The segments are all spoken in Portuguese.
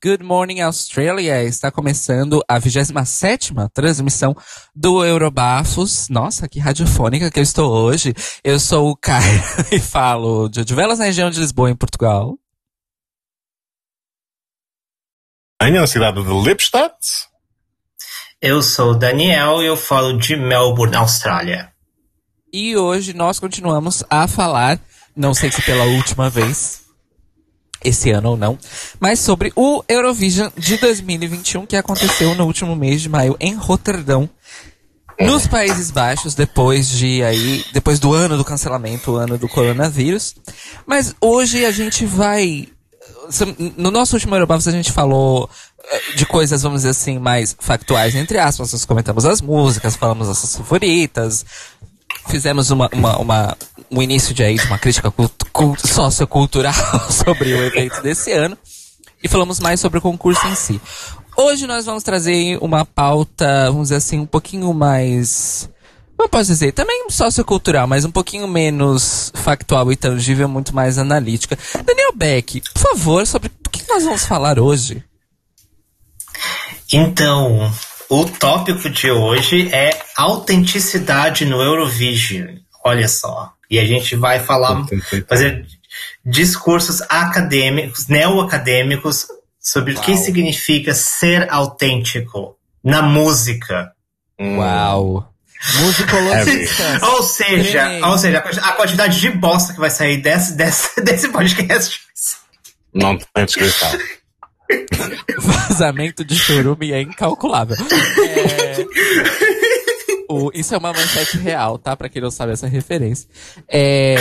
Good morning Australia. Está começando a 27 transmissão do Eurobafos. Nossa, que radiofônica que eu estou hoje. Eu sou o Caio e falo de Odivelas na região de Lisboa, em Portugal. na cidade de Lipstadt. Eu sou o Daniel e eu falo de Melbourne, Austrália. E hoje nós continuamos a falar, não sei se pela última vez, esse ano ou não, mas sobre o Eurovision de 2021 que aconteceu no último mês de maio em Roterdão, nos Países Baixos, depois de aí, depois do ano do cancelamento, o ano do coronavírus. Mas hoje a gente vai no nosso último Eurobafos a gente falou eh, de coisas, vamos dizer assim, mais factuais, entre aspas. Nós comentamos as músicas, falamos as favoritas, fizemos uma, uma, uma, um início de, aí, de uma crítica sociocultural sobre o evento desse ano e falamos mais sobre o concurso em si. Hoje nós vamos trazer uma pauta, vamos dizer assim, um pouquinho mais. Como posso dizer? Também sociocultural, mas um pouquinho menos factual e tangível, muito mais analítica. Daniel Beck, por favor, sobre o que nós vamos falar hoje? Então, o tópico de hoje é autenticidade no Eurovision. Olha só. E a gente vai falar, fazer discursos acadêmicos, neo-acadêmicos, sobre Uau. o que significa ser autêntico na música. Uau! Musicologista. ou seja, ou seja, a quantidade de bosta que vai sair desse, desse, desse podcast. Não tem descrição. Vazamento de churume é incalculável. É... O, isso é uma manchete real, tá? Pra quem não sabe essa referência. É,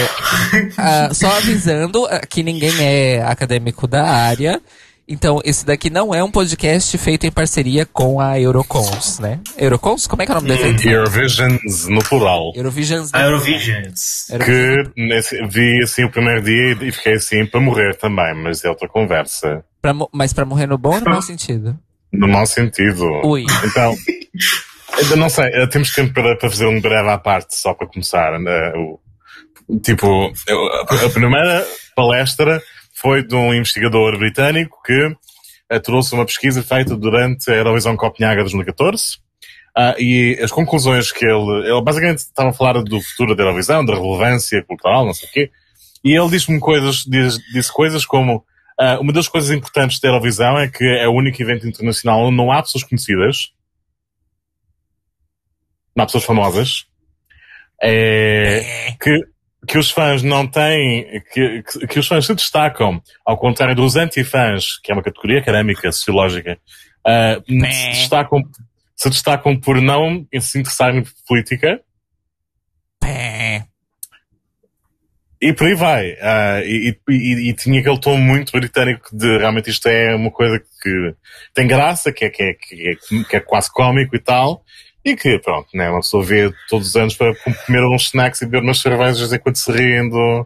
a, só avisando que ninguém é acadêmico da área. Então, esse daqui não é um podcast feito em parceria com a Eurocons, né? Eurocons? Como é que é o nome desse? Eurovisions, no plural. Eurovisions. No Eurovisions. Que nesse, vi assim o primeiro dia e fiquei assim para morrer também, mas é outra conversa. Pra, mas para morrer no bom ou no mau sentido? No mau sentido. Ui. Então, ainda não sei, eh, temos tempo para, para fazer um breve à parte, só para começar. Né? O, tipo, a primeira palestra foi de um investigador britânico que uh, trouxe uma pesquisa feita durante a Eurovisão Copenhaga 2014. Uh, e as conclusões que ele, ele basicamente estava a falar do futuro da Eurovisão, da relevância cultural, não sei o quê. E ele disse-me coisas, disse, disse coisas como, uh, uma das coisas importantes da Eurovisão é que é o único evento internacional onde não há pessoas conhecidas, não há pessoas famosas, é, que que os fãs não têm, que, que, que, os fãs se destacam, ao contrário dos antifãs, que é uma categoria académica, sociológica, uh, se, destacam, se destacam por não se interessarem por política. Pé. E por aí vai. Uh, e, e, e, tinha aquele tom muito britânico de realmente isto é uma coisa que tem graça, que é, que é, que é, que é quase cómico e tal. E que, pronto, né, uma pessoa vê todos os anos para comer uns snacks e beber umas cervejas enquanto se rindo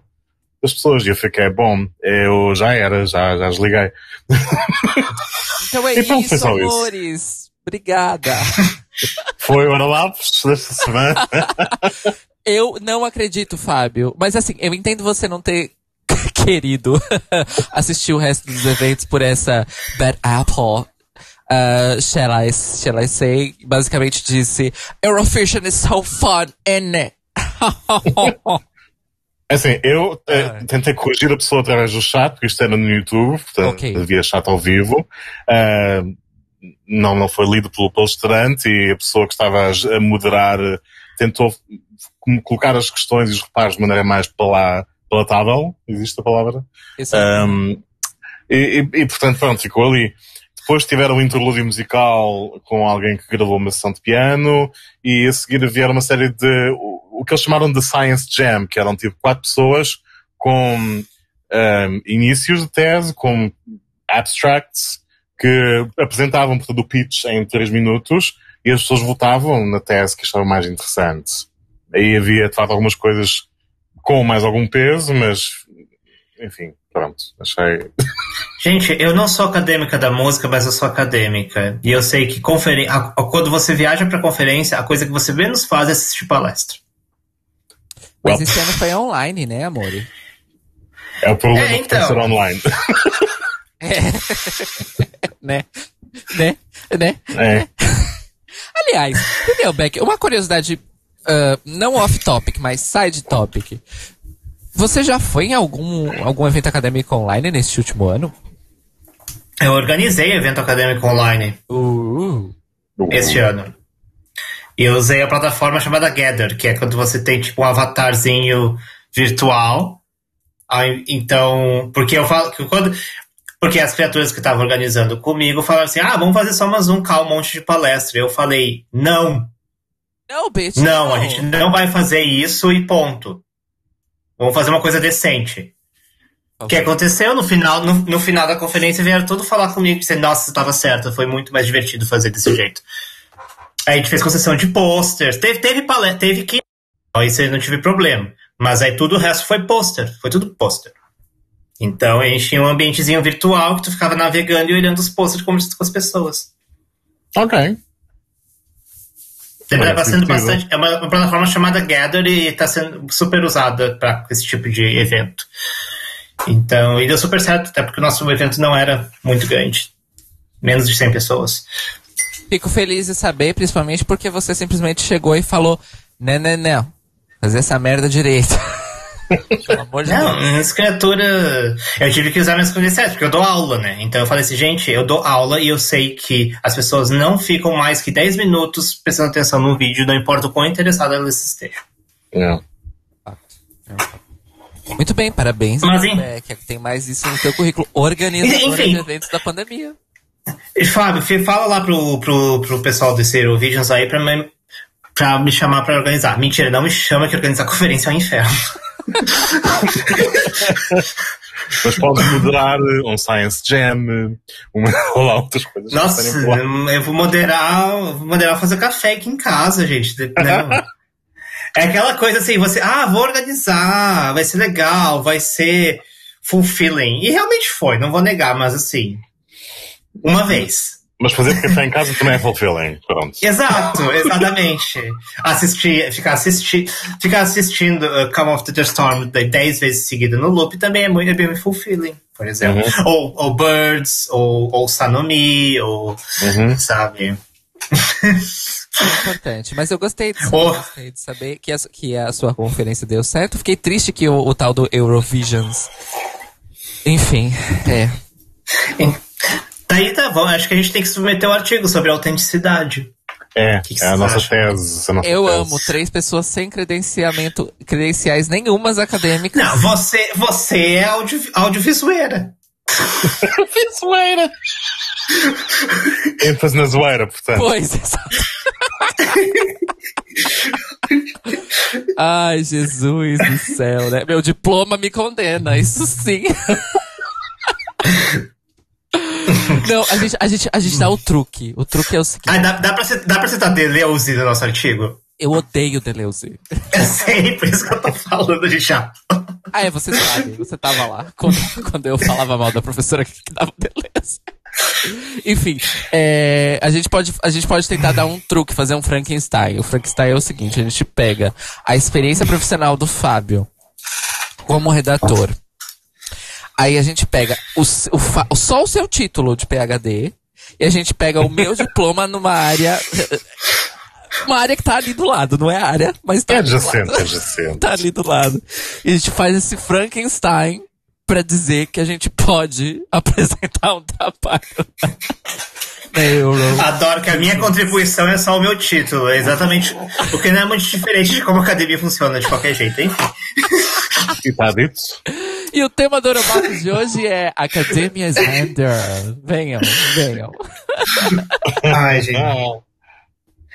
das pessoas. E eu fiquei, bom, eu já era, já, já desliguei. Então é pronto, isso, amores. Isso. Obrigada. Foi o Analapos desta semana. eu não acredito, Fábio. Mas assim, eu entendo você não ter querido assistir o resto dos eventos por essa Bad Apple uh, shall, I, shall I say, basicamente disse Eurovision is so fun, isn't it? É assim, eu uh, tentei corrigir a pessoa através do chat, porque isto era no YouTube, portanto okay. havia chat ao vivo. Uh, não, não foi lido pelo palestrante e a pessoa que estava a moderar tentou colocar as questões e os reparos de maneira mais palatável, existe a palavra? Um, e, e, e, portanto, pronto, ficou ali. Depois tiveram um interlúdio musical com alguém que gravou uma sessão de piano e a seguir vieram uma série de o que eles chamaram de Science Jam, que eram tipo quatro pessoas com um, inícios de tese, com abstracts que apresentavam portanto, o pitch em três minutos e as pessoas votavam na tese que achavam mais interessante. Aí havia de facto algumas coisas com mais algum peso, mas enfim, pronto, achei. Gente, eu não sou acadêmica da música, mas eu sou acadêmica. E eu sei que conferen... quando você viaja pra conferência, a coisa que você menos faz é assistir palestra. Mas well. esse ano foi online, né, amor? É o problema é, então... de ser online. É. né? Né? Né? É. Aliás, Daniel Beck, uma curiosidade uh, não off-topic, mas side-topic. Você já foi em algum, algum evento acadêmico online neste último ano? Eu organizei evento acadêmico online uh. este ano. E eu usei a plataforma chamada Gather, que é quando você tem tipo um avatarzinho virtual. Então, porque eu falo que quando. Porque as criaturas que estavam organizando comigo falaram assim: ah, vamos fazer só mais um cá, um monte de palestra. Eu falei: não. Não, bitch. Não, não, a gente não vai fazer isso e ponto. Vamos fazer uma coisa decente. O que aconteceu no final, no, no, final da conferência vieram tudo falar comigo dizendo, nossa, você estava certo, foi muito mais divertido fazer desse jeito. Aí a gente fez concessão de posters, teve, teve palestra, teve que. Isso aí não tive problema. Mas aí tudo o resto foi pôster, foi tudo pôster. Então a gente tinha um ambientezinho virtual que tu ficava navegando e olhando os posters conversando com as pessoas. Ok. Tá sendo bastante, é uma, uma, plataforma chamada Gather e está sendo super usada para esse tipo de evento. Então, e deu super certo, até porque o nosso evento não era muito grande. Menos de 100 pessoas. Fico feliz de saber, principalmente porque você simplesmente chegou e falou: Não, não, não. Fazer essa merda direito. Pelo amor de não, Deus. minhas criaturas. Eu tive que usar minhas condições, porque eu dou aula, né? Então eu falei assim, gente, eu dou aula e eu sei que as pessoas não ficam mais que 10 minutos prestando atenção no vídeo, não importa o quão interessadas elas estejam. É. Muito bem, parabéns. Mas, hein? que tem mais isso no teu currículo. Organizador de eventos da pandemia. E, Fábio, fala lá pro, pro, pro pessoal do Zero Visions aí pra me, pra me chamar pra organizar. Mentira, não me chama que organizar conferência é um inferno. Mas pode moderar um Science Jam, uma, ou lá outras coisas. Nossa, eu vou moderar, vou moderar fazer café aqui em casa, gente. Né? é aquela coisa assim, você, ah, vou organizar, vai ser legal, vai ser fulfilling. E realmente foi, não vou negar, mas assim, uma vez. Mas fazer café em casa também é fulfilling, pronto. Exato, exatamente. Assistir, ficar, assisti, ficar assistindo uh, Come of the Storm 10 vezes seguida no loop também é muito, é bem fulfilling, por exemplo. Uhum. Ou, ou Birds, ou, ou Sanomi, ou, uhum. sabe... É importante, mas eu gostei de, oh. gostei de saber que a, que a sua conferência deu certo. Fiquei triste que o, o tal do Eurovisions. Enfim, é. Daí tá bom, acho que a gente tem que submeter o um artigo sobre autenticidade. É, que que é a nossa tese. A nossa eu tese. amo três pessoas sem credenciamento, credenciais nenhumas acadêmicas. Não, você, você é audio, audiovisueira. Visueira! ênfase na zoeira, portanto. Pois, exato. Ai, Jesus do céu, né? Meu diploma me condena, isso sim. Não, a gente, a, gente, a gente dá o truque. O truque é o seguinte. Ah, dá, dá, pra, dá pra citar Deleuze no nosso artigo? Eu odeio Deleuze. Eu sei, por isso que eu tô falando de chato. Ah, é, você sabe. Você tava lá quando, quando eu falava mal da professora que dava Deleuze. Enfim, é, a, gente pode, a gente pode tentar dar um truque, fazer um Frankenstein. O Frankenstein é o seguinte: a gente pega a experiência profissional do Fábio como redator. Aí a gente pega o, o, só o seu título de PhD e a gente pega o meu diploma numa área. Uma área que tá ali do lado, não é área, mas tá é ali adjacente, do lado. adjacente. tá ali do lado. E a gente faz esse Frankenstein para dizer que a gente pode apresentar um trabalho. Adoro que a minha contribuição é só o meu título, é exatamente. Porque não é muito diferente de como a academia funciona de qualquer jeito, enfim. E tá dito. E o tema do Orobato de hoje é Academia Slender. Venham, venham. Ai, gente.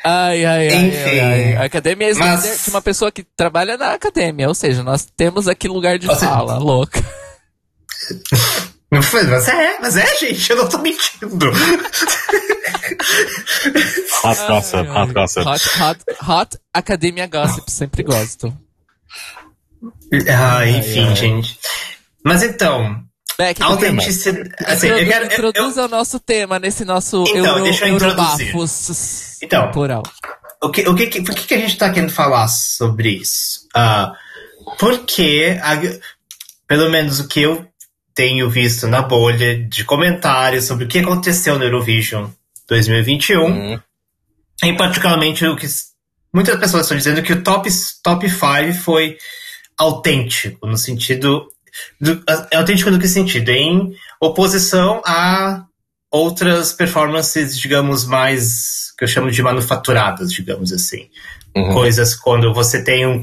Ai, ai, Enfim, ai, ai, academia Slender mas... de uma pessoa que trabalha na academia, ou seja, nós temos aqui lugar de Você... fala, louca. Mas é, mas é, gente, eu não tô mentindo. hot gossip, hot gossip. Hot, hot, hot Academia Gossip, sempre gosto. Ah, enfim, ai, ai. gente. Mas então, Beck, autenticidade. Assim, eu quero, introduza eu, o nosso tema nesse nosso então, Euro, deixa eu introduzir. Então, temporal. O que, o que, por que, que a gente está querendo falar sobre isso? Uh, porque, a, pelo menos o que eu tenho visto na bolha de comentários sobre o que aconteceu no Eurovision 2021. Uhum. Em particularmente o que muitas pessoas estão dizendo que o top top 5 foi autêntico no sentido do, é autêntico no que sentido? Em oposição a outras performances, digamos, mais que eu chamo de manufaturadas, digamos assim. Uhum. Coisas quando você tem um.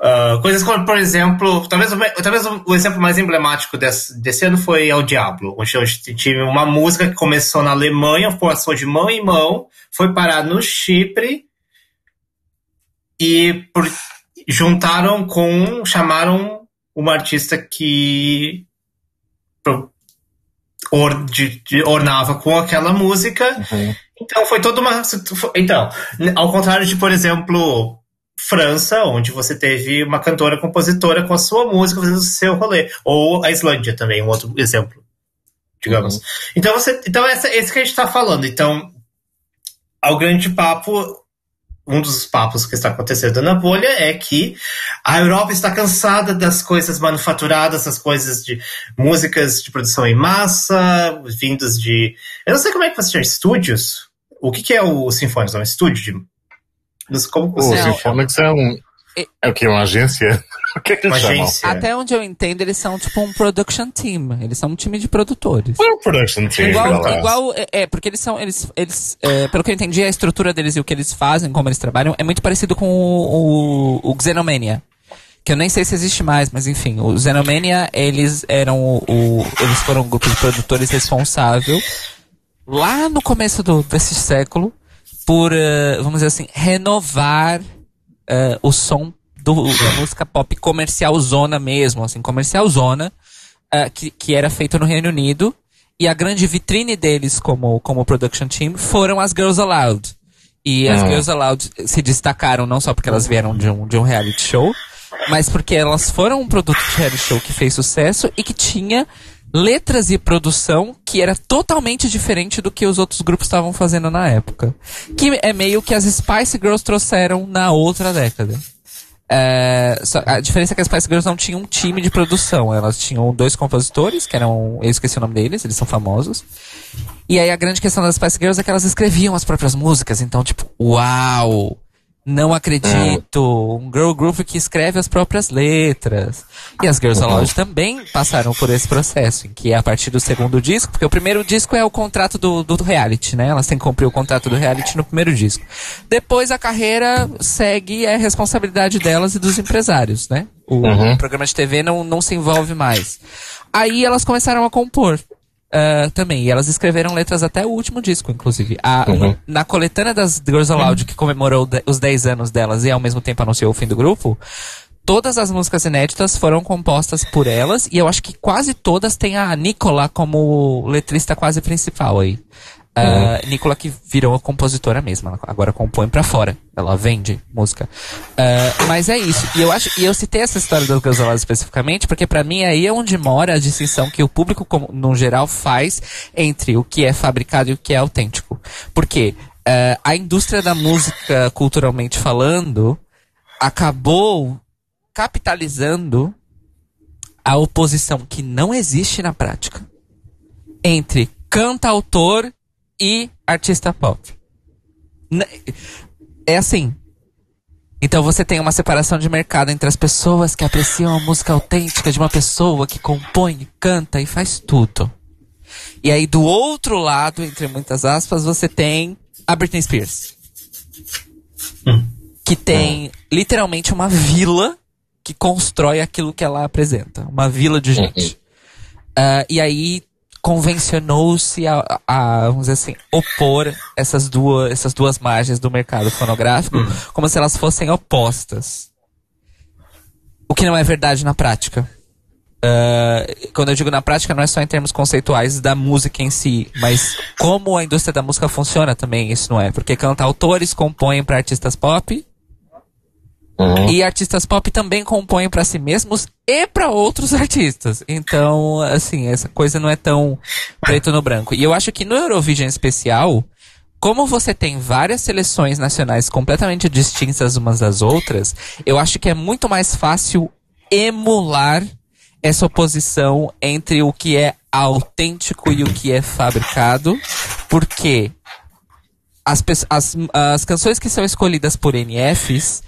Uh, coisas como, por exemplo, talvez, talvez o exemplo mais emblemático desse, desse ano foi El Diablo, onde gente tive uma música que começou na Alemanha, passou de mão em mão, foi parar no Chipre e por, juntaram com. chamaram uma artista que or, de, de, ornava com aquela música. Uhum. Então foi toda uma. Então, ao contrário de, por exemplo, França, onde você teve uma cantora compositora com a sua música fazendo o seu rolê. Ou a Islândia também, um outro exemplo, digamos. Uhum. Então, você, então essa, esse que a gente está falando. Então, ao grande papo um dos papos que está acontecendo na bolha é que a Europa está cansada das coisas manufaturadas, das coisas de músicas de produção em massa, vindas de. Eu não sei como é que você chama, estúdios? O que, que é o Symphonics? É um estúdio? De... Como você... O Symphonics é um. É o que? Uma agência? O que, é que eles chamam? Até onde eu entendo, eles são tipo um production team. Eles são um time de produtores. É um production team. Igual, igual é, é, porque eles são. Eles, eles é, pelo que eu entendi, a estrutura deles e o que eles fazem, como eles trabalham, é muito parecido com o, o, o Xenomania. Que eu nem sei se existe mais, mas enfim, o Xenomania, eles eram o, o Eles foram um grupo de produtores responsável lá no começo do, desse século por, uh, vamos dizer assim, renovar uh, o som do, da música pop comercial zona mesmo, assim, comercial zona, uh, que, que era feito no Reino Unido. E a grande vitrine deles como, como production team foram as Girls Aloud. E as ah. Girls Aloud se destacaram não só porque elas vieram de um, de um reality show, mas porque elas foram um produto de reality show que fez sucesso e que tinha letras e produção que era totalmente diferente do que os outros grupos estavam fazendo na época. Que é meio que as Spice Girls trouxeram na outra década. É, a diferença é que as Spice Girls não tinham um time de produção. Elas tinham dois compositores, que eram. Eu esqueci o nome deles, eles são famosos. E aí a grande questão das Spice Girls é que elas escreviam as próprias músicas. Então, tipo, uau! Não acredito. Um girl group que escreve as próprias letras. E as Girls. Aloud também passaram por esse processo, em que é a partir do segundo disco, porque o primeiro disco é o contrato do, do reality, né? Elas têm que cumprir o contrato do reality no primeiro disco. Depois a carreira segue é responsabilidade delas e dos empresários, né? O, uhum. o programa de TV não, não se envolve mais. Aí elas começaram a compor. Uh, também. E elas escreveram letras até o último disco, inclusive. A, uhum. Na coletânea das Girls Aloud, que comemorou os 10 anos delas e ao mesmo tempo anunciou o fim do grupo, todas as músicas inéditas foram compostas por elas e eu acho que quase todas têm a Nicola como letrista quase principal aí. Uh, Nicola que virou a compositora mesmo, ela agora compõe para fora, ela vende música. Uh, mas é isso. E eu acho, e eu citei essa história das Gazoladas especificamente porque para mim aí é onde mora a distinção que o público no geral faz entre o que é fabricado e o que é autêntico. Porque uh, a indústria da música, culturalmente falando, acabou capitalizando a oposição que não existe na prática entre cantautor e artista pop. É assim. Então você tem uma separação de mercado entre as pessoas que apreciam a música autêntica de uma pessoa que compõe, canta e faz tudo. E aí do outro lado, entre muitas aspas, você tem a Britney Spears. Hum. Que tem hum. literalmente uma vila que constrói aquilo que ela apresenta. Uma vila de gente. Uh, e aí convencionou-se a, a, vamos dizer assim, opor essas duas, essas duas margens do mercado fonográfico uhum. como se elas fossem opostas. O que não é verdade na prática. Uh, quando eu digo na prática, não é só em termos conceituais da música em si, mas como a indústria da música funciona também, isso não é. Porque cantautores compõem para artistas pop Uhum. E artistas pop também compõem para si mesmos e para outros artistas. Então, assim, essa coisa não é tão preto no branco. E eu acho que no Eurovision especial, como você tem várias seleções nacionais completamente distintas umas das outras, eu acho que é muito mais fácil emular essa oposição entre o que é autêntico e o que é fabricado, porque as, as, as canções que são escolhidas por NFs,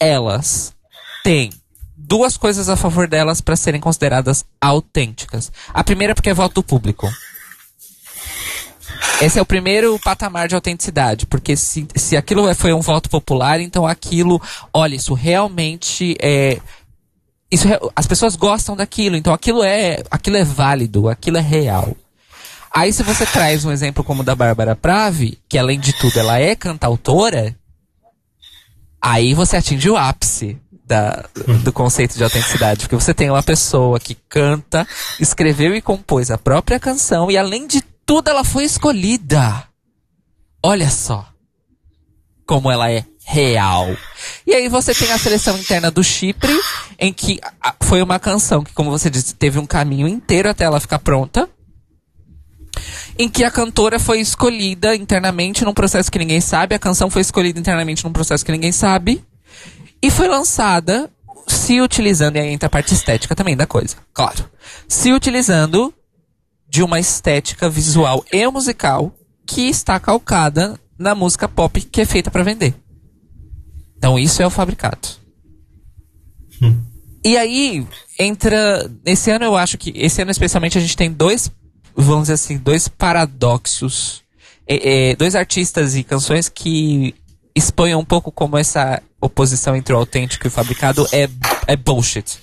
elas têm duas coisas a favor delas para serem consideradas autênticas. A primeira porque é voto público. Esse é o primeiro patamar de autenticidade, porque se, se aquilo é, foi um voto popular, então aquilo, olha, isso realmente é. Isso, as pessoas gostam daquilo, então aquilo é, aquilo é válido, aquilo é real. Aí se você traz um exemplo como o da Bárbara Pravi, que além de tudo ela é cantautora, aí você atinge o ápice da, do conceito de autenticidade, porque você tem uma pessoa que canta, escreveu e compôs a própria canção e além de tudo ela foi escolhida. Olha só como ela é real. E aí você tem a seleção interna do Chipre, em que foi uma canção que, como você disse, teve um caminho inteiro até ela ficar pronta. Em que a cantora foi escolhida internamente num processo que ninguém sabe, a canção foi escolhida internamente num processo que ninguém sabe, e foi lançada se utilizando, e aí entra a parte estética também da coisa, claro. Se utilizando de uma estética visual e musical que está calcada na música pop que é feita para vender. Então isso é o fabricado. Hum. E aí entra esse ano eu acho que esse ano especialmente a gente tem dois vamos dizer assim dois paradoxos, é, é, dois artistas e canções que expõem um pouco como essa oposição entre o autêntico e o fabricado é é bullshit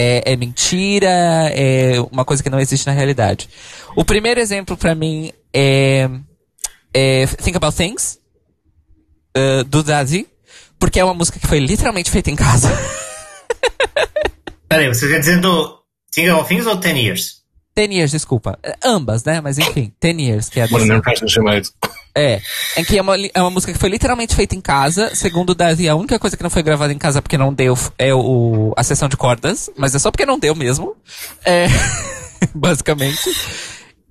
é, é, mentira, é uma coisa que não existe na realidade. O primeiro exemplo para mim é, é, Think About Things, uh, do Dazi, porque é uma música que foi literalmente feita em casa. Peraí, você está dizendo Think About Things ou Ten Years? Ten Years, desculpa. Ambas, né? Mas enfim, Ten Years, que é a é, em que é uma, é uma música que foi literalmente feita em casa. Segundo o Davi, a única coisa que não foi gravada em casa porque não deu é o, a sessão de cordas, mas é só porque não deu mesmo. É, basicamente.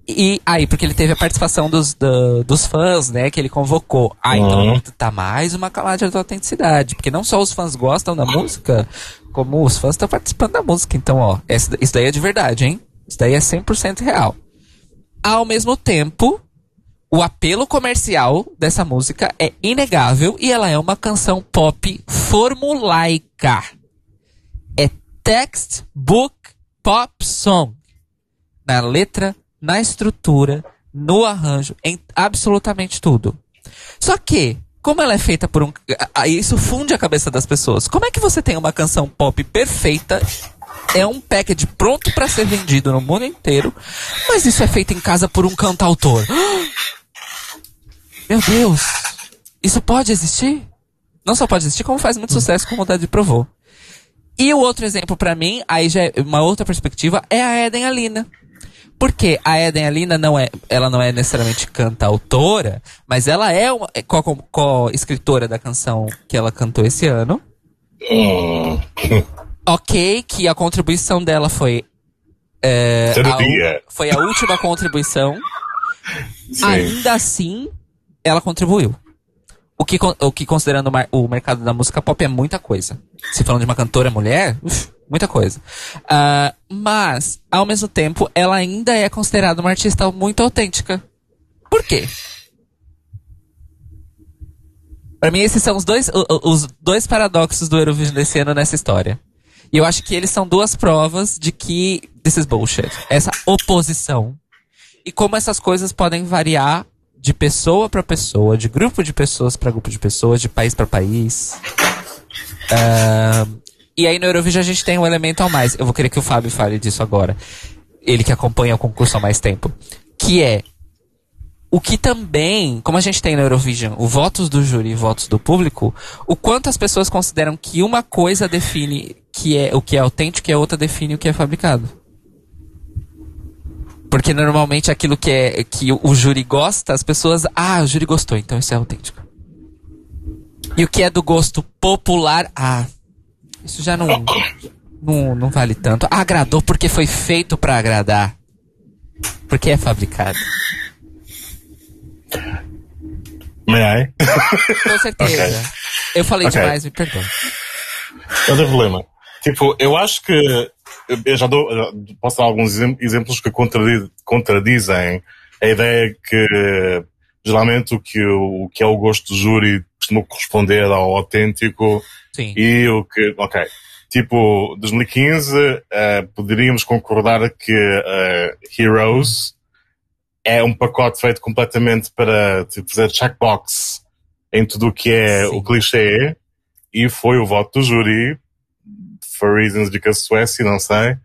E aí, porque ele teve a participação dos, do, dos fãs, né, que ele convocou. Uhum. então, tá mais uma camada de autenticidade. Porque não só os fãs gostam da música, como os fãs estão participando da música. Então, ó, essa, isso daí é de verdade, hein? Isso daí é 100% real. Ao mesmo tempo, o apelo comercial dessa música é inegável e ela é uma canção pop formulaica. É textbook pop song. Na letra, na estrutura, no arranjo, em absolutamente tudo. Só que, como ela é feita por um. Isso funde a cabeça das pessoas. Como é que você tem uma canção pop perfeita é um package pronto para ser vendido no mundo inteiro, mas isso é feito em casa por um cantautor. Meu Deus! Isso pode existir? Não só pode existir, como faz muito sucesso, como o Dad provou. E o outro exemplo para mim, aí já é uma outra perspectiva, é a Eden Alina. Porque a Eden Alina não é, ela não é necessariamente cantautora, mas ela é é co-escritora da canção que ela cantou esse ano. Ok, que a contribuição dela foi. É, a, foi a última contribuição. Sim. Ainda assim, ela contribuiu. O que, o que considerando o mercado da música pop é muita coisa. Se falando de uma cantora mulher, uf, muita coisa. Uh, mas, ao mesmo tempo, ela ainda é considerada uma artista muito autêntica. Por quê? Para mim, esses são os dois, os dois paradoxos do Eurovision desse ano nessa história. E eu acho que eles são duas provas de que this is bullshit. Essa oposição. E como essas coisas podem variar de pessoa para pessoa, de grupo de pessoas para grupo de pessoas, de país para país. E aí no Eurovision a gente tem um elemento a mais. Eu vou querer que o Fábio fale disso agora. Ele que acompanha o concurso há mais tempo. Que é o que também, como a gente tem no Eurovision, o votos do júri e votos do público, o quanto as pessoas consideram que uma coisa define que é o que é autêntico e a outra define o que é fabricado. Porque normalmente aquilo que, é, que o, júri gosta, as pessoas. Ah, o júri gostou, então isso é autêntico. E o que é do gosto popular, ah, isso já não, não, não vale tanto. Agradou porque foi feito para agradar. Porque é fabricado. May I? Com certeza. Okay. Eu falei okay. demais, me perdoa. Não tem problema. Tipo, eu acho que eu já dou, posso dar alguns exemplos que contradizem a ideia que geralmente o que, o que é o gosto do júri costuma corresponder ao autêntico Sim. e o que, ok. Tipo, 2015, uh, poderíamos concordar que uh, Heroes é um pacote feito completamente para tipo, fazer checkbox em tudo o que é Sim. o clichê e foi o voto do júri for reasons de que a Suécia, não sei,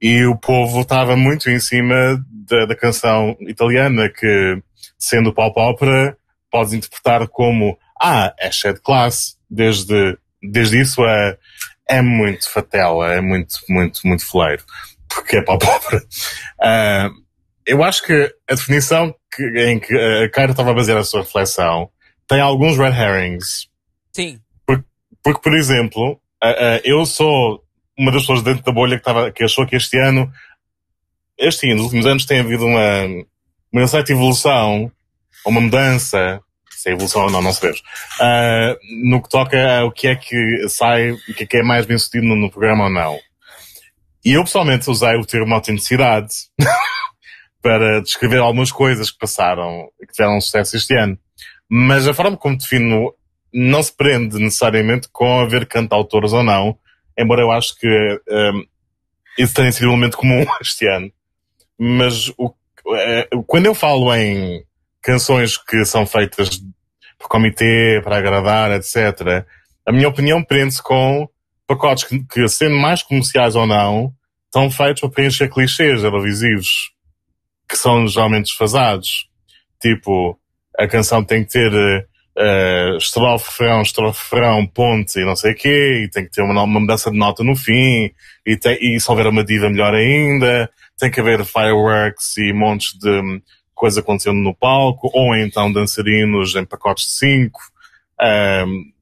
e o povo estava muito em cima da, da canção italiana que, sendo pop opera, podes interpretar como ah, é cheio de classe, desde, desde isso é, é muito fatela, é muito, muito, muito fleiro, porque é pop opera. Uh, eu acho que a definição que, em que a Kyra estava a basear a sua reflexão tem alguns red herrings. Sim. Porque, porque por exemplo, uh, uh, eu sou uma das pessoas dentro da bolha que, tava, que achou que este ano, este ano, nos últimos anos, tem havido uma, uma certa evolução, uma mudança, se é evolução ou não, não sabemos, uh, no que toca ao que é que sai, o que é que é mais bem sucedido no, no programa ou não. E eu pessoalmente usei o termo autenticidade para descrever algumas coisas que passaram, que tiveram sucesso este ano. Mas a forma como defino não se prende necessariamente com haver cantautores ou não, embora eu acho que um, isso tenha sido um elemento comum este ano. Mas o, é, quando eu falo em canções que são feitas por comitê, para agradar, etc., a minha opinião prende-se com pacotes que, que, sendo mais comerciais ou não, estão feitos para preencher clichês televisivos que são geralmente desfasados. Tipo, a canção tem que ter uh, estrofe, refrão, estrofe, refrão, ponte e não sei o quê, e tem que ter uma, uma mudança de nota no fim, e, tem, e se houver uma diva melhor ainda, tem que haver fireworks e montes de coisa acontecendo no palco, ou então dançarinos em pacotes de cinco. Um,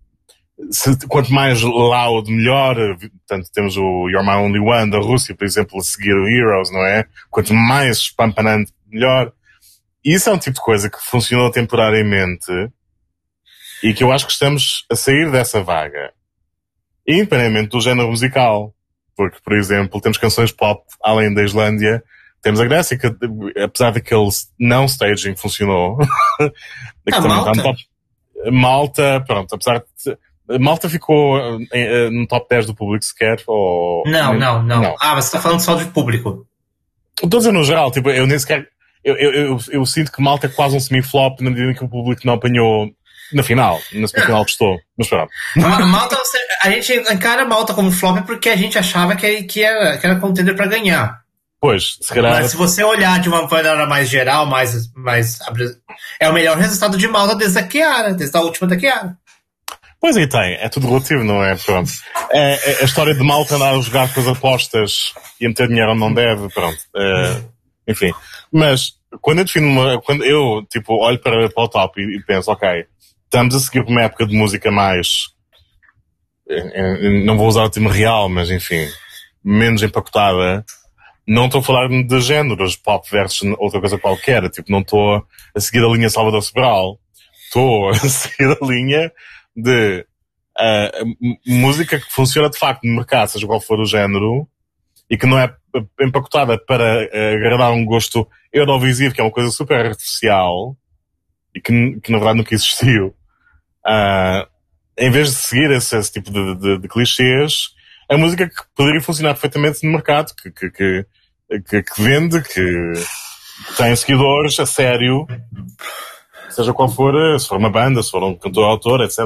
se, quanto mais loud, melhor. Portanto, temos o You're My Only One da Rússia, por exemplo, a seguir o Heroes, não é? Quanto mais espampanante, melhor. E isso é um tipo de coisa que funcionou temporariamente e que eu acho que estamos a sair dessa vaga. Independentemente do género musical. Porque, por exemplo, temos canções pop além da Islândia. Temos a Grécia, que apesar daquele não staging funcionou. a Malta. Malta, pronto, apesar de Malta ficou uh, no top 10 do público sequer? Ou... Não, não, não, não. Ah, você está falando só de público. Estou dizendo no geral, tipo, eu nem sequer. Eu, eu, eu, eu sinto que Malta é quase um semi-flop na medida em que o público não apanhou na final, na semifinal gostou. Mas pronto. Malta, a gente encara Malta como flop porque a gente achava que, que, era, que era contender para ganhar. Pois, se calhar. Mas se você olhar de uma maneira mais geral, mais, mais. É o melhor resultado de Malta desde a Chiara, desde a última da Chiara. Pois aí tem, é tudo relativo, não é? Pronto. É, é a história de malta andar a jogar com as apostas e a meter dinheiro onde não deve, pronto. É, enfim. Mas, quando eu defino uma, quando eu, tipo, olho para, para o top e, e penso, ok, estamos a seguir uma época de música mais, não vou usar o termo real, mas enfim, menos empacotada, não estou a falar de géneros, pop versus outra coisa qualquer, tipo, não estou a seguir a linha Salvador Sobral, estou a seguir a linha de uh, música que funciona de facto no mercado, seja qual for o género, e que não é empacotada para uh, agradar um gosto eurovisivo, que é uma coisa super artificial, e que, que na verdade nunca existiu. Uh, em vez de seguir esse, esse tipo de, de, de, clichês, é música que poderia funcionar perfeitamente no mercado, que, que, que, que, que vende, que tem seguidores a sério, seja qual for, se for uma banda, se for um cantor-autor, etc.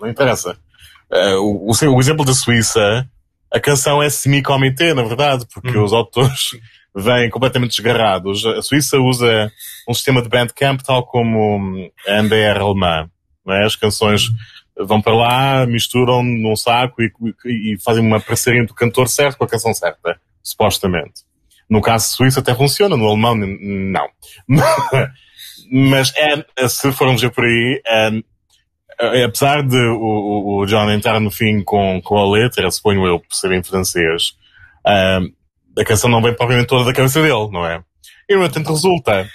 Não interessa. Uh, o, o, o, exemplo da Suíça, a canção é semi-comitê, na verdade, porque hum. os autores vêm completamente desgarrados. A Suíça usa um sistema de bandcamp tal como a MBR alemã. É? As canções vão para lá, misturam num saco e, e fazem uma parceria do cantor certo com a canção certa, supostamente. No caso suíço até funciona, no alemão não. mas é, se formos ver por aí, é, apesar de o, o, John entrar no fim com, com a letra, suponho eu, por ser em francês, é, a canção não vem propriamente toda da cabeça dele, não é? E no entanto resulta.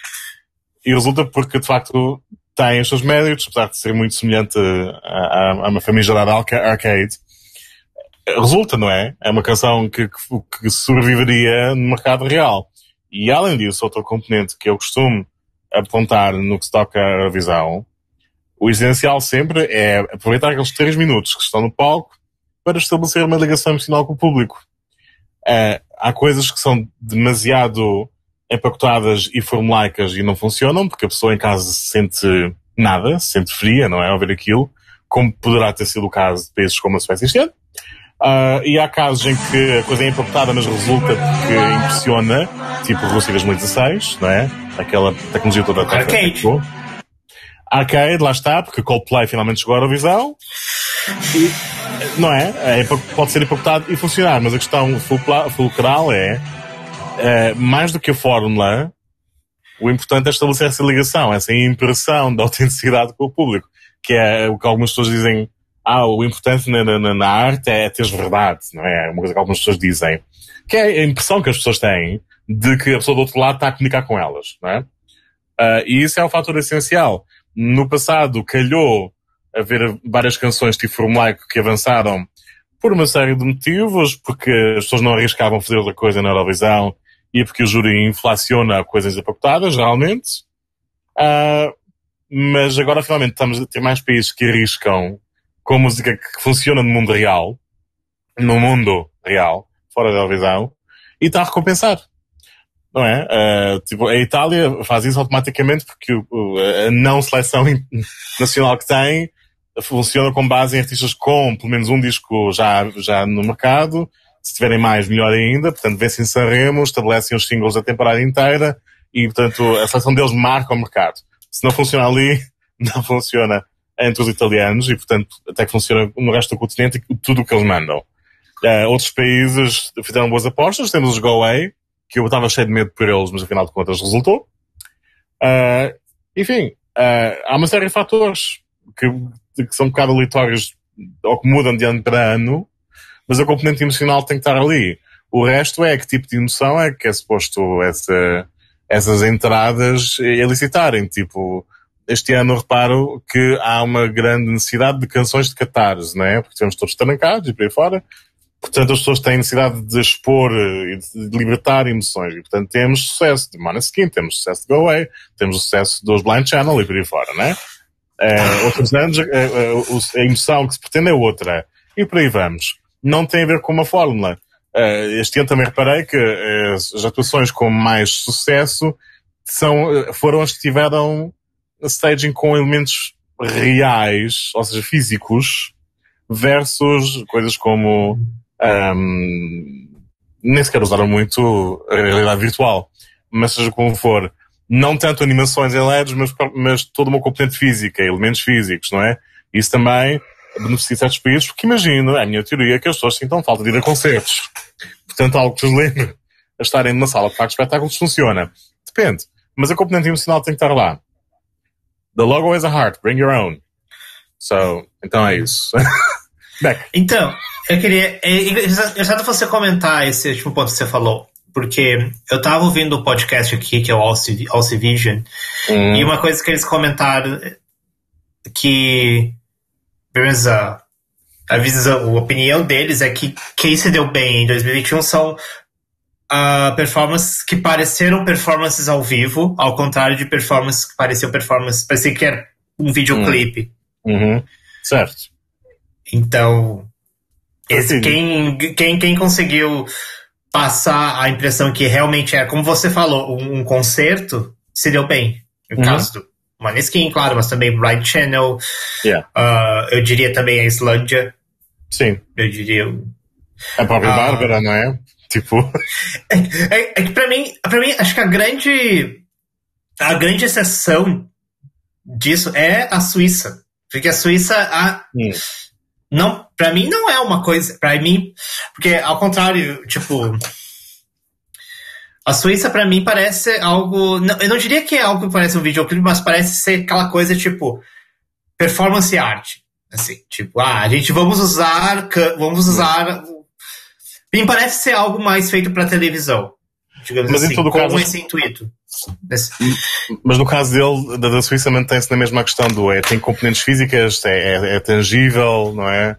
E resulta porque de facto tem os seus méritos, apesar de ser muito semelhante a, a, a uma famigerada arcade. resulta, não é? É uma canção que, que, que sobreviveria no mercado real. E além disso, outro componente que eu costumo apontar no que se toca à visão, o essencial sempre é aproveitar aqueles três minutos que estão no palco para estabelecer uma ligação emocional com o público. Uh, há coisas que são demasiado empacotadas e formulaicas e não funcionam, porque a pessoa em casa se sente nada, se sente fria, não é? Ao ver aquilo, como poderá ter sido o caso de países como a Suécia este. Uh, e há casos em que a coisa é empacotada, mas resulta que impressiona, tipo Rússia 2016, não é? Aquela tecnologia toda. Arcade. Arcade, lá está, porque Coldplay finalmente chegou à Eurovisão. E, não é? é? Pode ser empacotado e funcionar, mas a questão fulcral é, é, mais do que a fórmula, o importante é estabelecer essa ligação, essa impressão da autenticidade com o público, que é o que algumas pessoas dizem ah, o importante na, na, na arte é ter verdade, não é? É uma coisa que algumas pessoas dizem. Que é a impressão que as pessoas têm de que a pessoa do outro lado está a comunicar com elas, não é? Uh, e isso é um fator essencial. No passado, calhou haver várias canções tipo formulaico que avançaram por uma série de motivos, porque as pessoas não arriscavam fazer outra coisa na Eurovisão e porque o júri inflaciona coisas apacotadas, realmente. Uh, mas agora finalmente estamos a ter mais países que arriscam com música que funciona no mundo real, no mundo real, fora da televisão, e está a recompensar. Não é? Uh, tipo, a Itália faz isso automaticamente porque a não seleção nacional que tem funciona com base em artistas com pelo menos um disco já, já no mercado. Se tiverem mais, melhor ainda. Portanto, vê-se em Sanremo, estabelecem os singles da temporada inteira e, portanto, a seleção deles marca o mercado. Se não funciona ali, não funciona entre os italianos e, portanto, até que funciona no resto do continente tudo o que eles mandam. Uh, outros países fizeram boas apostas, temos os GoAway, que eu estava cheio de medo por eles, mas afinal de contas resultou. Uh, enfim, uh, há uma série de fatores que, que são um bocado aleatórios ou que mudam de ano para ano, mas a componente emocional tem que estar ali. O resto é que tipo de emoção é que é suposto essa, essas entradas elicitarem, tipo, este ano reparo que há uma grande necessidade de canções de catarse, não é? Porque estamos todos trancados e por aí fora. Portanto, as pessoas têm necessidade de expor e de libertar emoções. E, portanto, temos sucesso de Maneskin, temos sucesso de Go Away, temos o sucesso dos Blind Channel e por aí fora, não é? é outros anos, a, é, a emoção que se pretende é outra. E por aí vamos. Não tem a ver com uma fórmula. Este ano também reparei que as atuações com mais sucesso são, foram as que tiveram staging com elementos reais, ou seja, físicos, versus coisas como um, nem sequer usaram muito a realidade virtual, mas seja como for, não tanto animações em LEDs, mas, mas toda uma componente física, elementos físicos, não é? Isso também beneficia certos países, porque imagino, é a minha teoria, que as pessoas sintam falta de ir a concertos. Portanto, algo que os lembre a estarem numa sala de de espetáculos funciona. Depende. Mas a componente emocional tem que estar lá. The logo is a heart, bring your own. So, então é isso. Beck. Então, eu queria. É engraçado você comentar esse último ponto que você falou. Porque eu tava ouvindo o podcast aqui, que é o Alce, Alce Vision, hum. e uma coisa que eles comentaram que, pelo menos a, a visão, a opinião deles é que quem se deu bem em 2021 são uh, performances que pareceram performances ao vivo, ao contrário de performances que pareciam performances, parecia que era um videoclipe. Uhum. Uhum. Certo. Então, esse, quem, quem, quem conseguiu passar a impressão que realmente é, como você falou, um, um concerto, se deu bem. No uhum. caso do Maneskin, claro, mas também Right Channel. Yeah. Uh, eu diria também a Islândia. Sim. Eu diria. A própria uh, Bárbara, não é? Tipo. É, é, é, que pra mim, pra mim, acho que a grande. A grande exceção disso é a Suíça. Porque a Suíça. A, hum. não, pra mim não é uma coisa. Pra mim. Porque, ao contrário, tipo. A Suíça, para mim, parece algo. Não, eu não diria que é algo que parece um videoclipe, mas parece ser aquela coisa tipo. Performance art. Assim, tipo, ah, a gente vamos usar. Vamos usar me parece ser algo mais feito para televisão. Digamos mas assim, em todo caso, esse intuito. Mas no caso dele, da, da Suíça, mantém-se na mesma questão do é, tem componentes físicas, é, é, é, tangível, não é?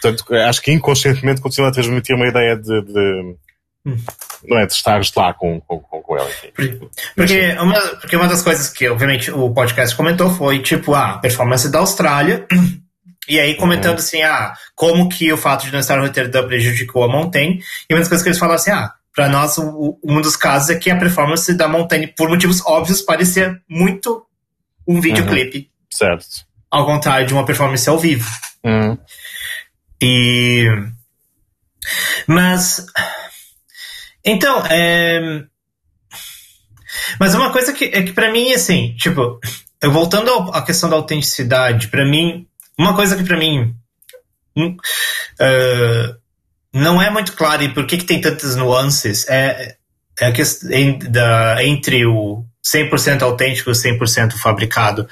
portanto, acho que inconscientemente continua a transmitir uma ideia de, de hum. não é, de estares lá com, com, com ela. Porque uma, porque uma das coisas que, obviamente, o podcast comentou foi, tipo, a performance da Austrália, e aí comentando uhum. assim, ah, como que o fato de não estar no Rotterdam prejudicou a Montaigne, e uma das coisas que eles falaram assim, ah, para nós, o, um dos casos é que a performance da Montaigne, por motivos óbvios, parecia muito um videoclipe. Uhum. Certo. Ao contrário de uma performance ao vivo. Uhum. E. Mas. Então, é. Mas uma coisa que é que para mim, assim, tipo, voltando à questão da autenticidade, para mim, uma coisa que para mim. Uh, não é muito claro e por que, que tem tantas nuances é, é a questão da, entre o 100% autêntico e o 100% fabricado.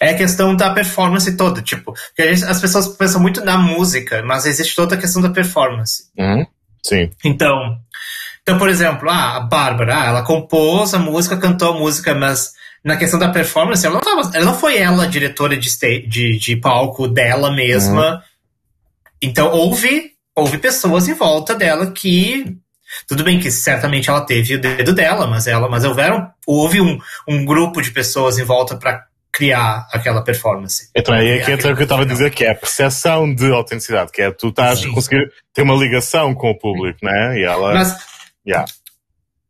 É a questão da performance toda, tipo, gente, as pessoas pensam muito na música, mas existe toda a questão da performance. Uhum, sim. Então, então, por exemplo, ah, a Bárbara, ah, ela compôs a música, cantou a música, mas na questão da performance, ela não, tava, ela não foi ela diretora de, de, de palco dela mesma. Uhum. Então, houve houve pessoas em volta dela que tudo bem que certamente ela teve o dedo dela, mas ela, mas houveram, houve um, um grupo de pessoas em volta para criar aquela performance. Então aí é que entra o que eu estava a dizer, que é a percepção de autenticidade, que é tu estás a conseguir ter uma ligação com o público, né? E ela. Mas, yeah.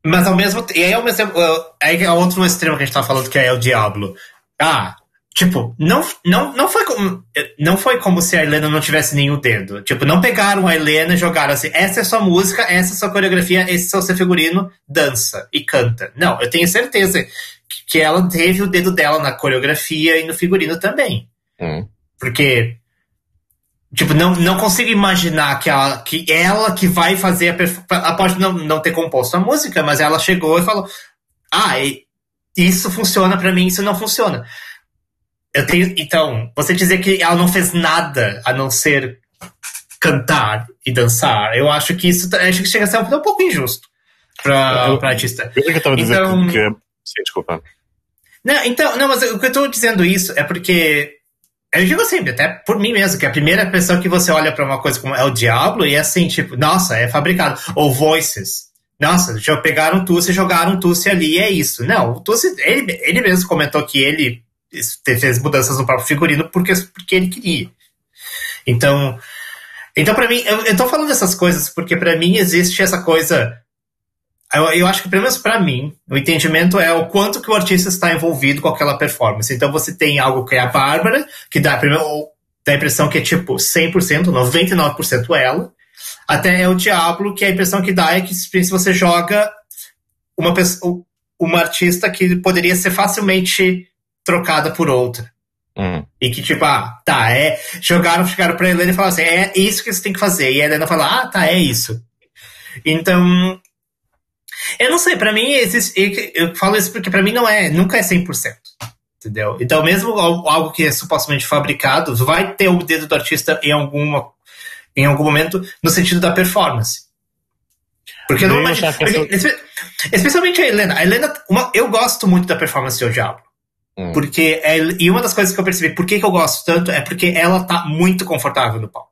Mas ao mesmo tempo, e aí ao mesmo tempo, aí é outro extremo que a gente tá falando que é o Diablo. Ah, Tipo, não, não, não, foi como, não foi como se a Helena não tivesse nenhum dedo. Tipo, não pegaram a Helena e jogaram assim: essa é sua música, essa é sua coreografia, esse é o seu figurino, dança e canta. Não, eu tenho certeza que ela teve o dedo dela na coreografia e no figurino também. Hum. Porque, tipo, não, não consigo imaginar que ela, que ela que vai fazer a Ela pode não, não ter composto a música, mas ela chegou e falou: ah, isso funciona para mim, isso não funciona. Eu tenho, então, você dizer que ela não fez nada a não ser cantar e dançar, eu acho que isso acho que chega a ser um, pouco injusto pra, eu, pra artista. Eu que eu tava então, dizendo que. Sim, desculpa. Não, então, não, mas o que eu tô dizendo isso é porque. Eu digo sempre, até por mim mesmo, que a primeira pessoa que você olha para uma coisa como é o Diablo e é assim, tipo, nossa, é fabricado. Ou Voices. Nossa, já pegaram o Tussi e jogaram o Tussi ali e é isso. Não, o Tussi, ele, ele mesmo comentou que ele fez mudanças no próprio figurino porque, porque ele queria. Então, então para mim, eu, eu tô falando dessas coisas porque para mim existe essa coisa. Eu, eu acho que, pelo menos para mim, o entendimento é o quanto que o artista está envolvido com aquela performance. Então você tem algo que é a Bárbara, que dá, primeiro, dá a impressão que é tipo 100%, 99% ela, até é o Diablo, que a impressão que dá é que se você joga uma pessoa, uma artista que poderia ser facilmente trocada por outra. Hum. E que, tipo, ah, tá, é. Jogaram, chegaram pra Helena e falaram assim: é isso que você tem que fazer. E a Helena falou: ah, tá, é isso. Então. Eu não sei, para mim, existe, eu falo isso porque para mim não é, nunca é 100%. Entendeu? Então, mesmo algo que é supostamente fabricado, vai ter o dedo do artista em, alguma, em algum momento no sentido da performance. Porque não, imagina, especialmente a Helena. A Helena, uma, eu gosto muito da performance do Diablo. Hum. Porque é, e uma das coisas que eu percebi, por que, que eu gosto tanto, é porque ela tá muito confortável no palco.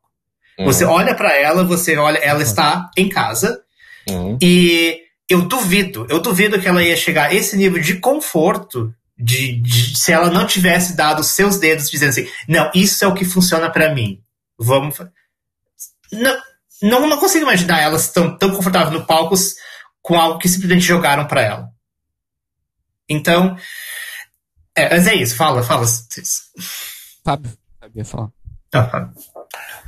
Hum. Você olha para ela, você olha, ela está em casa hum. e eu duvido, eu duvido que ela ia chegar a esse nível de conforto de, de se ela não tivesse dado seus dedos dizendo assim, não, isso é o que funciona para mim. Vamos. Não, não, não consigo imaginar elas tão, tão confortáveis no palco com algo que simplesmente jogaram para ela. Então, é, mas é isso, fala, fala. Fábio, Fábio ia falar. Ah,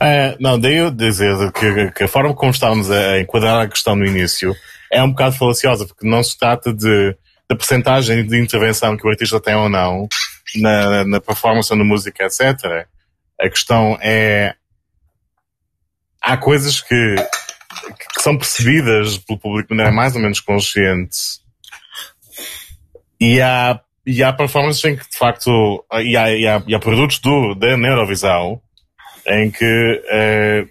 é, não, daí eu dizer que, que, a forma como estávamos a enquadrar a questão no início é um bocado falaciosa, porque não se trata de, da percentagem de intervenção que o artista tem ou não na, na performance, na música, etc. A questão é. Há coisas que, que são percebidas pelo público de maneira mais ou menos consciente. E há e há performances em que, de facto, e há, e há, e há produtos do, da Neurovisão em que, eh,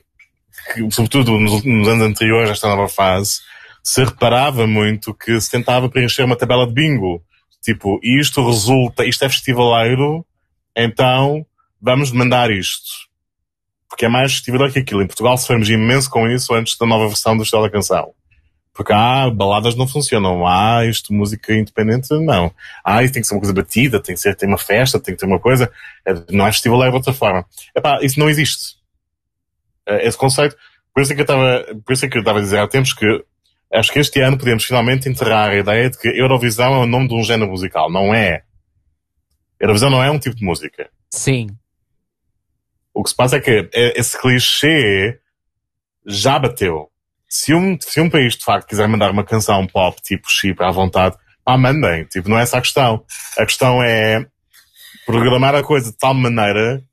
que sobretudo nos, nos, anos anteriores esta nova fase, se reparava muito que se tentava preencher uma tabela de bingo. Tipo, isto resulta, isto é festivaleiro, então vamos demandar isto. porque é mais festival que aquilo. Em Portugal sofremos imenso com isso antes da nova versão do Estado da Canção. Porque, ah, baladas não funcionam. Ah, isto, música independente, não. Ah, isso tem que ser uma coisa batida, tem que ser, tem uma festa, tem que ter uma coisa. É, não é festival, é de outra forma. Epá, isso não existe. É, esse conceito. Por isso é que eu estava, por isso é que eu estava a dizer há tempos que acho que este ano podemos finalmente enterrar a ideia de que Eurovisão é o nome de um género musical. Não é. Eurovisão não é um tipo de música. Sim. O que se passa é que esse clichê já bateu. Se um, se um país de facto quiser mandar uma canção pop tipo chip à vontade, pá, mandem. Tipo, não é essa a questão. A questão é programar a coisa de tal maneira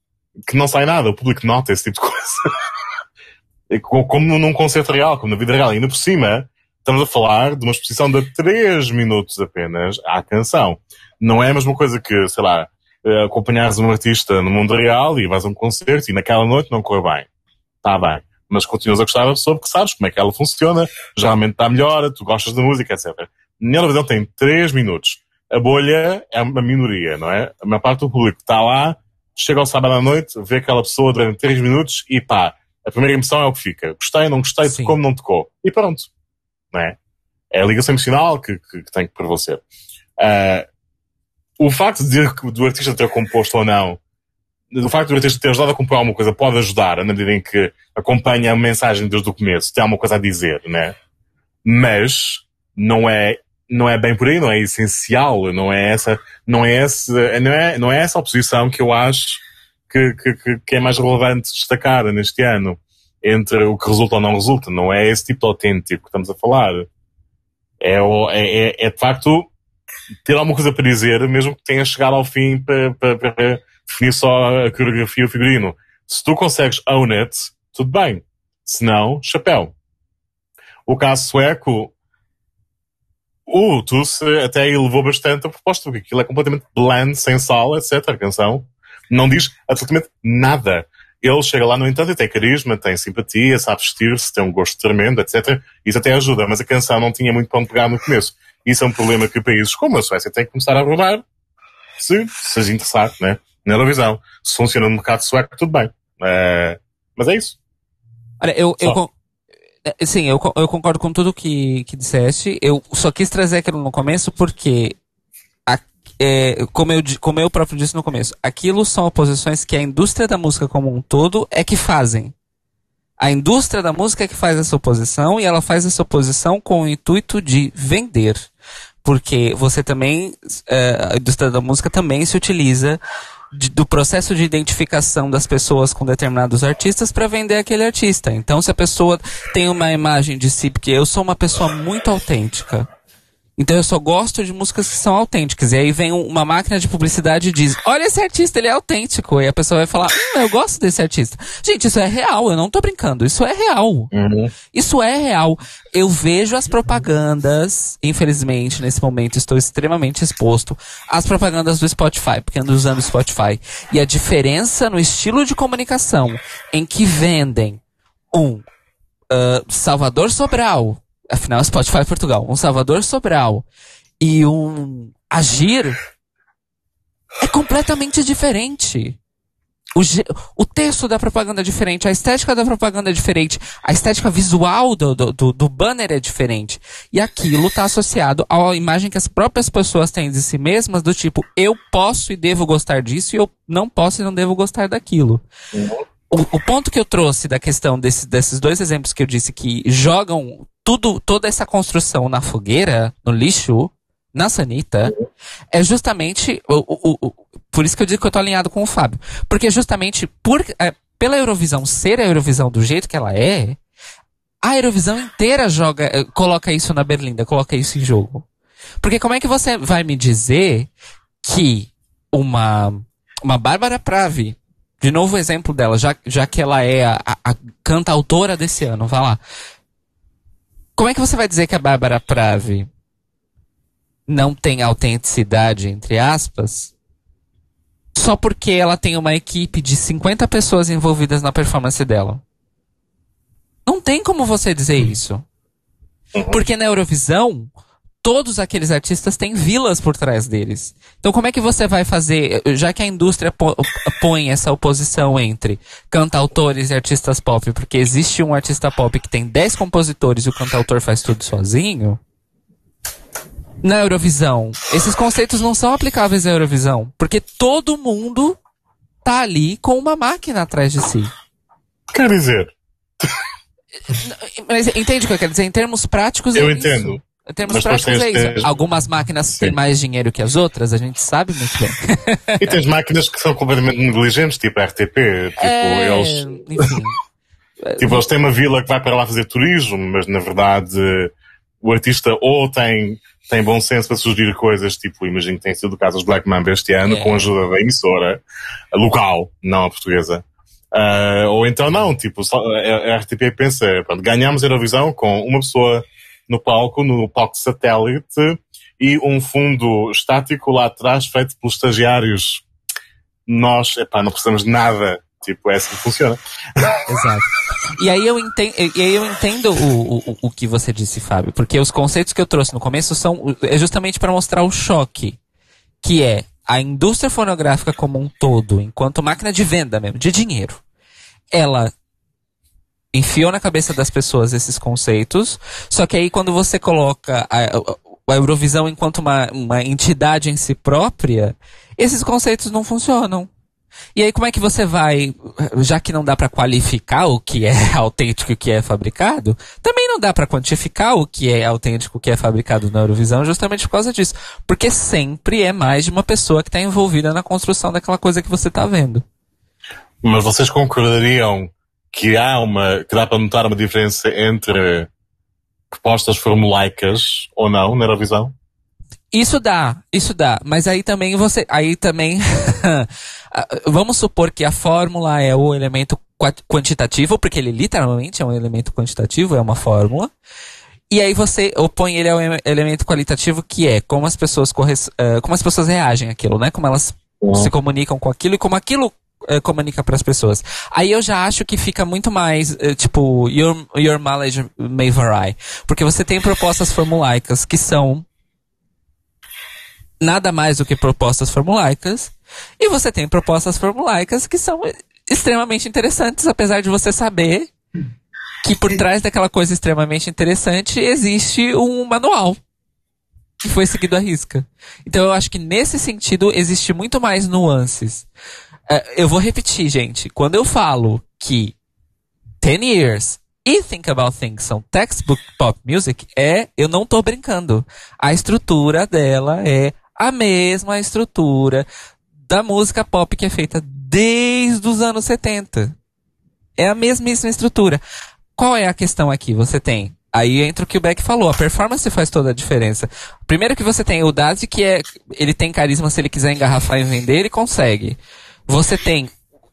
que não sai nada. O público nota esse tipo de coisa. como num concerto real, como na vida real. E ainda por cima, estamos a falar de uma exposição de 3 minutos apenas à canção. Não é a mesma coisa que, sei lá, eh, acompanhares um artista no mundo real e vais a um concerto e naquela noite não correu bem. Está bem. Mas continuas a gostar da pessoa porque sabes como é que ela funciona, geralmente está melhor, tu gostas da música, etc. Na televisão tem 3 minutos. A bolha é uma minoria, não é? A maior parte do público está lá, chega ao sábado à noite, vê aquela pessoa durante 3 minutos e pá, a primeira emoção é o que fica. Gostei, não gostei, Sim. como não tocou. E pronto. Não é? É a ligação emocional que, que, que tem que prevalecer. Uh, o facto de que do artista ter composto ou não, o facto do artista ter ajudado a compor alguma coisa pode ajudar, na medida em que acompanha a mensagem desde o começo, tem alguma coisa a dizer, né? Mas não é, não é bem por aí, não é essencial, não é essa, não é essa, não é, não é essa oposição que eu acho que, que, que é mais relevante destacar neste ano entre o que resulta ou não resulta. Não é esse tipo de autêntico que estamos a falar. É, é, é, é de facto ter alguma coisa para dizer, mesmo que tenha chegado ao fim para, para, para definir só a coreografia e o figurino. Se tu consegues own it, tudo bem. Se não, chapéu. O caso sueco, o Tuss até elevou bastante a proposta, porque aquilo é completamente bland, sem sal, etc. A canção não diz absolutamente nada. Ele chega lá, no entanto, e tem carisma, tem simpatia, sabe vestir-se, tem um gosto tremendo, etc. Isso até ajuda, mas a canção não tinha muito para onde pegar no começo. Isso é um problema que países como a Suécia têm que começar a abordar se se interessar, né? Na Eurovisão. Se funciona no mercado sueco, tudo bem. É, mas é isso. Olha, eu, eu, é, sim, eu, eu concordo com tudo que, que disseste. Eu só quis trazer aquilo no começo porque, é, como, eu, como eu próprio disse no começo, aquilo são oposições que a indústria da música como um todo é que fazem. A indústria da música é que faz essa oposição e ela faz essa oposição com o intuito de vender porque você também, é, a indústria da música também se utiliza de, do processo de identificação das pessoas com determinados artistas para vender aquele artista. Então, se a pessoa tem uma imagem de si, porque eu sou uma pessoa muito autêntica, então eu só gosto de músicas que são autênticas. E aí vem uma máquina de publicidade e diz: Olha esse artista, ele é autêntico. E a pessoa vai falar: Hum, eu gosto desse artista. Gente, isso é real, eu não tô brincando. Isso é real. Uhum. Isso é real. Eu vejo as propagandas, infelizmente, nesse momento estou extremamente exposto às propagandas do Spotify, porque ando usando o Spotify. E a diferença no estilo de comunicação em que vendem um uh, Salvador Sobral afinal Spotify Portugal, um Salvador Sobral e um Agir é completamente diferente. O, o texto da propaganda é diferente, a estética da propaganda é diferente, a estética visual do, do, do banner é diferente. E aquilo está associado à imagem que as próprias pessoas têm de si mesmas, do tipo, eu posso e devo gostar disso, e eu não posso e não devo gostar daquilo. O, o ponto que eu trouxe da questão desse, desses dois exemplos que eu disse que jogam tudo, toda essa construção na fogueira, no lixo, na sanita, é justamente o, o, o, por isso que eu digo que eu tô alinhado com o Fábio. Porque justamente por, é, pela Eurovisão ser a Eurovisão do jeito que ela é, a Eurovisão inteira joga, é, coloca isso na berlinda, coloca isso em jogo. Porque como é que você vai me dizer que uma, uma Bárbara Pravi, de novo exemplo dela, já, já que ela é a, a, a cantautora desse ano, vai lá, como é que você vai dizer que a Bárbara Pravi não tem autenticidade, entre aspas, só porque ela tem uma equipe de 50 pessoas envolvidas na performance dela? Não tem como você dizer isso. Porque na Eurovisão, todos aqueles artistas têm vilas por trás deles. Então, como é que você vai fazer, já que a indústria põe essa oposição entre cantautores e artistas pop, porque existe um artista pop que tem 10 compositores e o cantautor faz tudo sozinho? Na Eurovisão, esses conceitos não são aplicáveis à Eurovisão, porque todo mundo tá ali com uma máquina atrás de si. Quer dizer. Mas entende o que eu quero dizer? Em termos práticos é Eu entendo. Isso. Em termos Mas práticos é isso. Algumas máquinas Sim. têm mais dinheiro que as outras, a gente sabe muito bem. e tens máquinas que são completamente negligentes, tipo a RTP. Tipo, é... eles. Enfim. tipo, eles têm uma vila que vai para lá fazer turismo, mas na verdade o artista ou tem, tem bom senso para sugerir coisas, tipo, imagino que tem sido o caso dos Black Mamba este ano, é. com a ajuda da emissora local, não a portuguesa. Uh, ou então não, tipo, a RTP pensa, pronto, ganhamos a Eurovisão com uma pessoa no palco, no palco satélite, e um fundo estático lá atrás feito pelos estagiários. Nós, epá, não precisamos de nada. Tipo, é assim que funciona. Exato. E aí eu entendo, e aí eu entendo o, o, o que você disse, Fábio, porque os conceitos que eu trouxe no começo são é justamente para mostrar o choque, que é a indústria fonográfica como um todo, enquanto máquina de venda mesmo, de dinheiro, ela enfiou na cabeça das pessoas esses conceitos, só que aí quando você coloca a, a Eurovisão enquanto uma, uma entidade em si própria, esses conceitos não funcionam. E aí como é que você vai, já que não dá para qualificar o que é autêntico e o que é fabricado, também não dá para quantificar o que é autêntico e o que é fabricado na Eurovisão justamente por causa disso. Porque sempre é mais de uma pessoa que está envolvida na construção daquela coisa que você está vendo. Mas vocês concordariam que há uma, que dá para notar uma diferença entre propostas formulaicas ou não na Eurovisão? Isso dá, isso dá, mas aí também você, aí também, vamos supor que a fórmula é o elemento quantitativo, porque ele literalmente é um elemento quantitativo, é uma fórmula, e aí você opõe ele ao elemento qualitativo que é como as pessoas corre, uh, como as pessoas reagem àquilo, né? Como elas uhum. se comunicam com aquilo e como aquilo uh, comunica para as pessoas. Aí eu já acho que fica muito mais, uh, tipo, your, your mileage may vary. Porque você tem propostas formulaicas que são nada mais do que propostas formulaicas. E você tem propostas formulaicas que são extremamente interessantes, apesar de você saber que por trás daquela coisa extremamente interessante existe um manual que foi seguido à risca. Então eu acho que nesse sentido existe muito mais nuances. Uh, eu vou repetir, gente. Quando eu falo que 10 Years e Think About Things são textbook pop music, é, eu não tô brincando. A estrutura dela é a mesma estrutura da música pop que é feita desde os anos 70. É a mesmíssima estrutura. Qual é a questão aqui? Você tem Aí entra o que o Beck falou, a performance faz toda a diferença. Primeiro que você tem o Dazi, que é. Ele tem carisma se ele quiser engarrafar e vender, ele consegue. Você tem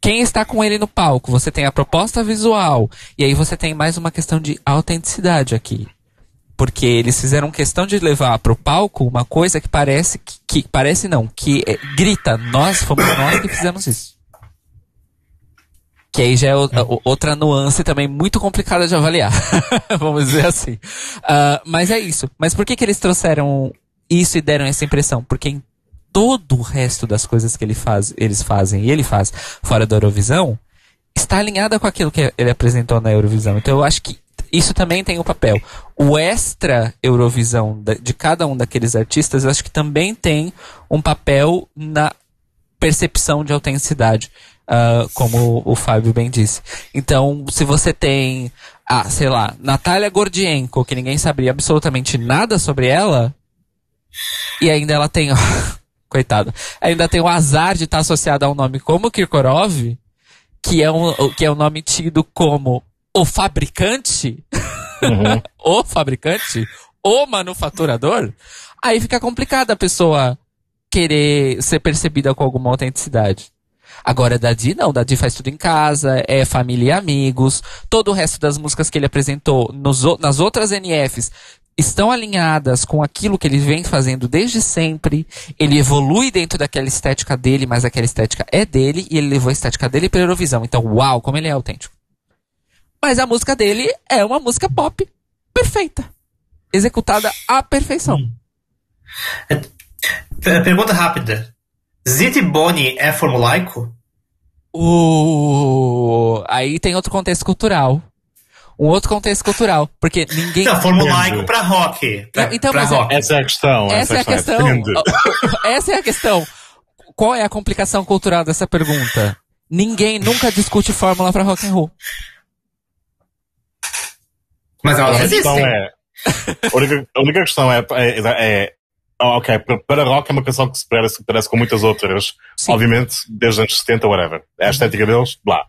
quem está com ele no palco, você tem a proposta visual, e aí você tem mais uma questão de autenticidade aqui. Porque eles fizeram questão de levar para o palco uma coisa que parece que, que parece não, que é, grita, nós fomos nós que fizemos isso. Que aí já é, o, outra nuance também muito complicada de avaliar. Vamos dizer assim. Uh, mas é isso. Mas por que, que eles trouxeram isso e deram essa impressão? Porque em todo o resto das coisas que ele faz, eles fazem e ele faz fora da Eurovisão, está alinhada com aquilo que ele apresentou na Eurovisão. Então eu acho que isso também tem o um papel. O extra Eurovisão de cada um daqueles artistas, eu acho que também tem um papel na percepção de autenticidade, uh, como o Fábio bem disse. Então, se você tem, ah, sei lá, Natália Gordienko, que ninguém sabia absolutamente nada sobre ela, e ainda ela tem, coitado, ainda tem o azar de estar associada a um nome como Kirkorov, que é um, que é um nome tido como o fabricante, uhum. o fabricante, o manufaturador, aí fica complicado a pessoa querer ser percebida com alguma autenticidade. Agora, Dadi não, Dadi faz tudo em casa, é família e amigos. Todo o resto das músicas que ele apresentou nos, nas outras NFs estão alinhadas com aquilo que ele vem fazendo desde sempre. Ele evolui dentro daquela estética dele, mas aquela estética é dele e ele levou a estética dele para a Eurovisão. Então, uau, como ele é autêntico. Mas a música dele é uma música pop perfeita. Executada à perfeição. É, pergunta rápida. Ziti Boni é formulaico? Uh, aí tem outro contexto cultural. Um outro contexto cultural. Porque ninguém. Não, formulaico pra rock. Pra, então, pra rock. É, essa é a questão. Essa, essa é a questão. essa é a questão. Qual é a complicação cultural dessa pergunta? Ninguém nunca discute fórmula pra rock and roll. Mas elas existem. É, a, única, a única questão é, é, é Oh, ok, para rock é uma canção que se parece, parece com muitas outras, Sim. obviamente, desde os anos 70, whatever. É a estética deles, blá.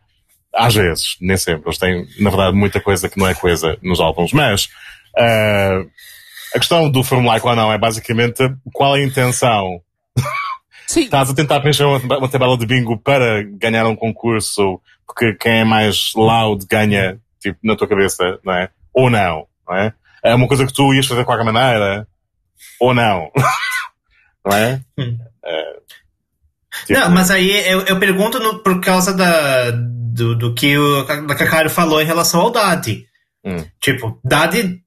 Às vezes, nem sempre. Eles têm, na verdade, muita coisa que não é coisa nos álbuns. Mas, uh, a questão do formulaico ou não é basicamente qual é a intenção. Sim. Estás a tentar preencher uma, uma tabela de bingo para ganhar um concurso, porque quem é mais loud ganha, tipo, na tua cabeça, não é? Ou não, não é? É uma coisa que tu ias fazer de qualquer maneira ou não. não é? Hum. é tipo... Não, mas aí eu, eu pergunto no, por causa da, do, do que o Caio falou em relação ao Dadi. Hum. Tipo, Dadi.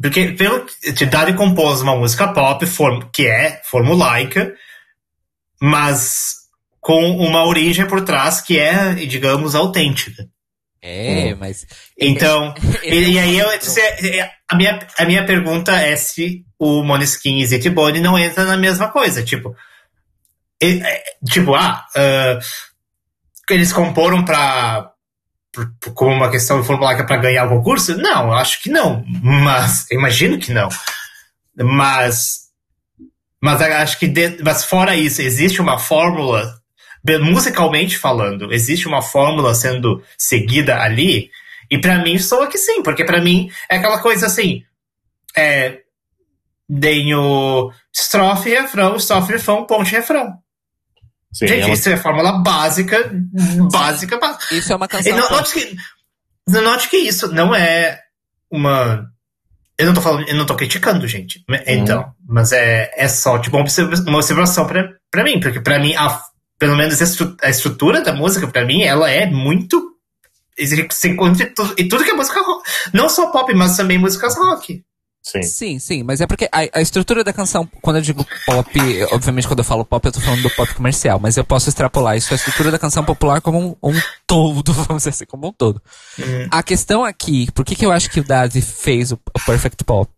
Porque pelo Dadi compôs uma música pop form, que é formulaica, mas com uma origem por trás que é, digamos, autêntica. É, hum. mas. Então, e, e, aí eu, a, minha, a minha pergunta é se o Moneskin e Zeke Bone não entra na mesma coisa. Tipo, e, é, tipo, ah, uh, eles comporam pra. como uma questão formulária para ganhar o concurso? Não, acho que não. Mas, imagino que não. Mas. Mas acho que, de, mas fora isso, existe uma fórmula musicalmente falando, existe uma fórmula sendo seguida ali? E para mim soa que sim, porque para mim é aquela coisa assim, é, tenho estrofe, refrão, estrofe, refrão, ponte, refrão. Sim, Gente, ela... isso é a fórmula básica, básica, básica. Isso é uma canção. note, que, note que isso não é uma eu não tô falando, eu não tô criticando, gente. Então, uhum. mas é, é só tipo uma observação pra, pra mim, porque pra mim a pelo menos a estrutura da música, para mim, ela é muito. Se encontra e tudo que é música rock. Não só pop, mas também músicas rock. Sim. sim, sim, mas é porque a, a, estrutura da canção, quando eu digo pop, obviamente quando eu falo pop, eu tô falando do pop comercial, mas eu posso extrapolar isso, a estrutura da canção popular como um, um todo, vamos dizer assim, como um todo. Uhum. A questão aqui, por que, que eu acho que o Dazi fez o, o Perfect Pop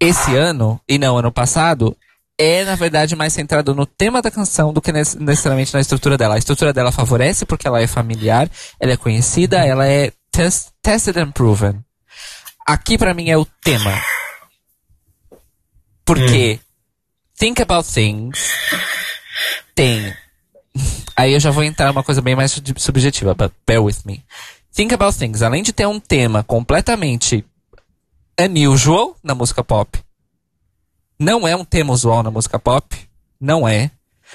esse ano, e não ano passado, é, na verdade, mais centrado no tema da canção do que necessariamente na estrutura dela. A estrutura dela favorece porque ela é familiar, ela é conhecida, ela é test, tested and proven. Aqui, para mim, é o tema. Porque hum. Think About Things tem. Aí eu já vou entrar uma coisa bem mais subjetiva, but bear with me. Think About Things, além de ter um tema completamente unusual na música pop, não é um tema usual na música pop. Não é.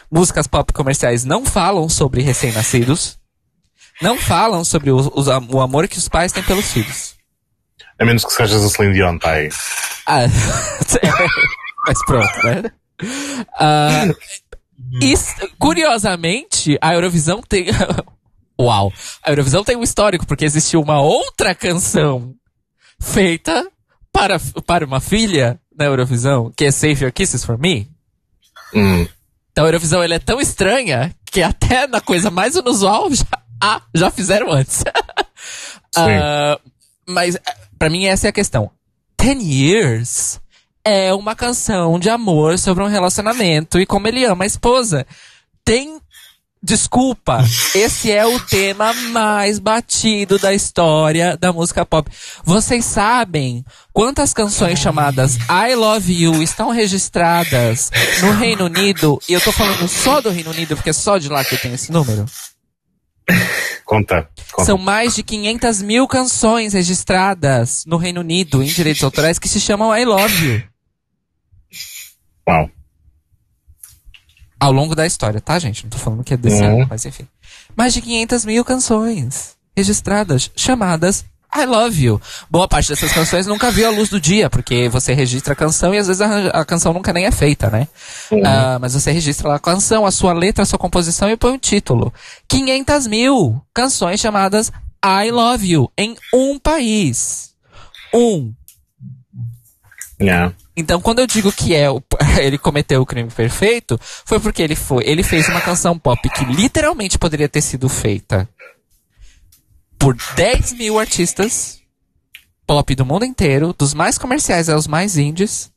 Músicas pop comerciais não falam sobre recém-nascidos. Não falam sobre o, o, o, amor que os pais têm pelos filhos. A menos que sejas a Celine Dion, tá aí. Ah, mas pronto, né? Uh, e, curiosamente, a Eurovisão tem. Uau! A Eurovisão tem um histórico, porque existiu uma outra canção feita para, para uma filha na Eurovisão, que é Save Your Kisses for Me. Hum. Então a Eurovisão ela é tão estranha que até na coisa mais inusual já, ah, já fizeram antes. uh, mas para mim essa é a questão. Ten Years é uma canção de amor sobre um relacionamento e como ele ama a esposa. Tem Desculpa, esse é o tema mais batido da história da música pop. Vocês sabem quantas canções chamadas I Love You estão registradas no Reino Unido? E eu tô falando só do Reino Unido, porque é só de lá que eu tenho esse número. Conta, conta. São mais de 500 mil canções registradas no Reino Unido em direitos autorais que se chamam I Love You. Uau ao longo da história, tá, gente? Não tô falando que é desse uhum. ano, mas enfim. Mais de 500 mil canções registradas, chamadas I Love You. Boa parte dessas canções nunca viu a luz do dia, porque você registra a canção e às vezes a, a canção nunca nem é feita, né? Uhum. Uh, mas você registra lá a canção, a sua letra, a sua composição e põe o um título. 500 mil canções chamadas I Love You em um país. Um. Yeah. Então, quando eu digo que é o ele cometeu o crime perfeito foi porque ele foi, ele fez uma canção pop que literalmente poderia ter sido feita por 10 mil artistas pop do mundo inteiro, dos mais comerciais aos mais indies,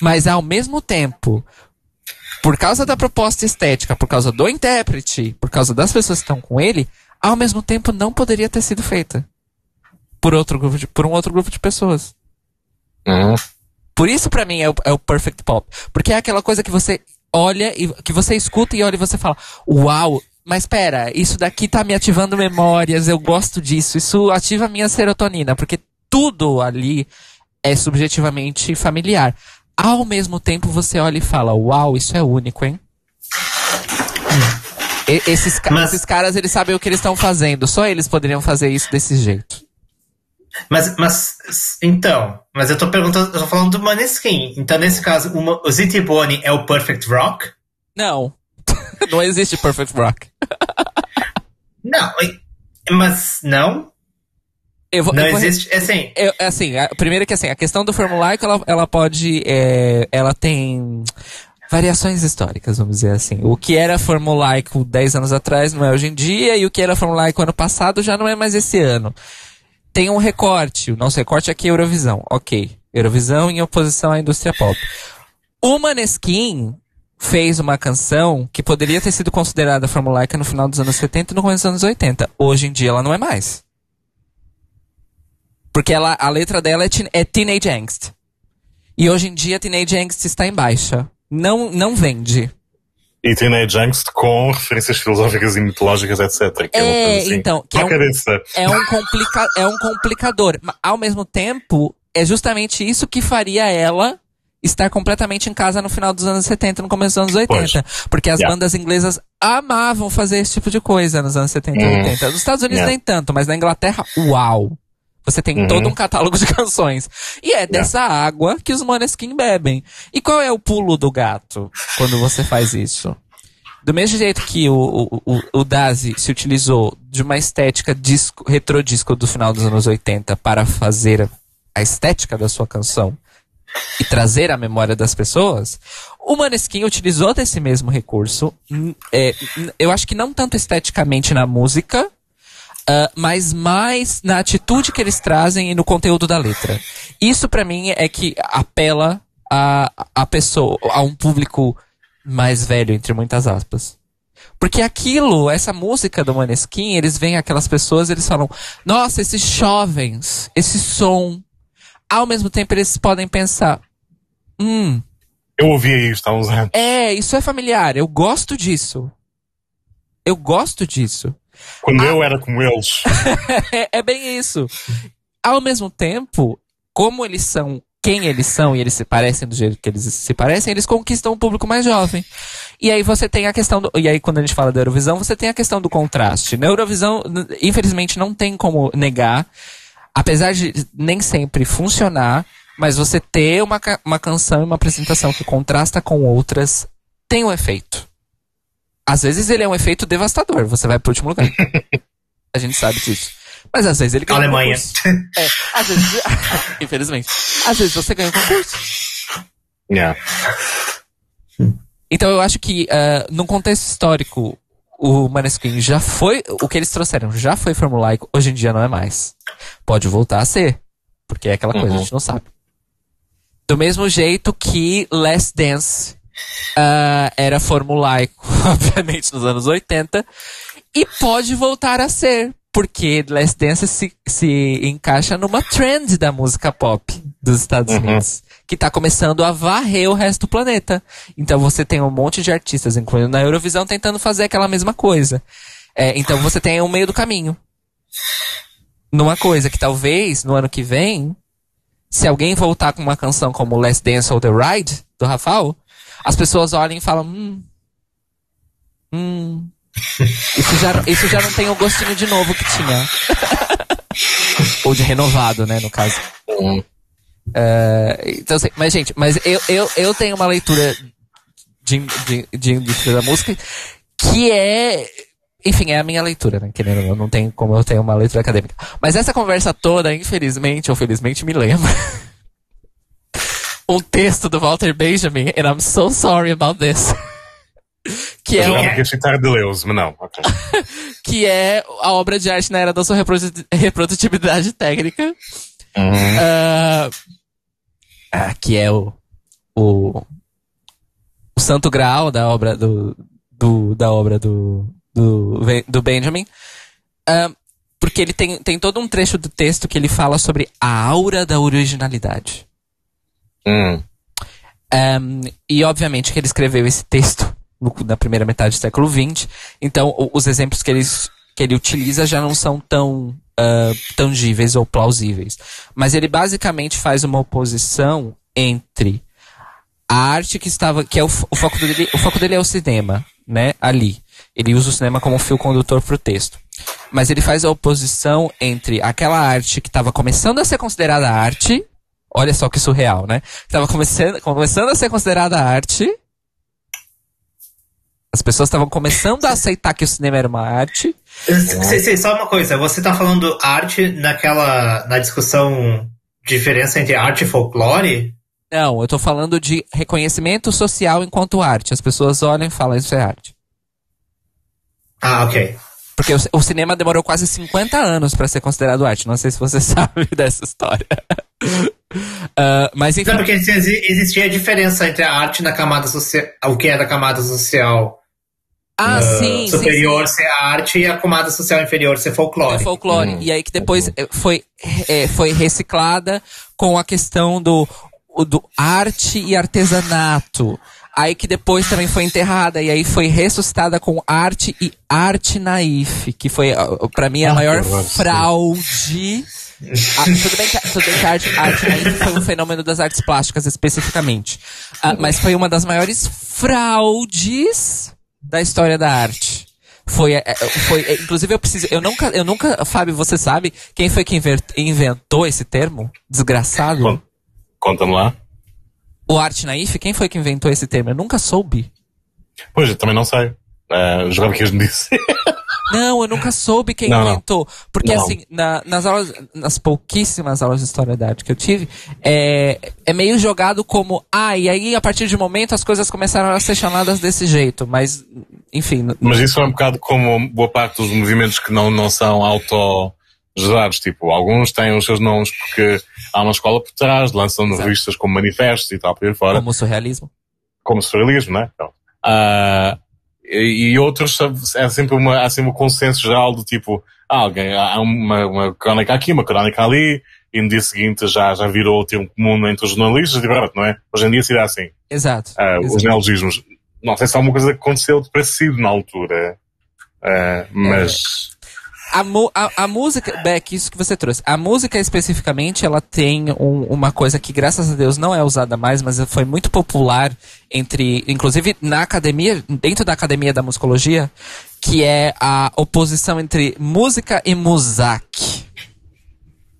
mas ao mesmo tempo, por causa da proposta estética, por causa do intérprete, por causa das pessoas que estão com ele, ao mesmo tempo não poderia ter sido feita por outro grupo de, por um outro grupo de pessoas. Uhum. Por isso, para mim, é o, é o perfect pop. Porque é aquela coisa que você olha e que você escuta e olha e você fala: Uau, mas pera, isso daqui tá me ativando memórias, eu gosto disso, isso ativa a minha serotonina, porque tudo ali é subjetivamente familiar. Ao mesmo tempo, você olha e fala: Uau, isso é único, hein? E, esses, mas... esses caras, eles sabem o que eles estão fazendo, só eles poderiam fazer isso desse jeito. Mas, mas, então, mas eu tô perguntando, eu tô falando do Maneskin. Então, nesse caso, uma, o Zitty Boni é o Perfect Rock? Não. não existe Perfect Rock. não, mas não? Vou, não existe, é assim. Eu, é assim, a, primeiro que assim, a questão do formulaico, ela, ela pode, é, ela tem variações históricas, vamos dizer assim. O que era formulaico 10 anos atrás não é hoje em dia, e o que era formulaico ano passado já não é mais esse ano tem um recorte. O nosso recorte aqui é Eurovisão. Ok. Eurovisão em oposição à indústria pop. O Maneskin fez uma canção que poderia ter sido considerada formulaica no final dos anos 70 e no começo dos anos 80. Hoje em dia ela não é mais. Porque ela, a letra dela é, é Teenage Angst. E hoje em dia Teenage Angst está em baixa. Não, não vende e Teenage Angst com referências filosóficas e mitológicas, etc. Que é, é assim, então, que é um, é, um complica, é um complicador. Mas, ao mesmo tempo, é justamente isso que faria ela estar completamente em casa no final dos anos 70, no começo dos anos 80. Pois. Porque as yeah. bandas inglesas amavam fazer esse tipo de coisa nos anos 70 e 80. Nos Estados Unidos yeah. nem tanto, mas na Inglaterra, uau! Você tem uhum. todo um catálogo de canções. E é dessa yeah. água que os Måneskin bebem. E qual é o pulo do gato quando você faz isso? Do mesmo jeito que o, o, o Dazi se utilizou de uma estética disco, retrodisco do final dos anos 80 para fazer a estética da sua canção e trazer a memória das pessoas, o Maneskin utilizou desse mesmo recurso. É, eu acho que não tanto esteticamente na música, Uh, mas mais na atitude que eles trazem e no conteúdo da letra. Isso para mim é que apela a, a pessoa, a um público mais velho, entre muitas aspas. Porque aquilo, essa música do Maneskin, eles veem aquelas pessoas eles falam, nossa, esses jovens, esse som. Ao mesmo tempo eles podem pensar, hum. Eu ouvia isso há uns anos. É, isso é familiar, eu gosto disso. Eu gosto disso. Quando ah, eu era como eles. é, bem isso. Ao mesmo tempo, como eles são quem eles são e eles se parecem do jeito que eles se parecem, eles conquistam um público mais jovem. E aí você tem a questão do. E aí, quando a gente fala da Eurovisão, você tem a questão do contraste. Na Eurovisão, infelizmente, não tem como negar, apesar de nem sempre funcionar, mas você ter uma, uma canção e uma apresentação que contrasta com outras tem um efeito. Às vezes ele é um efeito devastador, você vai pro último lugar. a gente sabe disso. Mas às vezes ele ganha Alemanha. Um é, às vezes, infelizmente. Às vezes você ganha um concurso. Yeah. Então eu acho que, uh, num contexto histórico, o Maneskin já foi, o que eles trouxeram já foi formulaico, hoje em dia não é mais. Pode voltar a ser, porque é aquela coisa, uhum. a gente não sabe. Do mesmo jeito que Last Dance uh, era formulaico, obviamente, nos anos 80, e pode voltar a ser, porque Last Dance se, se encaixa numa trend da música pop dos Estados uhum. Unidos, que está começando a varrer o resto do planeta. Então você tem um monte de artistas, incluindo na Eurovisão, tentando fazer aquela mesma coisa. É, então você tem um meio do caminho. Numa coisa que talvez no ano que vem, se alguém voltar com uma canção como Last Dance ou The Ride, do Rafael, as pessoas olhem e falam, hum, hum, isso já, isso já não tem o gostinho de novo que tinha. Ou de renovado, né, no caso. Uhum. Uh, então, assim, mas, gente, mas eu, eu, eu tenho uma leitura de, de, de indústria da música que é. Enfim, é a minha leitura, né? Querendo, eu não tenho como eu tenho uma leitura acadêmica. Mas essa conversa toda, infelizmente ou felizmente, me lembra um texto do Walter Benjamin, and I'm so sorry about this. que é, o... que de Leus, mas não. Okay. que é a obra de arte na era da sua reprodutibilidade técnica. Uhum. Uh, que é o, o, o santo grau da obra do, do da obra do, do, do Benjamin. Uh, porque ele tem, tem todo um trecho do texto que ele fala sobre a aura da originalidade. Hum. Um, e obviamente que ele escreveu esse texto no, na primeira metade do século XX. Então, o, os exemplos que ele, que ele utiliza já não são tão uh, tangíveis ou plausíveis. Mas ele basicamente faz uma oposição entre a arte que estava. que é o, o foco dele. O foco dele é o cinema, né? Ali. Ele usa o cinema como fio condutor para o texto. Mas ele faz a oposição entre aquela arte que estava começando a ser considerada arte. Olha só que surreal, né? Estava começando, começando a ser considerada arte. As pessoas estavam começando a aceitar que o cinema era uma arte. Sei, sei, só uma coisa, você está falando arte naquela. na discussão diferença entre arte e folclore? Não, eu estou falando de reconhecimento social enquanto arte. As pessoas olham e falam, isso é arte. Ah, ok. Porque o, o cinema demorou quase 50 anos para ser considerado arte. Não sei se você sabe dessa história. Uh, mas enfim. Não, porque existia a diferença entre a arte na camada social. O que é da camada social. Ah, uh, sim, superior sim, ser arte e a camada social inferior ser folclore. É folclore. Hum. E aí que depois uhum. foi, é, foi reciclada com a questão do, do arte e artesanato. Aí que depois também foi enterrada e aí foi ressuscitada com arte e arte naif, que foi para mim a ah, maior fraude. Ah, tudo, bem que, tudo bem que a arte, arte naif foi um fenômeno das artes plásticas especificamente, ah, mas foi uma das maiores fraudes da história da arte. Foi, é, é, foi, é, inclusive eu preciso, eu nunca, eu nunca, Fábio, você sabe quem foi que inventou esse termo? Desgraçado? Conta-me lá. O arte naif, quem foi que inventou esse termo? Eu nunca soube. Pois, eu também não sei. Uh, o que me disse. Não, eu nunca soube quem não, inventou. Porque, não. assim, na, nas aulas, nas pouquíssimas aulas de história da arte que eu tive, é, é meio jogado como, ah, e aí a partir de um momento as coisas começaram a ser chamadas desse jeito. Mas, enfim. Mas isso é um bocado como boa parte dos movimentos que não, não são auto gerados. Tipo, alguns têm os seus nomes porque há uma escola por trás, lançam Exato. revistas como manifestos e tal, por aí fora. Como o surrealismo. Como o surrealismo, né? Então, uh, e, outros é sempre uma, há sempre um consenso geral do tipo, ah, alguém, há uma, uma crónica aqui, uma crónica ali, e no dia seguinte já, já virou o termo comum entre os jornalistas, e verdade, não é? Hoje em dia seria assim. Exato. Uh, Exato. Os neologismos. Não sei se há alguma coisa que aconteceu de parecido na altura, uh, mas... É a, a, a, música, Beck, isso que você trouxe. A música especificamente, ela tem um, uma coisa que, graças a Deus, não é usada mais, mas foi muito popular entre, inclusive na academia, dentro da academia da musicologia, que é a oposição entre música e musak.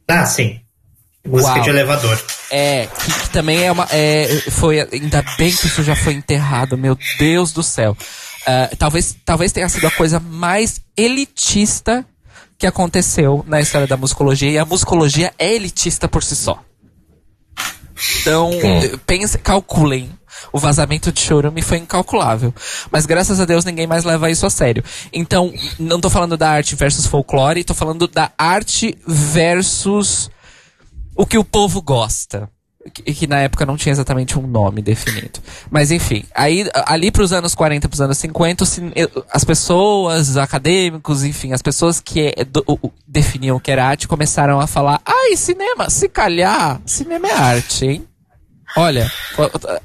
Ah, sim. Música Uau. de elevador. É, que, que, também é uma. É, foi, ainda bem que isso já foi enterrado, meu Deus do céu. Uh, talvez, talvez tenha sido a coisa mais elitista que aconteceu na história da musicologia e a musicologia é elitista por si só. Então, pense, calculem. O vazamento de chorume foi incalculável. Mas graças a Deus ninguém mais leva isso a sério. Então, não tô falando da arte versus folclore, tô falando da arte versus o que o povo gosta que, que, na época não tinha exatamente um nome definido. Mas enfim, aí ali para os anos 40, para os anos 50, as pessoas, os acadêmicos, enfim, as pessoas que é, do, definiam que era arte começaram a falar: ai, cinema, se calhar, cinema é arte, hein? Olha,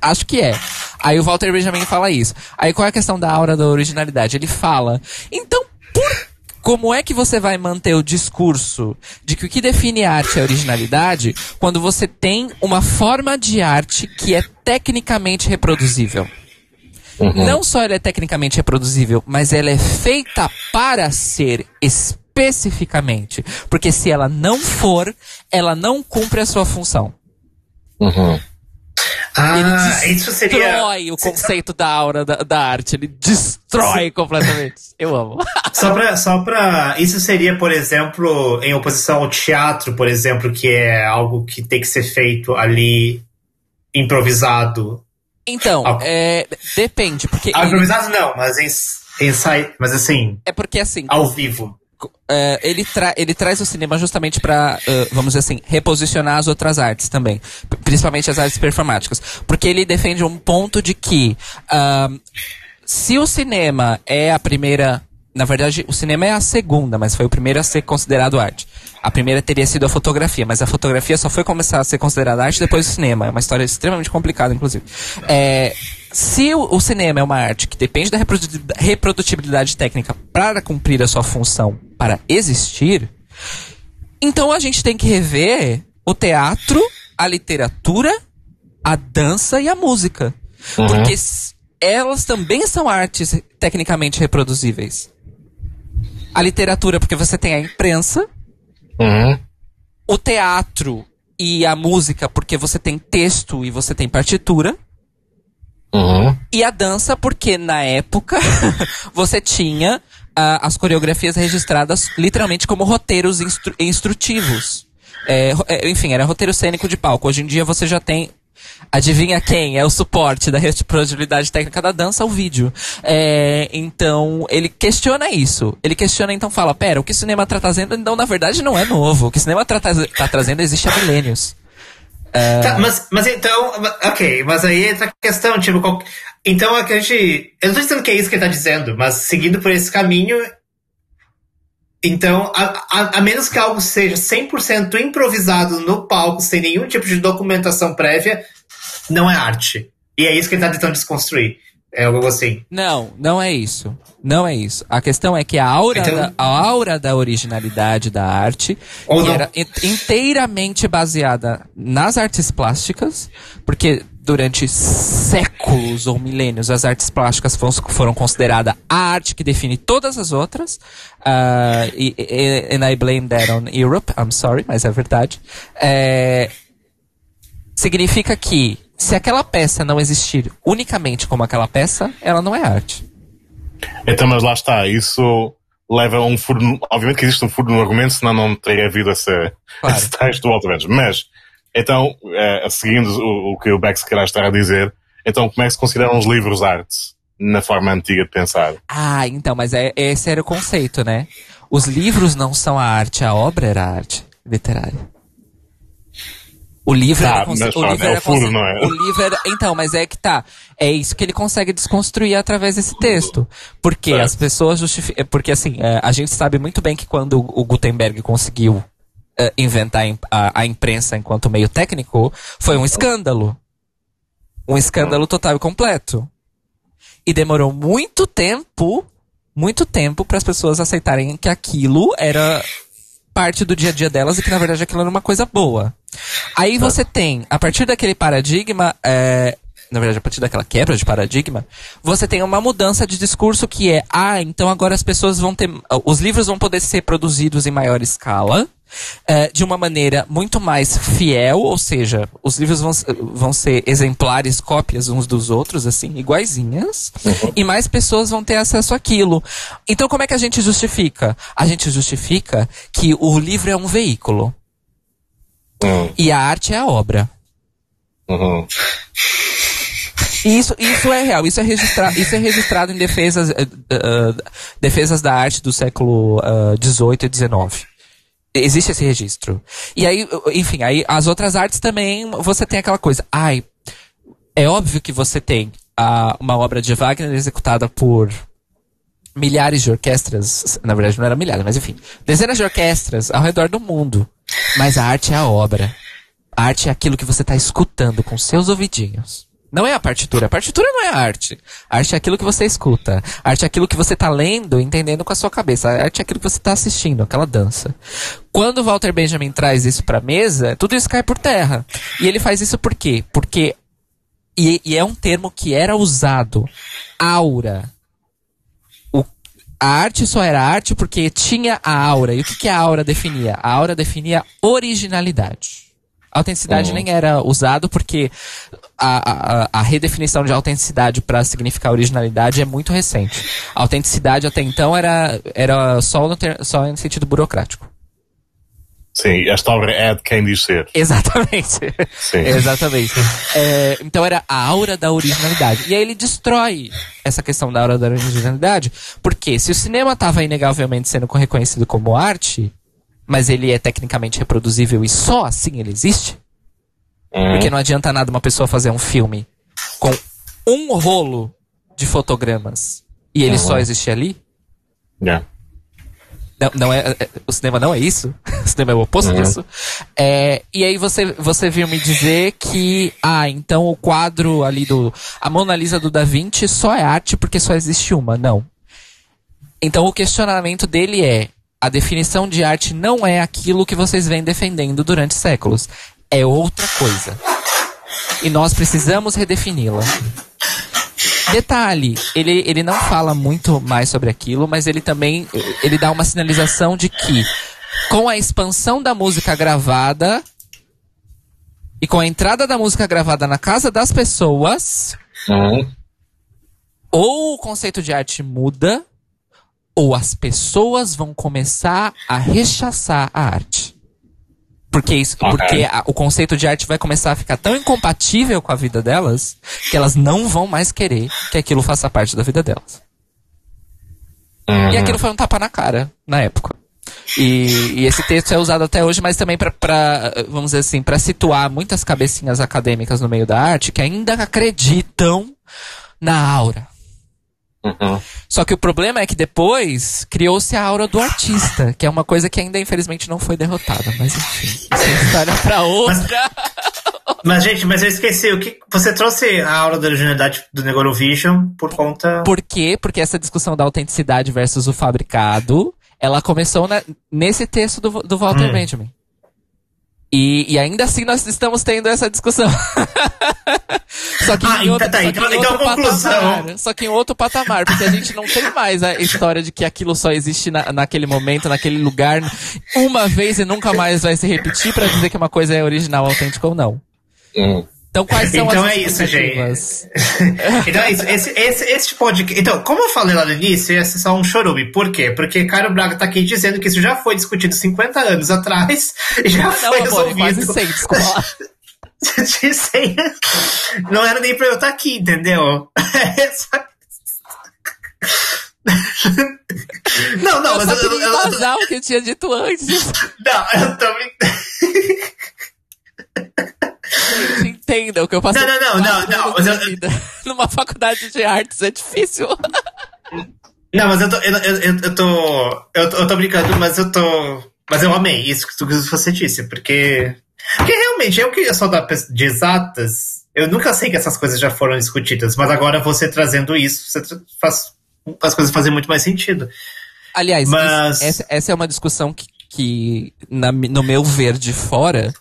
acho que é. Aí o Walter Benjamin fala isso. Aí qual é a questão da aura da originalidade? Ele fala: então por como é que você vai manter o discurso de que o que define arte é originalidade quando você tem uma forma de arte que é tecnicamente reproduzível? Uhum. Não só ela é tecnicamente reproduzível, mas ela é feita para ser especificamente. Porque se ela não for, ela não cumpre a sua função. Uhum. Ah, ele isso seria. destrói o conceito da aura da, da arte. Ele destrói completamente. Eu amo. Só pra, só pra. Isso seria, por exemplo, em oposição ao teatro, por exemplo, que é algo que tem que ser feito ali improvisado? Então, é, depende, porque... Ah, improvisado não, mas ensaio, mas assim... É porque assim... Ao vivo. Uh, ele, tra ele traz o cinema justamente para, uh, vamos dizer assim, reposicionar as outras artes também. Principalmente as artes performáticas. Porque ele defende um ponto de que uh, se o cinema é a primeira. Na verdade, o cinema é a segunda, mas foi o primeiro a ser considerado arte. A primeira teria sido a fotografia, mas a fotografia só foi começar a ser considerada arte depois do cinema. É uma história extremamente complicada, inclusive. É, se o, o, cinema é uma arte que depende da reprodutibilidade técnica para cumprir a sua função para existir, então a gente tem que rever o teatro, a literatura, a dança e a música. Uhum. Porque elas também são artes tecnicamente reproduzíveis. A literatura, porque você tem a imprensa, Uhum. O teatro e a música, porque você tem texto e você tem partitura. Uhum. E a dança, porque na época você tinha as coreografias registradas literalmente como roteiros instru instrutivos. É, é, enfim, era roteiro cênico de palco. Hoje em dia você já tem Adivinha quem é o suporte da reprodutibilidade técnica da dança? O vídeo. É, então, ele questiona isso. Ele questiona, então fala, pera, o que o cinema está trazendo, então, na verdade, não é novo. O que o cinema está tá trazendo existe há milênios. É... Tá, mas, mas então, ok, mas aí entra a questão, tipo, qual, então a gente, eu não tô dizendo que é isso que ele tá dizendo, mas seguindo por esse caminho, então, a, a, a, menos que algo seja 100% improvisado no palco, sem nenhum tipo de documentação prévia, não é arte. E é isso que ele está tentando desconstruir. É algo assim. Não, não é isso. Não é isso. A questão é que a aura, então... da, a aura da originalidade da arte era inteiramente baseada nas artes plásticas, porque durante séculos ou milênios as artes plásticas foram, foram consideradas a arte que define todas as outras. Uh, e, e, and I blame that on Europe, I'm sorry, mas é verdade. É, significa que se aquela peça não existir unicamente como aquela peça, ela não é arte. Então, mas lá está, isso leva a um furo. Obviamente que existe um furo no argumento, senão não teria havido esse, claro. esse texto do Benjamin. Mas, então, é, seguindo o, o, que o Beck se calhar está a dizer, então como é que se consideram os livros artes na forma antiga de pensar? Ah, então, mas é, esse era o conceito, né? Os livros não são a arte, a obra era a arte literária. O livro tá, era, o livro é o furo, não é? O livro era, então, mas é que tá. É isso que ele consegue desconstruir através desse texto. Porque é. as pessoas justificam. Porque assim, é, a gente sabe muito bem que quando o Gutenberg conseguiu é, inventar a, a imprensa enquanto meio técnico, foi um escândalo. Um escândalo total e completo. E demorou muito tempo, muito tempo para as pessoas aceitarem que aquilo era parte do dia a dia delas e que na verdade aquilo era uma coisa boa. Aí tá. você tem, a partir daquele paradigma, é, na verdade, a partir daquela quebra de paradigma, você tem uma mudança de discurso que é, ah, então agora as pessoas vão ter, os livros vão poder ser produzidos em maior escala, é, de uma maneira muito mais fiel, ou seja, os livros vão, vão ser exemplares, cópias uns dos outros, assim, iguaizinhas, uhum. e mais pessoas vão ter acesso àquilo. Então, como é que a gente justifica? A gente justifica que o livro é um veículo. Uhum. E a arte é a obra. Uhum. Isso, isso é real, isso é, registra isso é registrado em defesas, uh, uh, defesas da arte do século XVIII uh, e XIX. Existe esse registro. E aí, enfim, aí as outras artes também, você tem aquela coisa. Ai, é óbvio que você tem uma obra de Wagner executada por milhares de orquestras, na verdade não era milhares, mas enfim, dezenas de orquestras ao redor do mundo. Mas a arte é a obra. A arte é aquilo que você está escutando com seus ouvidinhos. Não é a partitura. A partitura não é a arte. A arte é aquilo que você escuta. A arte é aquilo que você está lendo, entendendo com a sua cabeça. A arte é aquilo que você está assistindo, aquela dança. Quando o Walter Benjamin traz isso para a mesa, tudo isso cai por terra. E ele faz isso por quê? Porque e, e é um termo que era usado. Aura. O, a arte só era arte porque tinha a aura. E o que, que a aura definia? A aura definia originalidade. Autenticidade uhum. nem era usado porque a, a, a redefinição de autenticidade para significar originalidade é muito recente. A autenticidade até então era, era só, no ter, só no sentido burocrático. Sim, esta obra é de quem diz ser. Exatamente. Sim. Exatamente. É, então era a aura da originalidade. E aí ele destrói essa questão da aura da originalidade, porque se o cinema estava inegavelmente sendo reconhecido como arte, mas ele é tecnicamente reproduzível e só assim ele existe, uhum. porque não adianta nada uma pessoa fazer um filme com um rolo de fotogramas e ele uhum. só existe ali. Yeah. Não, não é, é, o cinema não é isso. O cinema é o oposto uhum. disso. É, e aí você, você viu me dizer que, ah, então o quadro ali do. A Mona Lisa do Da Vinci só é arte porque só existe uma. Não. Então o questionamento dele é: a definição de arte não é aquilo que vocês vêm defendendo durante séculos. É outra coisa. E nós precisamos redefini-la. Detalhe, ele, ele não fala muito mais sobre aquilo, mas ele também ele dá uma sinalização de que com a expansão da música gravada e com a entrada da música gravada na casa das pessoas, uhum. ou o conceito de arte muda, ou as pessoas vão começar a rechaçar a arte. Porque, isso, okay. porque a, o conceito de arte vai começar a ficar tão incompatível com a vida delas que elas não vão mais querer que aquilo faça parte da vida delas. Uhum. E aquilo foi um tapa na cara na época. E, e, esse texto é usado até hoje, mas também para, vamos dizer assim, para situar muitas cabecinhas acadêmicas no meio da arte que ainda acreditam na aura. Uhum. Só que o problema é que depois criou-se a aura do artista, que é uma coisa que ainda infelizmente não foi derrotada. Mas enfim, isso é história pra outra. Mas, mas, gente, mas eu esqueci, o que você trouxe a aura da originalidade do Negorovision por conta. Por quê? Porque essa discussão da autenticidade versus o fabricado, ela começou na, nesse texto do, do Walter hum. Benjamin. E, e, ainda assim nós estamos tendo essa discussão. só que ah, em outro, tá, então, então, outro patamar. Só que em outro patamar, porque a gente não tem mais a história de que aquilo só existe na, naquele momento, naquele lugar, uma vez e nunca mais vai se repetir para dizer que uma coisa é original, autêntica ou não. Hum. Então, quais são então as é isso, gente. então é isso. Esse, esse, esse podcast. Então, como eu falei lá no início, esse é só um chorume. Por quê? Porque Caio Braga tá aqui dizendo que isso já foi discutido 50 anos atrás. Já não, foi amor, resolvido. Quase 100, desculpa. Não era nem pra eu estar tá aqui, entendeu? Não, não, eu mas eu, eu, eu, eu, o que eu tinha dito antes. Não, eu tô entenda o que eu passei. Não, não, não, não, não. Eu... Numa faculdade de artes é difícil. Não, mas eu tô. Eu, eu, eu, tô. Eu, tô brincando, mas eu tô. Mas eu amei isso que você disse, porque. Porque realmente, eu que sou da, de exatas, eu nunca sei que essas coisas já foram discutidas, mas agora você trazendo isso, você faz as coisas fazem muito mais sentido. Aliás, mas... essa, essa é uma discussão que, que na, no meu ver de fora,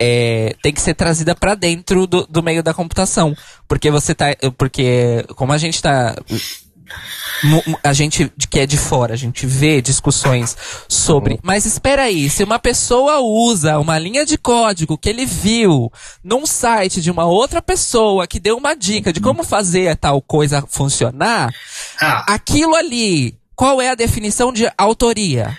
é, tem que ser trazida para dentro do, do meio da computação. Porque você tá. Porque como a gente tá. A gente que é de fora, a gente vê discussões sobre. Mas espera aí, se uma pessoa usa uma linha de código que ele viu num site de uma outra pessoa que deu uma dica de como fazer tal coisa funcionar, ah. aquilo ali, qual é a definição de autoria?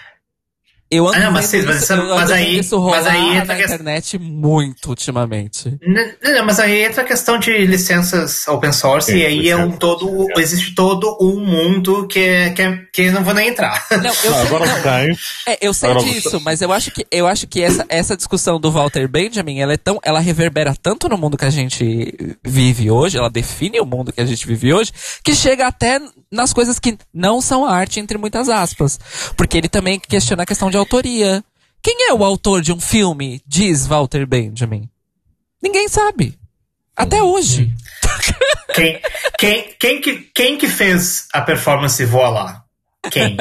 Eu ando ah, não, mas, mas, isso, mas, aí, isso mas aí entra na internet muito ultimamente. Não, não, mas aí entra a questão de licenças open source Sim, e aí é um todo, existe todo um mundo que, é, que, é, que não vou nem entrar. Não, eu sei, agora não, é, eu sei agora disso, mas eu acho que eu acho que essa, essa discussão do Walter Benjamin, ela é tão, ela reverbera tanto no mundo que a gente vive hoje, ela define o mundo que a gente vive hoje, que chega até nas coisas que não são arte entre muitas aspas, porque ele também questiona a questão de de autoria. Quem é o autor de um filme, diz Walter Benjamin? Ninguém sabe. Até hoje. Quem, quem, quem, que, quem que fez a performance Voa Lá? Quem?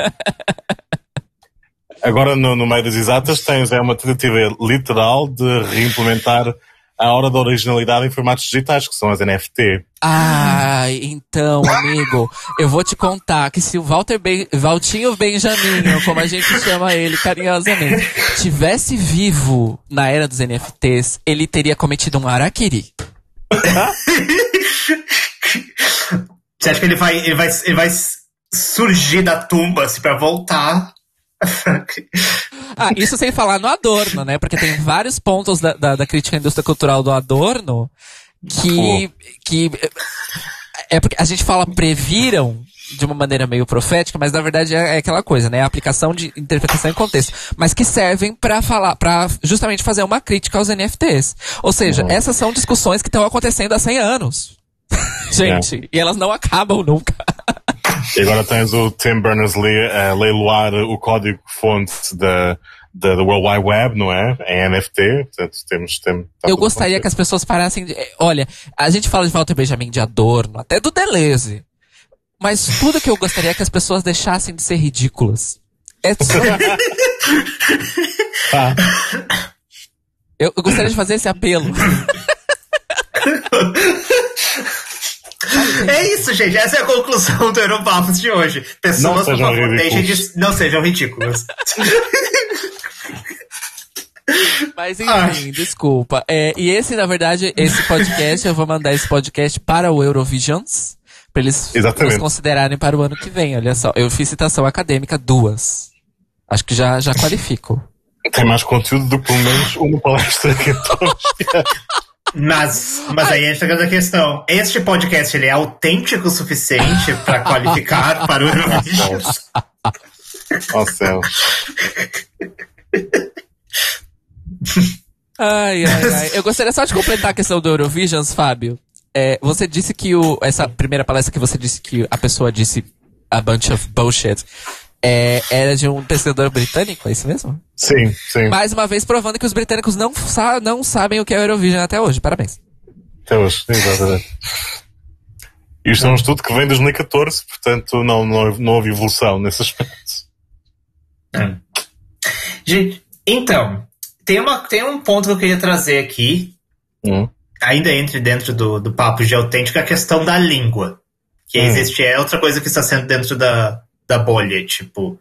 Agora, no, no meio das exatas, tens é uma tentativa literal de reimplementar a hora da originalidade em formatos digitais, que são as NFT. Ah, então, amigo, eu vou te contar que se o Walter ben, Valtinho Benjamin, como a gente chama ele carinhosamente, tivesse vivo na era dos NFTs, ele teria cometido um araquiri. Você acha que ele vai, ele vai, ele vai surgir da tumba assim, pra voltar ah, isso sem falar no Adorno, né? Porque tem vários pontos da, da, da crítica à indústria cultural do Adorno que, que é porque a gente fala previram de uma maneira meio profética, mas na verdade é, é aquela coisa, né? A aplicação de interpretação em contexto, mas que servem para falar, para justamente fazer uma crítica aos NFTs. Ou seja, uhum. essas são discussões que estão acontecendo há 100 anos. gente, é. e elas não acabam nunca. E agora tens o Tim Berners-Lee a leiloar o código-fonte da da, World Wide Web, não é? Em NFT, portanto temos... temos tá eu gostaria que as pessoas parassem de... Olha, a gente fala de Walter Benjamin de Adorno, até do Deleuze. Mas tudo que eu gostaria é que as pessoas deixassem de ser ridículas. É só... ah. eu, eu gostaria de fazer esse apelo. É isso, gente. Essa é a conclusão do Europapos de hoje. Pessoas, por favor, deixem de. Não sejam ridículas. Mas enfim, Ai. desculpa. É, e esse, na verdade, esse podcast, eu vou mandar esse podcast para o Eurovisions, para eles nos considerarem para o ano que vem. Olha só, eu fiz citação acadêmica duas. Acho que já, já qualifico. Tem mais conteúdo do que pelo menos uma palestra que Mas, mas aí entra a questão. Este podcast ele é autêntico o suficiente para qualificar para o Eurovisions? Ó oh, céu. Ai, ai, ai. Eu gostaria só de completar a questão do Eurovisions, Fábio. É, você disse que o, essa primeira palestra que você disse que a pessoa disse a bunch of bullshit é, era de um tecedor britânico, é isso mesmo? Sim, sim. Mais uma vez provando que os britânicos não, sa não sabem o que é o Eurovision até hoje. Parabéns. Até hoje, exatamente. Isto é um estudo que vem de 2014, portanto não, não, não houve evolução nesse aspecto. É. Gente, então, tem, uma, tem um ponto que eu queria trazer aqui, hum. ainda entre dentro do, do papo de autêntico, a questão da língua. Que hum. existe, é outra coisa que está sendo dentro da, da bolha, tipo.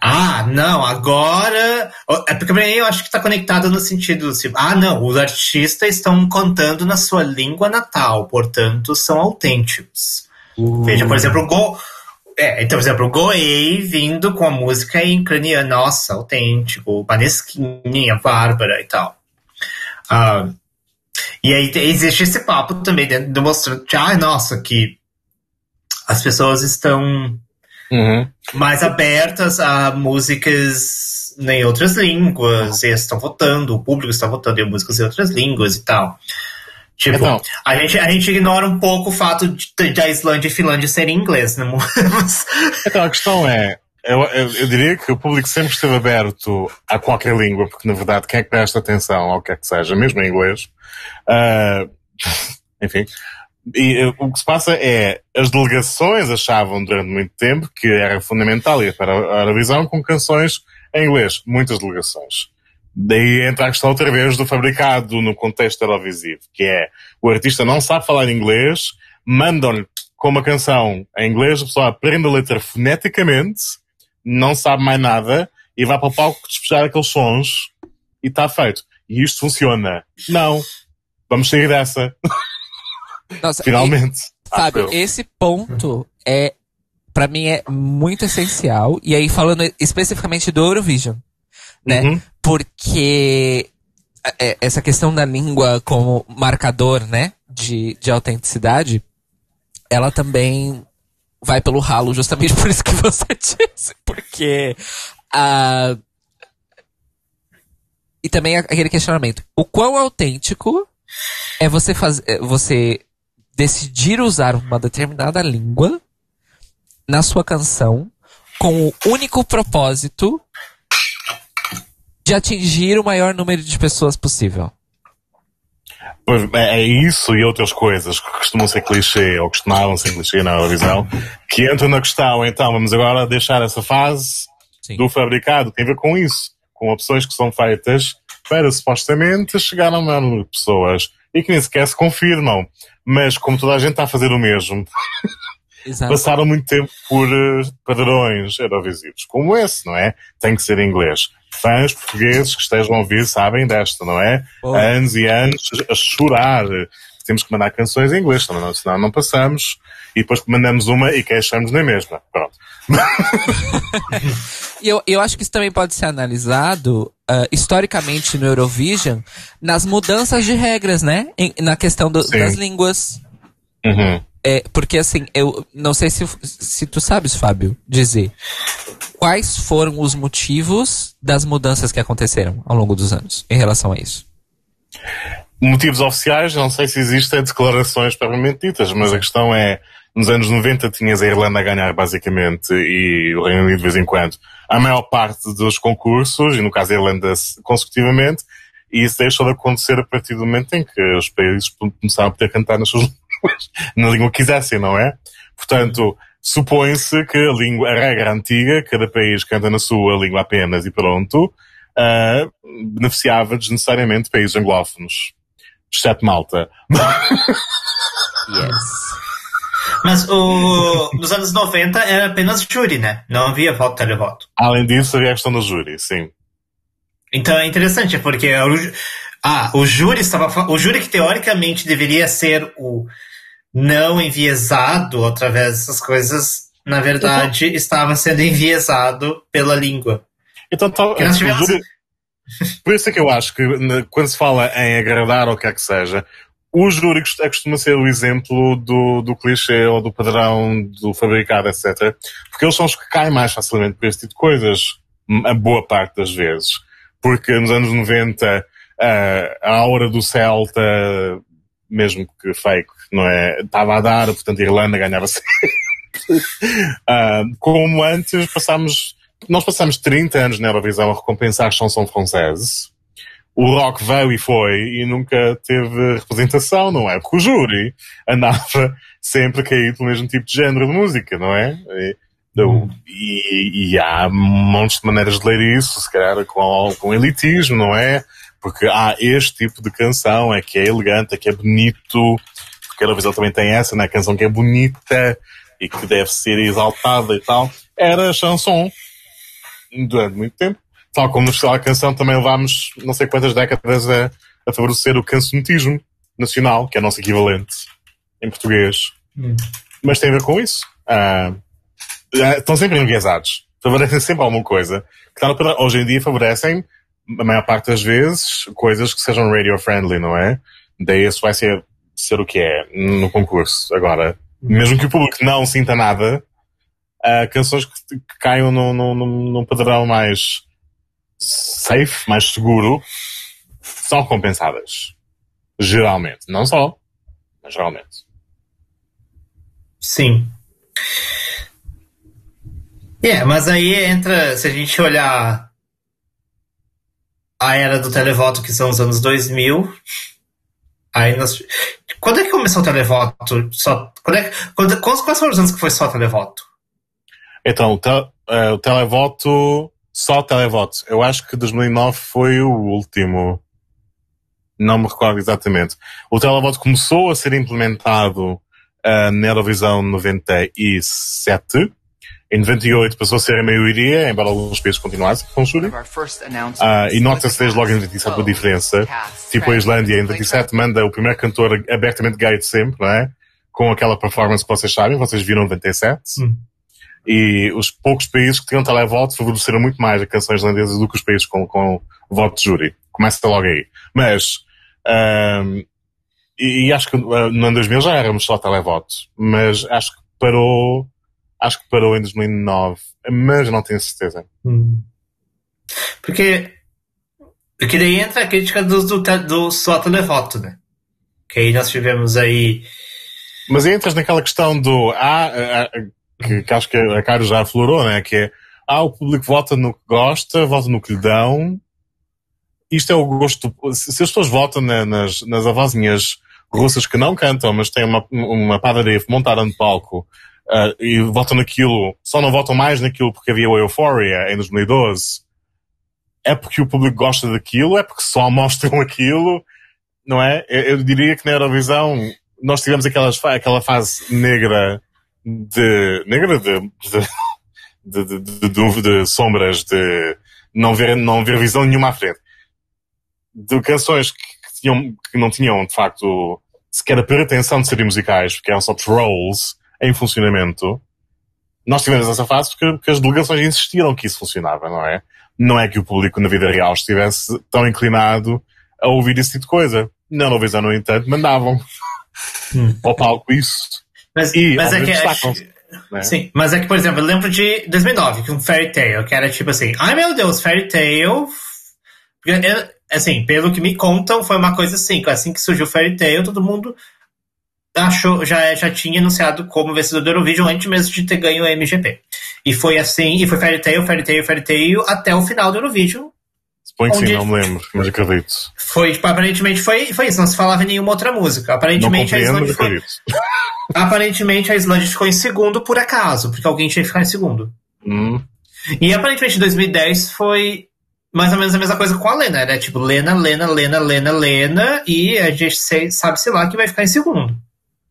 Ah, não, agora. É porque pra mim eu acho que está conectado no sentido assim, ah, não, os artistas estão contando na sua língua natal, portanto são autênticos. Uh. Veja, por exemplo, o Go, é, então, por exemplo, o Goei vindo com a música em ucraniano, nossa, autêntico, Panesquinha, Bárbara e tal. Uh, e aí existe esse papo também dentro do mostrando, ah, nossa, que as pessoas estão uhum. mais abertas a músicas em outras línguas, e estão votando, o público está votando em músicas em outras línguas e tal. Tipo, então, a, gente, a gente ignora um pouco o fato de, de a Islândia e Finlândia serem inglês, né? então, a questão é, eu, eu, eu, diria que o público sempre esteve aberto a qualquer língua, porque na verdade quem é que presta atenção ao que é que seja, mesmo em inglês. Uh, enfim. E uh, o que se passa é, as delegações achavam durante muito tempo que era fundamental ir para a Eurovisão com canções em inglês. Muitas delegações. Daí entra a questão outra vez do fabricado no contexto televisivo, que é o artista não sabe falar inglês, mandam-lhe com uma canção em inglês, a pessoa aprende a letra foneticamente, não sabe mais nada e vai para o palco despejar aqueles sons e está feito. E isto funciona. Não. Vamos sair dessa. Nossa, Finalmente. E, Fábio, esse ponto é, para mim, é muito essencial. E aí, falando especificamente do Eurovision né? Uhum. Porque é, essa questão da língua como marcador, né, de, de autenticidade, ela também vai pelo ralo justamente por isso que você disse, porque a e também aquele questionamento, o quão autêntico é você fazer, é você decidir usar uma determinada língua na sua canção com o único propósito de atingir o maior número de pessoas possível. Pois, é, é isso e outras coisas que costumam ser clichê, ou costumavam ser clichê na Eurovisão, que entram na questão, então vamos agora deixar essa fase Sim. do fabricado, tem a ver com isso, com opções que são feitas para supostamente chegar a um maior número de pessoas e que nem sequer se confirmam. Mas como toda a gente está a fazer o mesmo, passaram muito tempo por uh, padrões eurovisivos como esse, não é? Tem que ser em inglês fãs portugueses que estejam a ouvir sabem desta, não é? Há anos e anos a chorar temos que mandar canções em inglês, senão, senão não passamos, e depois mandamos uma e queixamos na mesma. Pronto. eu, eu acho que isso também pode ser analisado uh, historicamente no Eurovision nas mudanças de regras, né? Em, na questão do, das línguas. Uhum. É, porque assim, eu não sei se, se tu sabes, Fábio, dizer quais foram os motivos das mudanças que aconteceram ao longo dos anos em relação a isso. Motivos oficiais, não sei se existem declarações propriamente ditas, mas a questão é, nos anos 90 tinhas a Irlanda a ganhar basicamente e o Reino Unido de vez em quando a maior parte dos concursos, e no caso a Irlanda consecutivamente, e isso deixou de acontecer a partir do momento em que os países começaram a poder cantar nas suas na língua que quisessem, não é? Portanto, supõe-se que a língua, a regra antiga, cada país canta na sua língua apenas e pronto, uh, beneficiava desnecessariamente países anglófonos. Exceto Malta. yes. Mas o, nos anos 90 era apenas júri, né? Não havia voto televoto. Além disso, havia a questão do júri, sim. Então é interessante, porque o, ah, o júri estava. O júri que teoricamente deveria ser o não enviesado através dessas coisas, na verdade, então, estava sendo enviesado pela língua. Então, tá, tivemos... júri... por isso é que eu acho que quando se fala em agradar ou o que é que seja, o júri costuma ser o exemplo do, do clichê ou do padrão do fabricado, etc. Porque eles são os que caem mais facilmente por esse tipo de coisas, a boa parte das vezes. Porque nos anos 90, a aura do Celta mesmo que fake, não é? Estava a dar, portanto a Irlanda ganhava sempre. uh, como antes passámos, nós passámos 30 anos na Eurovisão a recompensar a chanson française. O rock veio e foi e nunca teve representação, não é? Porque o júri andava sempre a cair pelo mesmo tipo de género de música, não é? E, e, e há montes de maneiras de ler isso, se calhar com, com elitismo, não é? porque há este tipo de canção, é que é elegante, é que é bonito, porque a Eurovisão também tem essa, né? Canção que é bonita e que deve ser exaltada e tal. Era chanson durante muito tempo. Tal como a canção também levámos não sei quantas décadas a, a favorecer o cancionismo nacional, que é o nosso equivalente em português. Hum. Mas tem a ver com isso. Ah, ah estão sempre enviesados. Favorecem sempre alguma coisa. Tá hoje em dia favorecem a maior parte das vezes, coisas que sejam radio friendly, não é? Daí isso vai ser, ser o que é no concurso. Agora, mesmo que o público não sinta nada, uh, canções que, que caiam num, num, num padrão mais safe, mais seguro, são compensadas. Geralmente. Não só, mas geralmente. Sim. É, yeah, mas aí entra, se a gente olhar a era do televoto, que são os anos 2000. Aí nós... Quando é que começou o televoto? Só... Quando é... Quando... Quais, foram os anos que foi só televoto? Então, o, te... uh, o televoto, só televoto. Eu acho que 2009 foi o último. Não me recordo exatamente. O televoto começou a ser implementado uh, na Eurovisão 97 em 98 passou a ser a maioria, embora alguns países continuassem com o júri. Uh, e nota-se desde logo em 97 a diferença. Tipo a Islândia, em 97 manda o primeiro cantor abertamente gay de sempre, não é? Com aquela performance que vocês sabem, vocês viram 97. Hum. E os poucos países que tinham televoto favoreceram muito mais a canção islandesa do que os países com, com voto de júri. Começa logo aí. Mas, um, e, e, acho que uh, no ano 2000 já éramos só televoto. Mas acho que parou Acho que parou em 2009, mas não tenho certeza. Hum. Porque, porque daí entra a crítica do, do, do só televoto, né? Que aí nós tivemos aí. Mas entras naquela questão do. Ah, ah, ah, que, que acho que a Caro já aflorou, né? Que é. Ah, o público vota no que gosta, vota no que lhe dão. Isto é o gosto. Se, as pessoas votam na, nas, nas avózinhas russas que não cantam, mas têm uma, uma padaria montada no palco uh, e votam naquilo, só não votam mais naquilo porque havia o Euphoria em 2012, é porque o público gosta daquilo, é porque só mostram aquilo, não é? Eu, eu diria que na Eurovisão nós tivemos aquelas, aquela fase negra de, negra de, de, de, de, sombras, de não ver, não ver visão nenhuma à frente. De canções que, tinham, que não tinham, de facto, sequer a pretensão de serem musicais, porque eram só trolls em funcionamento, nós tivemos essa fase porque, porque, as delegações insistiram que isso funcionava, não é? Não é que o público na vida real estivesse tão inclinado a ouvir esse tipo de coisa. Na Eurovisão, no entanto, mandavam hum. ao palco isso. Mas, e, mas é que acho, né? Sim, mas é que, por exemplo, eu lembro de 2009, que um Fairy Tail, que era tipo assim, ai meu Deus, Fairy Tail. Assim, pelo que me contam, foi uma coisa assim, que assim que surgiu o Fairy Tail, todo mundo achou, já, já tinha anunciado como vencedor do Eurovision antes mesmo de ter ganho o MGP. E foi assim, e foi Fairy Tail, Fairy Tail, Fairy Tail até o final do Eurovision. Suponho que sim, não me lembro, mas acredito. Foi, tipo, aparentemente foi, foi isso, não se falava em nenhuma outra música. Aparentemente a Islândia foi, Aparentemente a Islândia ficou em segundo por acaso, porque alguém tinha que ficar em segundo. Hum. E aparentemente em 2010 foi mais ou menos a mesma coisa com a Lena. Era tipo Lena, Lena, Lena, Lena, Lena, e a gente sabe-se lá que vai ficar em segundo.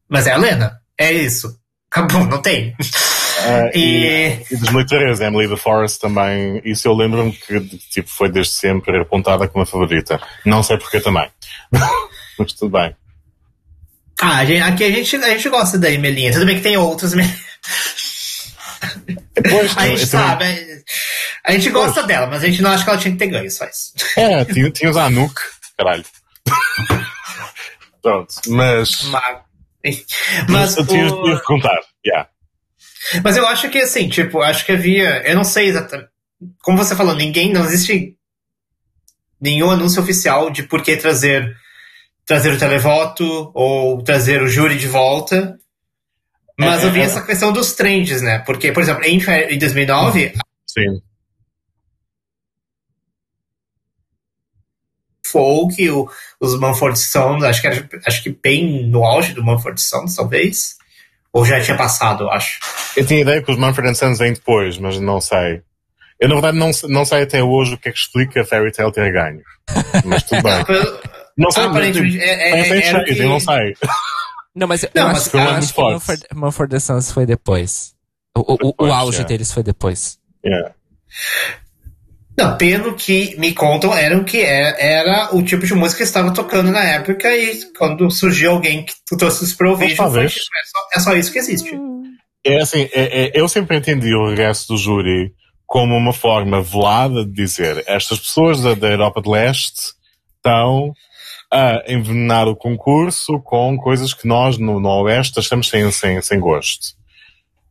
Mas é a Lena. É isso. Acabou, não tem. Uh, e... e, 2013, Emily the Forest também, isso eu lembro-me que tipo, foi desde sempre apontada como a favorita. Não sei porquê também. Mas tudo bem. Ah, aqui a gente, a gente gosta da Emelinha. Tudo bem que tem outras. Pois, a gente sabe. Também... A gente gosta dela, mas a gente não acha que ela tinha que ter ganho, só isso. É, tinha, tinha os Anuk, caralho. Pronto, mas. Mas, mas eu tinha o... que contar, yeah. Mas eu acho que assim, tipo, acho que havia. Eu não sei exatamente. Como você falou, ninguém. Não existe nenhum anúncio oficial de por que trazer trazer o televoto ou trazer o júri de volta. Mas é, eu vi é, essa questão dos trends, né? Porque, por exemplo, em, em 2009. Sim. Folk, o, os Manford Sons, acho que, acho que bem no auge do Manford Sons, talvez. Ou já tinha passado, eu acho. Eu tinha ideia que os Manfred Sons vêm depois, mas não sei. Eu, na verdade, não, não sei até hoje o que é que explica a Fairy Tail ter ganho. Mas tudo bem. Não sei, aparentemente. Mas, é, é, é, é que... eu não sei. Não, mas eu não, acho, mas, eu acho que Mumford, Mumford Sons foi depois. O, o, depois, o auge deles foi depois. Yeah. Não, pelo que me contam, eram que era o tipo de música que estava tocando na época e quando surgiu alguém que trouxe isso para o vídeo, foi, é, só, é só isso que existe. É assim, é, é, eu sempre entendi o regresso do júri como uma forma velada de dizer estas pessoas da, da Europa de Leste estão a envenenar o concurso com coisas que nós no, no Oeste achamos sem, sem, sem gosto.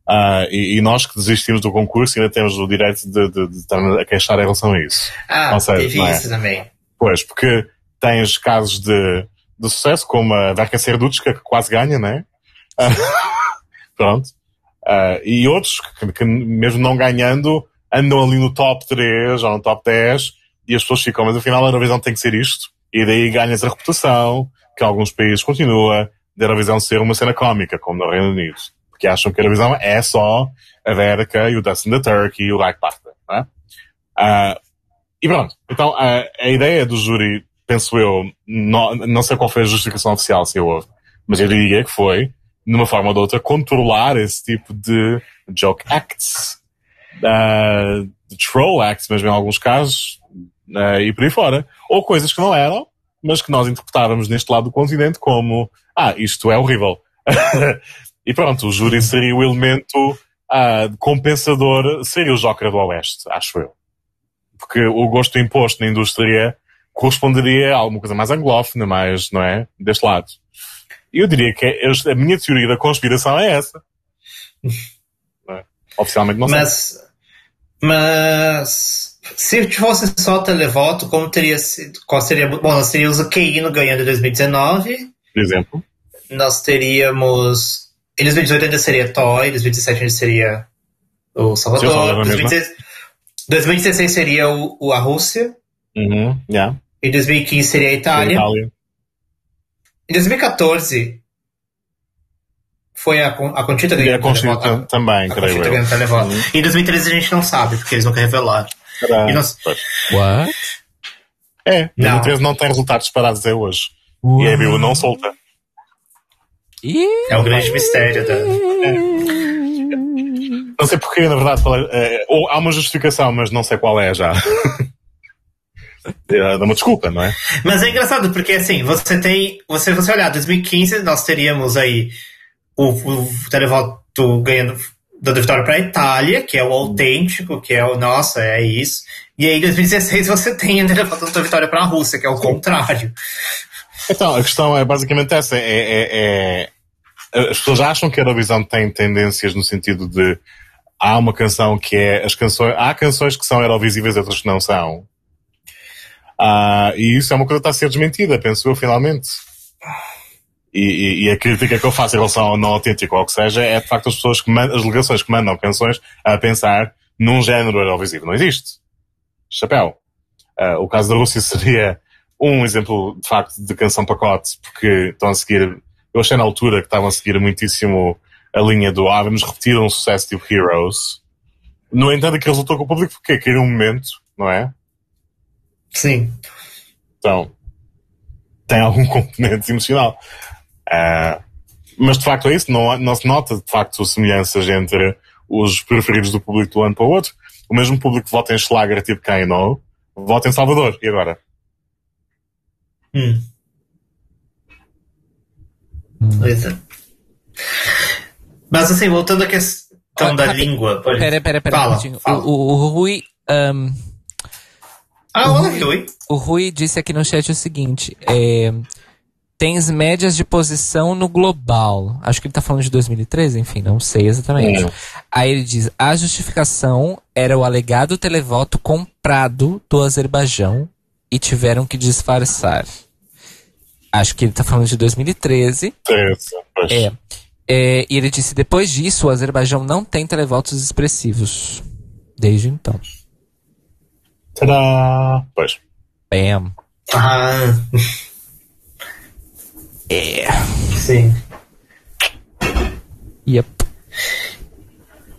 Uh, e, e, nós que desistimos do concurso ainda temos o direito de, de, de estar a queixar em relação a isso. Ah, Ou seja, teve é? isso também. Pois, porque tens casos de, de sucesso, como a Darka Serduchka, que quase ganha, né? Pronto. Uh, e outros que, que, mesmo não ganhando, andam ali no top 3 ou no top 10 e as pessoas ficam, mas afinal a Eurovisão tem que ser isto. E daí ganhas a reputação, que alguns países continua, de Eurovisão ser uma cena cómica, como no Reino Unido. Porque acham que a Eurovisão é só a Verica e o Dustin the Turkey e o Like Parta. Né? Uh, e pronto. Então, a, a ideia do júri, penso eu, não, não sei qual foi a justificação oficial, se houve, mas eu diria que foi, numa forma ou de outra, controlar esse tipo de joke acts, uh, de troll acts, mesmo em alguns casos, uh, e por aí fora. Ou coisas que não eram, mas que nós interpretávamos neste lado do continente como, ah, isto é horrível. e pronto, o júri seria o elemento uh, compensador, seria o Joker do Oeste, acho eu. Porque o gosto imposto na indústria corresponderia a alguma coisa mais anglófona, mais, não é? Deste lado. Eu diria que a minha teoria da conspiração é essa. É? Oficialmente não sei. Mas, mas se fosse só televoto, como teria sido? Qual seria? Bom, nós teríamos o Keino ganhando em 2019. Por exemplo. Nós teríamos. Em 2018 ainda seria Toy, em 2017 ainda seria o Salvador. Em 2016 seria o, o, a Rússia. Uhum, yeah. Em 2015 seria a Itália. Itália. Em 2014 foi a, a Conchita ganhando. E a Conchita também, a creio Conchita eu. Uhum. Em 2013 a gente não sabe, porque eles nunca revelaram. Para... Nós... What? É, não. 2013 não tem resultados parados até hoje. What? E a EBU não solta. É o grande mistério da. Não sei porquê, na verdade, é, ou há uma justificação, mas não sei qual é já. é, dá uma desculpa, não é? Mas é engraçado, porque assim, você tem. Você, você olhar, 2015 nós teríamos aí o, o televoto ganhando dando vitória para a Itália, que é o autêntico, que é o nossa, é isso. E aí, em 2016, você tem a dando vitória para a Rússia, que é o contrário. Então, a questão é basicamente essa: é, é, é, as pessoas acham que a Eurovisão tem tendências no sentido de há uma canção que é as canções, há canções que são eurovisíveis e outras que não são. Ah, e isso é uma coisa que está a ser desmentida, penso eu, finalmente. E, e, e, a crítica que eu faço em relação ao não autêntico ou o que seja é de facto as pessoas que mandam, as delegações que mandam canções a pensar num género eurovisível. Não existe. Chapéu. Uh, o caso da Rússia seria um exemplo de facto de canção pacote, porque estão a seguir, eu achei na altura que estavam a seguir muitíssimo a linha do ah, vamos repetir um sucesso tipo Heroes. No entanto, que resultou com o público porque caiu um momento, não é? Sim. Então, tem algum componente emocional. Uh, mas de facto é isso, não, não se nota de facto semelhanças entre os preferidos do público do ano para o outro. O mesmo público que vota em Schlager, tipo quem não, vota em Salvador. E agora? Hum. Pois é. Mas assim, voltando à questão da língua. Pode... Pera, pera, pera. Fala, fala. O, o, o Rui. Um... Ah, olá, Rui. O Rui disse aqui no chat o seguinte: é, tens médias de posição no global. Acho que ele tá falando de 2013, enfim, não sei exatamente. É. Aí ele diz: a justificação era o alegado televoto comprado do Azerbaijão e tiveram que disfarçar. Acho que ele tá falando de 2013. É, é, é, e ele disse: depois disso, o Azerbaijão não tem televotos expressivos. Desde então. Tadá! Pois. Bam. Ah. É. Sim. Yep.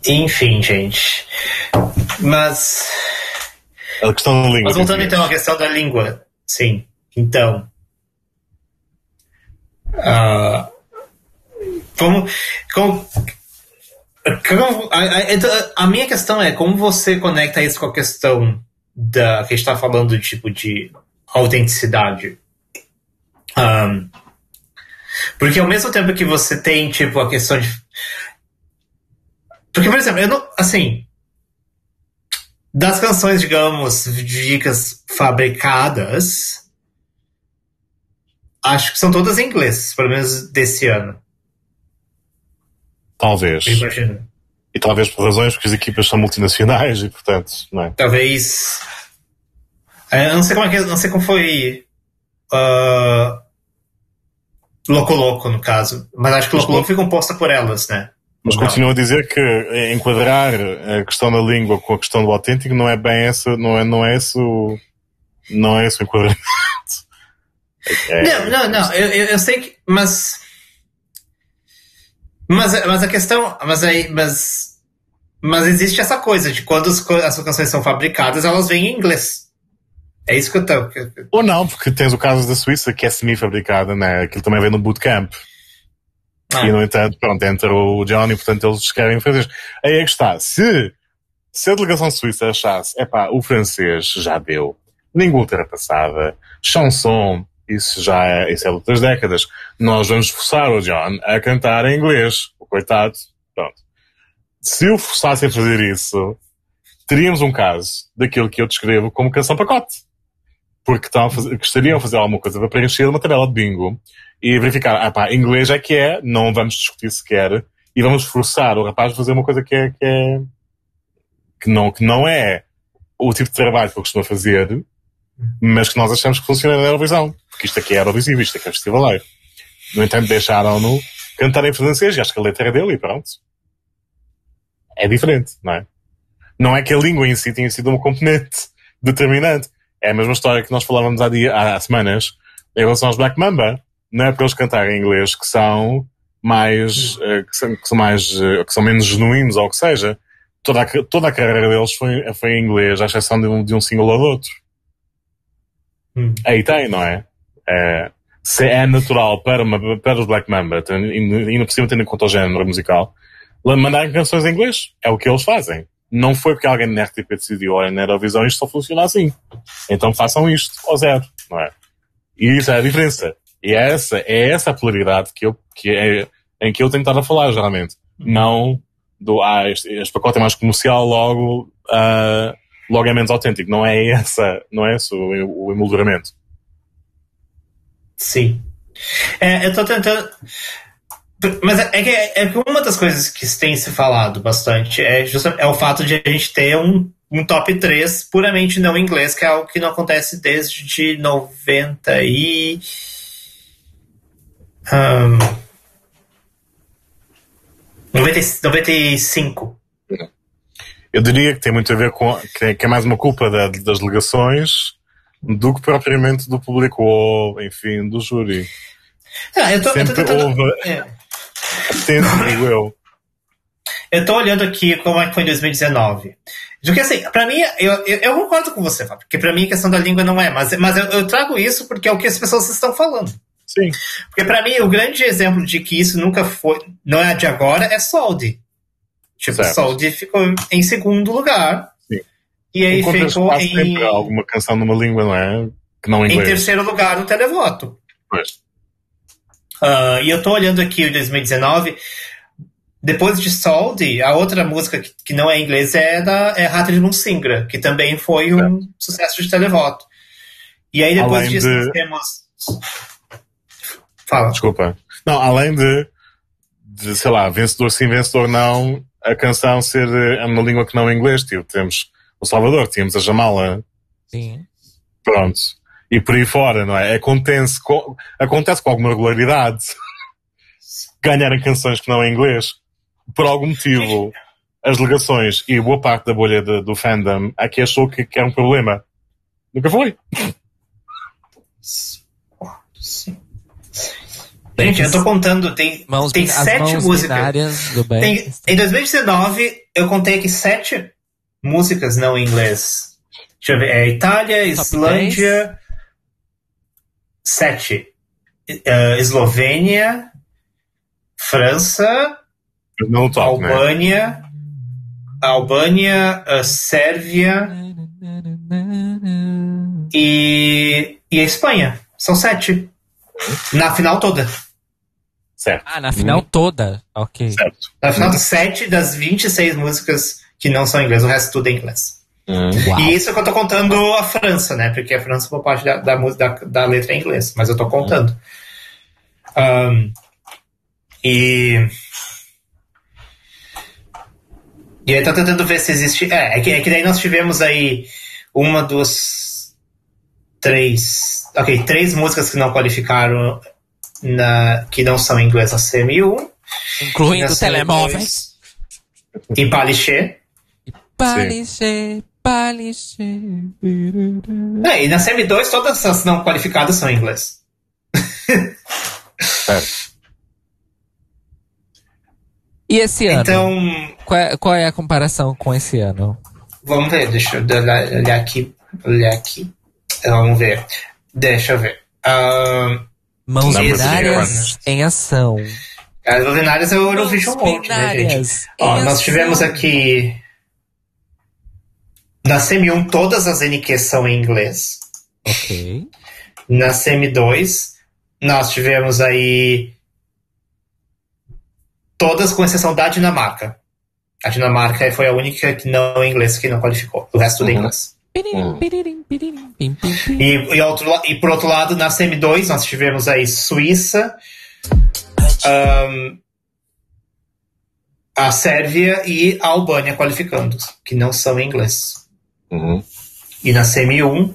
Enfim, gente. Mas. A questão da língua. Mas voltando então à questão da língua. Sim. Então. Uh, como. como a, a, então, a, minha questão é como você conecta isso com a questão da que está falando tipo de autenticidade. Um, porque ao mesmo tempo que você tem, tipo, a questão de. Porque, por exemplo, eu não. Assim. Das canções, digamos, dicas fabricadas. Acho que são todas em inglês, pelo menos desse ano. Talvez. Imagino. E talvez por razões porque as equipas são multinacionais e, portanto, não é? Talvez. Eu não sei como é que. Não sei como foi. Uh, Loco Loco, no caso. Mas acho que Loco Loco foi composta por elas, né? Mas continuo a dizer que enquadrar a questão da língua com a questão do autêntico não é bem essa, não é, não é esse o, não é esse o enquadramento. É, não, não, não, eu, eu, sei que, mas, mas, mas a questão, mas aí, mas, mas existe essa coisa de quando as, as canções são fabricadas, elas vêm em inglês. É isso que eu estou. Ou não, porque tens o caso da Suíça que é semi-fabricada, né? Aquilo também vem no bootcamp. Ah. E no entanto, pronto, entra o Johnny, portanto eles querem fazer. Aí é que está. Se, se a delegação suíça achasse, é pá, o francês já deu, língua ultrapassada, chanson, isso já é, isso é outras décadas, nós vamos forçar o John a cantar em inglês. O coitado, pronto. Se o forçassem a fazer isso, teríamos um caso daquilo que eu descrevo como canção pacote porque fazer, gostariam de fazer alguma coisa para preencher uma tabela de bingo e verificar, ah pá, inglês é que é, não vamos discutir sequer e vamos forçar o rapaz a fazer uma coisa que é, que é, que não, que não é o tipo de trabalho que ele costuma fazer, mas que nós achamos que funciona na Eurovisão. Porque isto aqui é Eurovisível, isto aqui é festivaleiro. No entanto, deixaram-no cantar em francês e acho que a letra é dele e pronto. É diferente, não é? Não é que a língua em si tenha sido uma componente determinante. É a mesma história que nós falávamos há, dia, há semanas em relação aos Black Mamba. Não é para eles cantarem em inglês que são mais, uh, que, são, que, são, mais, uh, que são menos genuínos ou o que seja. Toda a, toda a carreira deles foi, foi em inglês, à exceção de um, de um single ou do outro. Hum. Aí tem, não é? é? Se é natural para, uma, para os Black Mamba, e ainda por cima tendo em conta o género musical, mandarem canções em inglês. É o que eles fazem. não foi porque alguém na RTP decidiu, olha, na Eurovisão isto só funciona assim. Então façam isto ao zero, não é? E isso é a diferença. E é essa, é essa a polaridade que eu, que é, em que eu tenho estado a falar, geralmente. Não do, ah, este, este pacote é mais comercial, logo, uh, logo é menos autêntico. Não é essa, não é esse o, o emolduramento. Sim. É, eu estou tentando. Mas é, é que, é que uma das coisas que tem se falado bastante é, é o fato de a gente ter um, um top 3 puramente não inglês, que é algo que não acontece desde 90 e. Um, 90, 95. Eu diria que tem muito a ver com. que é mais uma culpa da, das delegações do que propriamente do público ou, enfim, do júri. Ah, eu tô, Sempre eu tô, houve. É. digo eu. Eu tô olhando aqui como é que foi em 2019. Porque assim, pra mim, eu, eu, eu concordo com você, Fábio, porque pra mim a questão da língua não é, mas, mas eu, eu trago isso porque é o que as pessoas estão falando. Sim. Porque para mim, o grande exemplo de que isso nunca foi, não é de agora, é Soldi. Tipo, certo. Soldi ficou em segundo lugar. Sim. E aí ficou em. Alguma canção numa língua, não é? Que não em inglês. Em terceiro lugar no televoto. Pois. Uh, e eu tô olhando aqui o 2019. Depois de Soldi, a outra música que, que não é em inglês é da é Rata de Munsingra, que também foi um sucesso de televoto. E aí depois Além disso de... temos Fala. Desculpa. Não, além de, de, sei lá, vencedor sim, vencedor não, a canção ser é uma língua que não é inglês. Tipo, temos o Salvador, tínhamos a Jamala. Sim. Pronto. E por aí fora, não é? Acontece com, acontece com alguma regularidade ganharem canções que não é inglês. Por algum motivo, as delegações e boa parte da bolha de, do fandom aqui achou que, que era um problema. Nunca foi. Gente, eu tô contando, tem, mãos, tem sete músicas. Tem, em 2019, eu contei aqui sete músicas não em inglês. Deixa eu ver, é Itália, Top Islândia, 10. sete. Uh, Eslovênia, França, top, Albânia, né? Albânia, uh, Sérvia e, e a Espanha. São sete. Na final toda. Certo. Ah, na final hum. toda. Ok. Certo. Na final, hum. 7 das 26 músicas que não são em inglês, o resto tudo é em inglês. Hum. E isso é que eu tô contando a França, né? Porque a França, por parte da, da, da, da letra é em inglês, mas eu tô contando. Um, e. E aí tô tentando ver se existe. É, é que, é que daí nós tivemos aí uma, duas, três. Ok, três músicas que não qualificaram na, que não são na CMU. Incluindo telemóveis. E Palichê. Palichê, Palichê. É, e na CM2 todas as não qualificadas são em inglês. é. E esse ano? Então. Qual é, qual é, a comparação com esse ano? Vamos ver, deixa eu olhar aqui. Olhar aqui. Vamos ver. Deixa eu ver. Uh, Mãos binárias em ação. As binárias é o Eurovision Mode, né, gente? Ó, nós tivemos aqui. Na CM1, todas as NQs são em inglês. Ok. Na CM2, nós tivemos aí. Todas com exceção da Dinamarca. A Dinamarca foi a única que não em inglês que não qualificou. O resto uhum. em inglês. Hum. E, e, outro, e por outro lado, na CM2 nós tivemos aí Suíça, um, a Sérvia e a Albânia qualificando, que não são em inglês. Uhum. E na CM1